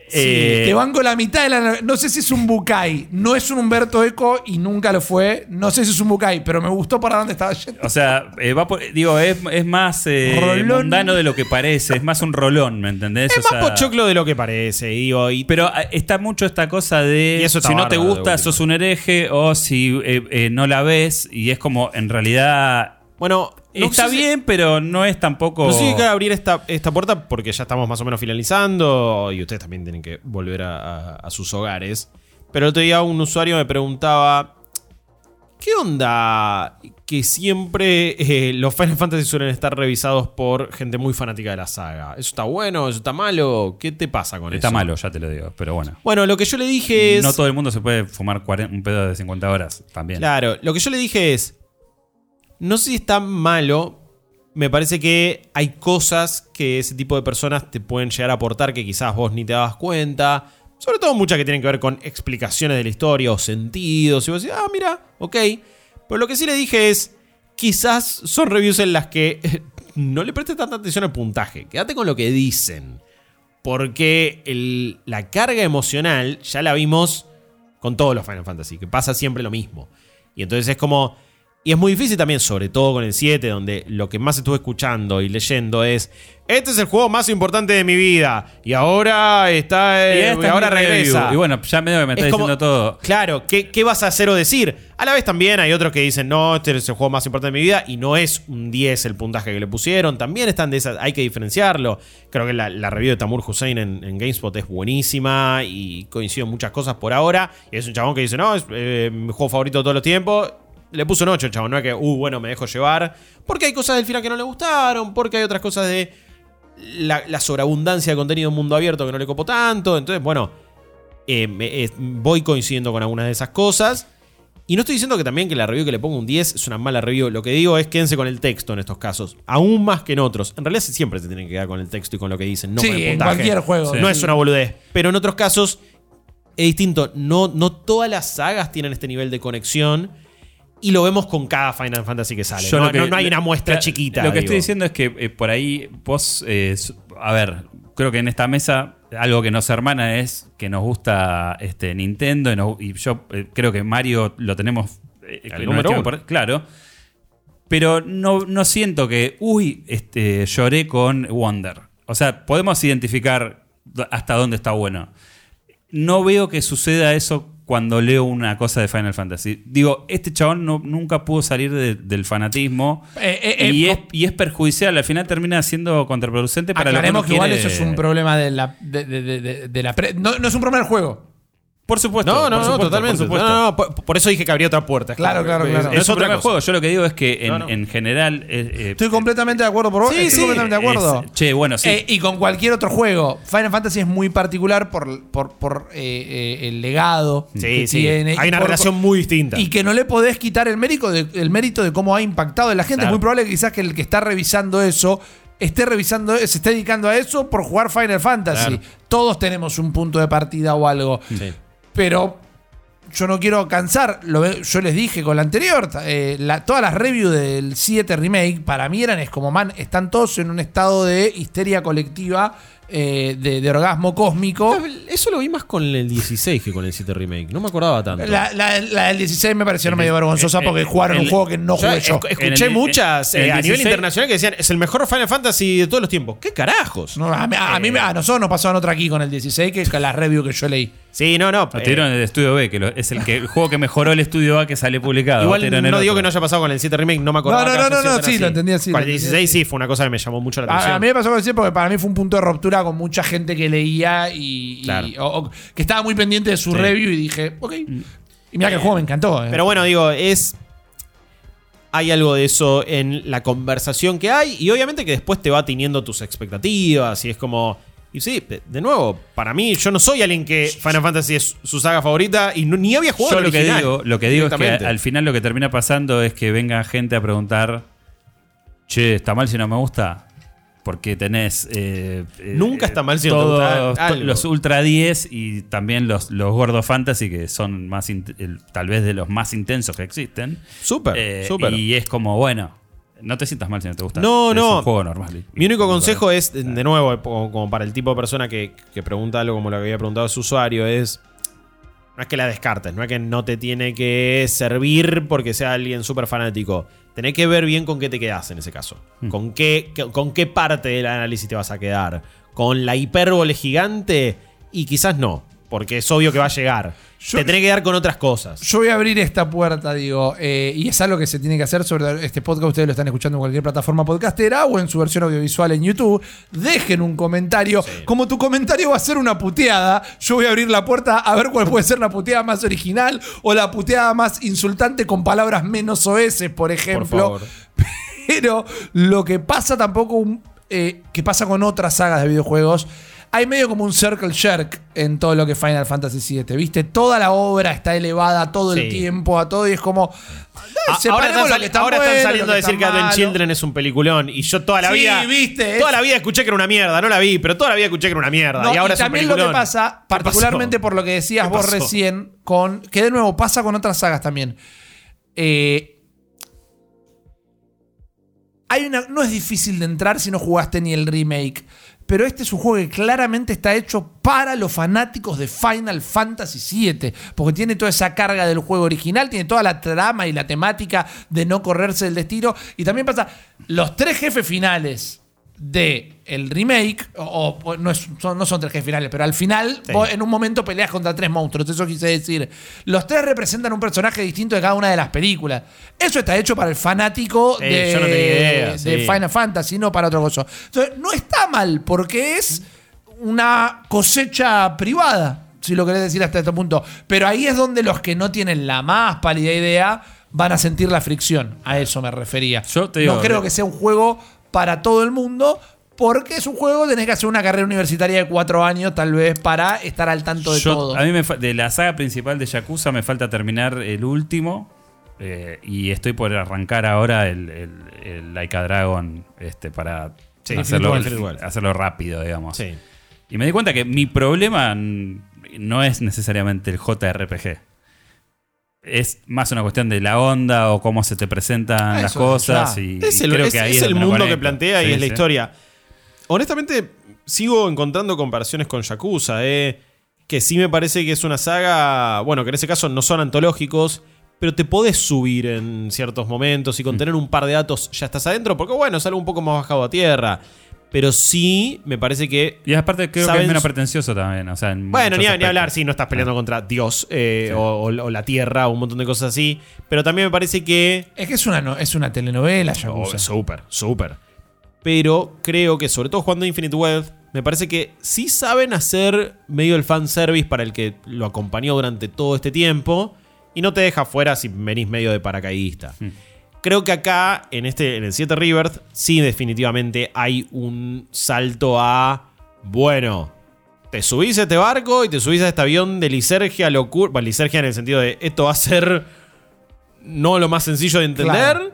Sí, eh, te banco la mitad de la. No sé si es un Bukai. No es un Humberto Eco y nunca lo fue. No sé si es un Bukai, pero me gustó para dónde estaba yendo. O sea, eh, va por- digo, es, es más eh, Rolón. mundano de lo que parece, es más un rolón, ¿me entendés? Es O más sea, pochoclo de lo que parece, digo. Y, Pero está mucho esta cosa de Y eso si no te gusta, sos un hereje, o si eh, eh, no la ves, y es como en realidad bueno, no está si- bien, pero no es tampoco. No sé si abrir esta, esta puerta porque ya estamos más o menos finalizando y ustedes también tienen que volver a, a- a sus hogares. Pero el otro día un usuario me preguntaba, ¿qué onda que siempre eh, los Final Fantasy suelen estar revisados por gente muy fanática de la saga? ¿Eso está bueno? ¿Eso está malo? ¿Qué te pasa con Está eso? malo, ya te lo digo, pero bueno. Bueno, lo que yo le dije es... No todo el mundo se puede fumar 40 un pedo de 50 horas también. Claro, lo que yo le dije es, no sé si está malo, me parece que hay cosas que ese tipo de personas te pueden llegar a aportar que quizás vos ni te dabas cuenta, sobre todo muchas que tienen que ver con explicaciones de la historia o sentidos, y vos decís, ah, mira, ok, pero lo que sí le dije es, quizás son reviews en las que no le prestes tanta atención al puntaje, quédate con lo que dicen, porque la carga emocional ya la vimos con todos los Final Fantasy, que pasa siempre lo mismo. Y entonces es como. Y es muy difícil también, sobre todo con el 7, donde lo que más estuve escuchando y leyendo es. Este es el juego más importante de mi vida. Y ahora está. Y eh, esta y es ahora mi review. regresa. Y bueno, ya medio que me está Es como- diciendo todo. Claro, ¿qué, qué vas a hacer o decir? A la vez también hay otros que dicen, no, este es el juego más importante de mi vida y no es un 10 el puntaje que le pusieron. También están de esas, hay que diferenciarlo. Creo que la, la review de Tamur Hussein en, en GameSpot es buenísima y coincido en muchas cosas por ahora. Y es un chabón que dice, no, es eh, mi juego favorito de todos los tiempos. Le puso un 8 el chabón, no es que, uh, bueno, me dejo llevar. Porque hay cosas del final que no le gustaron, porque hay otras cosas de la, la sobreabundancia de contenido en mundo abierto que no le copó tanto. Entonces, bueno, eh, eh, voy coincidiendo con algunas de esas cosas. Y no estoy diciendo que también que la review que le pongo un 10 es una mala review. Lo que digo es quédense con el texto en estos casos. Aún más que en otros. En realidad siempre se tienen que quedar con el texto y con lo que dicen, no sí, con el en cualquier juego. No es una boludez. Pero en otros casos es distinto. No, no todas las sagas tienen este nivel de conexión. Y lo vemos con cada Final Fantasy que sale. Yo no, lo que- no- no hay una muestra la- chiquita. Lo que digo. estoy diciendo es que eh, por ahí vos, eh, a ver, creo que en esta mesa algo que nos hermana es que nos gusta este, Nintendo y, nos- y yo eh, creo que Mario lo tenemos eh, El número uno. por- claro. Pero no, no siento que, uy, este, lloré con Wonder. O sea, podemos identificar hasta dónde está bueno. No veo que suceda eso cuando leo una cosa de Final Fantasy. Digo, este chabón no- nunca pudo salir de- del fanatismo Eh, eh, eh, y, es, y es perjudicial. Al final termina siendo contraproducente para lo que uno que igual quiere- eso es un problema de la. De, de- de- de- de la pre- no, no es un problema del juego. Por supuesto. No, no, por no, supuesto, totalmente. por supuesto. No, no, por, por eso dije que habría otra puerta. Claro, claro, claro. No Es, cosa. juego. Yo lo que digo es que en, No, no. en general. eh, eh, Estoy completamente de acuerdo por vos. Sí, Estoy sí, completamente de acuerdo. es- che, bueno, sí. Eh, y con cualquier otro juego. Final Fantasy es muy particular por, por, por, eh, eh, el legado Sí, que sí. tiene. Hay una por- relación muy distinta. Y que no le podés quitar el mérito de, el mérito de cómo ha impactado en la gente. Claro. Es muy probable que quizás que el que está revisando eso esté revisando, se esté dedicando a eso por jugar Final Fantasy. Claro. Todos tenemos un punto de partida o algo. Sí. Pero yo no quiero cansar, lo yo les dije con la anterior, eh, la- todas las reviews del 7 Remake para mí eran es como, man, están todos en un estado de histeria colectiva, eh, de, de orgasmo cósmico. Eso lo vi más con el 16 que con el 7 Remake. No me acordaba tanto. La, la- la del 16 me pareció El- medio vergonzosa el- porque el- jugaron un juego que no jugué yo. escuché el- muchas eh, a nivel 16 internacional que decían es el mejor Final Fantasy de todos los tiempos. ¿Qué carajos? No, a, mí, a mí me- a nosotros nos pasaron otra aquí con el 16, que es la review que yo leí. Sí, no, no. Lo eh, tiraron en el estudio B, que lo- es el, que, el juego que mejoró el estudio A que sale publicado. igual Tiraron el no digo otro. que no haya pasado con el 7 Remake, no me acordaba. No, no, que no, haya no, sido no, tan sí, así. lo entendí así, Con lo el entendí 16 así. sí fue una cosa que me llamó mucho la atención. A, a mí me pasó con el 100 porque para mí fue un punto de ruptura con mucha gente que leía y, y- Claro. o- o que estaba muy pendiente de su Sí. review y dije, ok. Y mira que el juego me encantó. eh. Pero bueno, digo, es. hay algo de eso en la conversación que hay y obviamente que después te va teniendo tus expectativas y es como... Y sí, de, nuevo, para mí, yo no soy alguien que Final Fantasy es su saga favorita y no- ni había jugado Yo lo que digo, lo que digo es que al final lo que termina pasando es que venga gente a preguntar, che, ¿está mal si no me gusta? Porque tenés... eh, eh, Nunca está mal si no te gusta. Los Ultra 10 y también los, los Gordo Fantasy, que son más tal vez de los más intensos que existen. Súper, Eh, súper. Y es como, bueno, no te sientas mal si no te gusta. No, es no. un juego normal. Mi único consejo es, de nuevo, como como para el tipo de persona que, que pregunta algo como lo que había preguntado su usuario, es. No es que la descartes, no es que no te tiene que servir porque sea alguien súper fanático. Tenés que ver bien con qué te quedás en ese caso. Con, qué, qué- con qué parte del análisis te vas a quedar. Con la hipérbole gigante y quizás no, porque es obvio que va a llegar. Yo- te tenés que quedar con otras cosas. Yo voy a abrir esta puerta, digo, eh, y es algo que se tiene que hacer sobre este podcast. Ustedes lo están escuchando en cualquier plataforma podcastera o en su versión audiovisual en YouTube. Dejen un comentario. Como tu comentario va a ser una puteada, yo voy a abrir la puerta a ver cuál puede ser la puteada más original o la puteada más insultante con palabras menos OS, por ejemplo. favor. Pero lo que pasa tampoco, eh, que pasa con otras sagas de videojuegos, hay medio como un circle jerk en todo lo que es Final Fantasy VII, ¿viste? Toda la obra está elevada todo el Sí. tiempo a todo y es como... Ah, ahora separemos están, lo sali- que está ahora están bueno, saliendo lo a que decir que está Advent malo. Children es un peliculón. Y yo toda la Sí, vida. viste, Toda es- la vida escuché que era una mierda. No la vi, pero toda la vida escuché que era una mierda. No, y ahora es un también lo peliculón. que pasa, ¿Qué particularmente por lo que decías ¿Qué vos pasó? recién, con que de nuevo pasa con otras sagas también. Eh, hay una, no es difícil de entrar si no jugaste ni el remake. Pero este es un juego que claramente está hecho para los fanáticos de Final Fantasy VII. Porque tiene toda esa carga del juego original, tiene toda la trama y la temática de no correrse del destino. Y también pasa, los tres jefes finales de el remake, o, o no, es- son, no son tres jefes finales, pero al final Sí. vos en un momento peleas contra tres monstruos, eso quise decir. Los tres representan un personaje distinto de cada una de las películas. Eso está hecho para el fanático de, yo no tenía idea, de sí. Final Fantasy, no para otra cosa. Entonces, no está mal, porque es una cosecha privada, si lo querés decir hasta este punto. Pero ahí es donde los que no tienen la más pálida idea van a sentir la fricción. A eso me refería. Yo te digo, no creo que sea un juego para todo el mundo. Porque es un juego, tenés que hacer una carrera universitaria de cuatro años, tal vez, para estar al tanto de Yo- todo. A mí me de la saga principal de Yakuza me falta terminar el último. eh, y estoy por arrancar ahora el, el, el Laika Dragon este, para Sí, hacerlo, hacerlo rápido, digamos. Sí. Y me di cuenta que mi problema no es necesariamente el JRPG. Es más una cuestión de la onda o cómo se te presentan Ah, las cosas. ya. Y, Es y el, creo es- que ahí es es el mundo que plantea y Sí, es la historia. Honestamente, sigo encontrando comparaciones con Yakuza, eh, que sí me parece que es una saga, bueno, que en ese caso no son antológicos, pero te podés subir en ciertos momentos y Mm. con tener un par de datos ya estás adentro, porque bueno, es algo un poco más bajado a tierra. Pero sí, me parece que Y aparte creo que Saben es menos pretencioso también. o sea, en bueno, ni, ni hablar, sí, no estás peleando Ah. contra Dios eh, Sí. o, o- o la tierra o un montón de cosas así. Pero también me parece que Es que es una, no- es una telenovela, Oh, Yakuza. súper, súper. Pero creo que, sobre todo jugando Infinite Wealth, me parece que sí saben hacer medio el fanservice para el que lo acompañó durante todo este tiempo. Y no te deja fuera si venís medio de paracaidista. Creo que acá, en, este, en el 7 Rebirth, sí definitivamente hay un salto a. Bueno, te subís a este barco y te subís a este avión de Lisergia locura. Bueno, Lisergia en el sentido de esto va a ser no lo más sencillo de entender. Claro.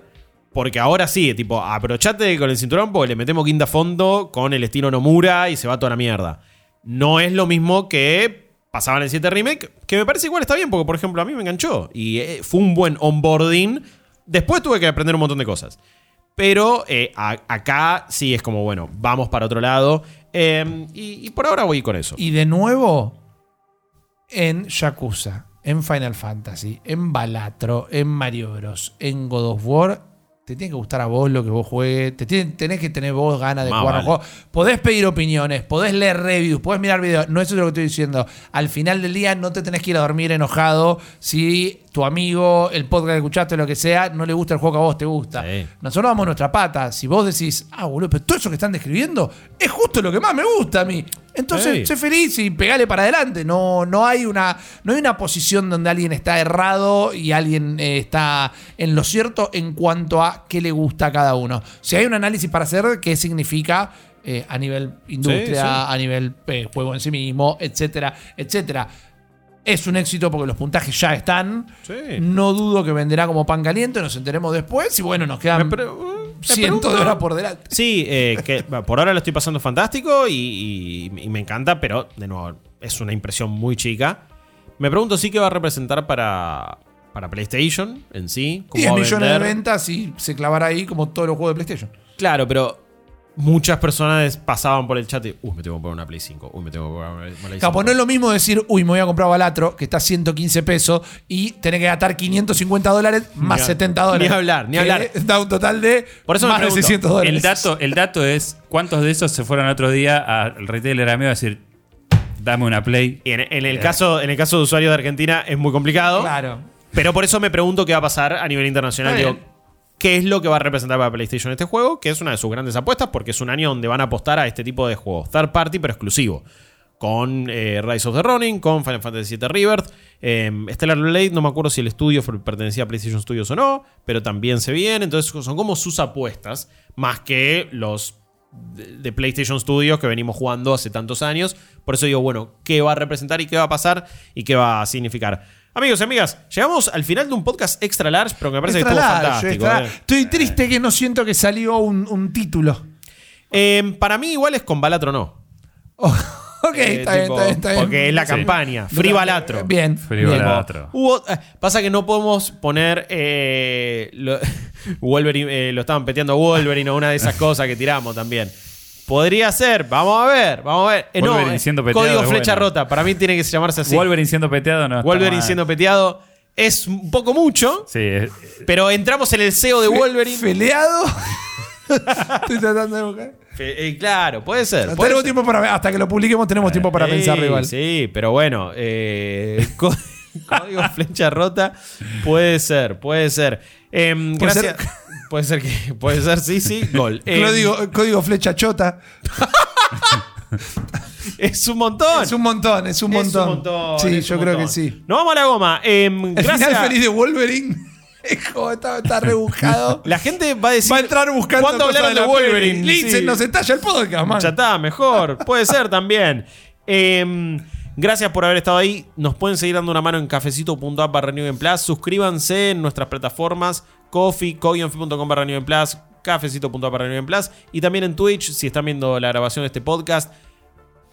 Porque ahora sí, tipo, abrochate con el cinturón porque le metemos quinta fondo con el estilo Nomura y se va toda la mierda. No es lo mismo que pasaba en el 7 Remake, que me parece igual está bien, porque por ejemplo a mí me enganchó y eh, fue un buen onboarding. Después tuve que aprender un montón de cosas. Pero eh, acá sí es como, bueno, vamos para otro lado. Y, y por ahora voy con eso. Y de nuevo, en Yakuza, en Final Fantasy, en Balatro, en Mario Bros, en God of War, te tiene que gustar a vos lo que vos juegues, te tiene- tenés que tener vos ganas de Más jugar a vale. juego. Podés pedir opiniones, podés leer reviews, podés mirar videos. No eso es lo que estoy diciendo. Al final del día no te tenés que ir a dormir enojado si tu amigo, el podcast que escuchaste, lo que sea, no le gusta el juego que a vos te gusta. Sí. Nosotros vamos nuestra pata. Si vos decís, ah, boludo, pero todo eso que están describiendo es justo lo que más me gusta a mí. Entonces, sé feliz y pegale para adelante. No, no, hay una, no hay una posición donde alguien está errado y alguien eh, está en lo cierto en cuanto a qué le gusta a cada uno. Si hay un análisis para hacer, qué significa eh, a nivel industria, Sí, sí. a nivel eh, juego en sí mismo, etcétera, etcétera. Es un éxito porque los puntajes ya están. Sí. No dudo que venderá como pan caliente, nos enteremos después. Y bueno, nos quedan cientos de horas por delante. Sí, eh, que bueno, por ahora lo estoy pasando fantástico y, y- y me encanta, pero de nuevo, es una impresión muy chica. Me pregunto sí que va a representar para, para PlayStation en sí. cómo 10 va a millones de ventas y se clavará ahí como todos los juegos de PlayStation. Claro, pero muchas personas pasaban por el chat y, uy, me tengo que poner una Play 5, uy, me tengo que poner una Play 5. Capo, no es lo mismo decir, uy, me voy a comprar Balatro, que está a 115 pesos, y tener que gastar 550 dólares más Ni a- 70 dólares. ni hablar, ni hablar. Da un total de Por eso más de pregunto, 600 dólares. El dato, el dato es cuántos de esos se fueron otro día al retailer amigo a decir, dame una Play. Y en, en el caso, en el caso de usuarios de Argentina es muy complicado. Claro. Pero por eso me pregunto qué va a pasar a nivel internacional. Está Digo, bien. ¿Qué es lo que va a representar para PlayStation este juego? Que es una de sus grandes apuestas porque es un año donde van a apostar a este tipo de juegos. Third party, pero exclusivo. Con eh, Rise of the Ronin, con Final Fantasy VII Rebirth. eh, Stellar Blade, no me acuerdo si el estudio pertenecía a PlayStation Studios o no, pero también se viene. Entonces son como sus apuestas, más que los de PlayStation Studios que venimos jugando hace tantos años. Por eso digo, bueno, ¿qué va a representar y qué va a pasar y qué va a significar? Amigos y amigas, llegamos al final de un podcast extra large, pero que me parece Extra que estuvo large, fantástico. extra- eh. Estoy triste que no siento que salió un, un título. Eh, para mí igual es con Balatro no. ok, Eh, está, bien, tipo, está bien, está bien. Porque es la Sí. campaña, Free Balatro. Bien. Free bien. Balatro. Hubo- eh, pasa que no podemos poner eh, lo, Wolverine, eh, lo estaban peteando a Wolverine o una de esas cosas que tiramos también. Podría ser, vamos a ver, vamos a ver. Eh, no, eh, siendo peteado código es flecha bueno. rota, para mí tiene que llamarse así. Wolverine siendo peteado no Wolverine mal. siendo peteado es un poco mucho, Sí, es- pero entramos en el SEO de Wolverine. Feleado. Estoy tratando de buscar. Fe- eh, claro, puede ser. puede Tenemos ser. tiempo para hasta que lo publiquemos tenemos tiempo para Sí, pensarlo igual. Sí, pero bueno, eh, có- código flecha rota puede ser, puede ser. Em, Puede gracias. ser. Puede ser que, puede ser, sí, sí, gol. Código, código flecha chota. es un montón. Es un montón, es un Es montón. un montón, sí, es yo creo que sí. Nos vamos a la goma. Em, El gracias. final feliz de Wolverine. Es está, está rebuscado. La gente va a decir. Va a entrar buscando ¿Cuándo hablaron de, Wolverine? Lince, Sí. nos estalla el podcast, man. Ya está, mejor. Puede ser también. Em, gracias por haber estado ahí. Nos pueden seguir dando una mano en cafecito.app barra. Suscríbanse en nuestras plataformas coffee, coffee.com barra Plus, Plus. Y también en Twitch, si están viendo la grabación de este podcast.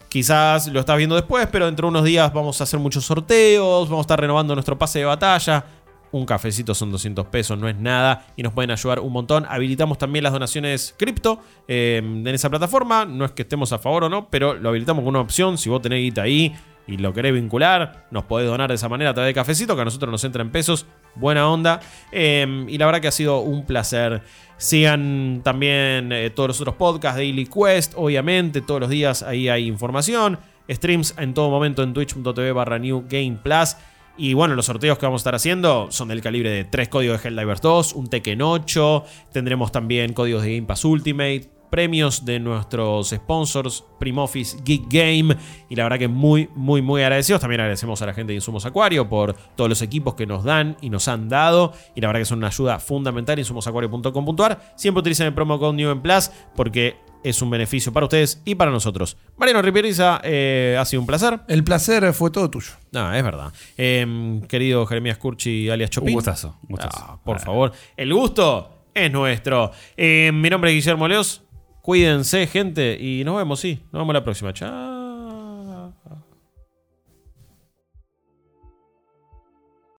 Quizás lo estás viendo después, pero dentro de unos días vamos a hacer muchos sorteos, vamos a estar renovando nuestro pase de batalla. Un cafecito son 200 pesos, no es nada y nos pueden ayudar un montón. Habilitamos también las donaciones cripto eh, en esa plataforma. No es que estemos a favor o no, pero lo habilitamos con una opción. Si vos tenés guita ahí y lo querés vincular, nos podés donar de esa manera a través de cafecito, que a nosotros nos entra en pesos. Buena onda. Eh, y la verdad que ha sido un placer. Sigan también eh, todos los otros podcasts, Daily Quest, obviamente, todos los días ahí hay información. Streams en todo momento en twitch.tv barra New Game Plus. Y bueno, los sorteos que vamos a estar haciendo son del calibre de 3 códigos de Helldivers 2, un Tekken 8, tendremos también códigos de Game Pass Ultimate, premios de nuestros sponsors, Primoffice, Geek Game, y la verdad que muy, muy, muy agradecidos. También agradecemos a la gente de Insumos Acuario por todos los equipos que nos dan y nos han dado, y la verdad que son una ayuda fundamental, insumosacuario.com.ar. Siempre utilicen el promo code New en Plus porque es un beneficio para ustedes y para nosotros. Mariano Riperiza, eh, ha sido un placer. El placer fue todo tuyo. No, es verdad. Em, querido Jeremías Curchi, alias Chopin. Un gustazo, un gustazo. Ah, por favor. El gusto es nuestro. Em, mi nombre es Guillermo Leos. Cuídense, gente. Y nos vemos, sí. Nos vemos la próxima. Chao.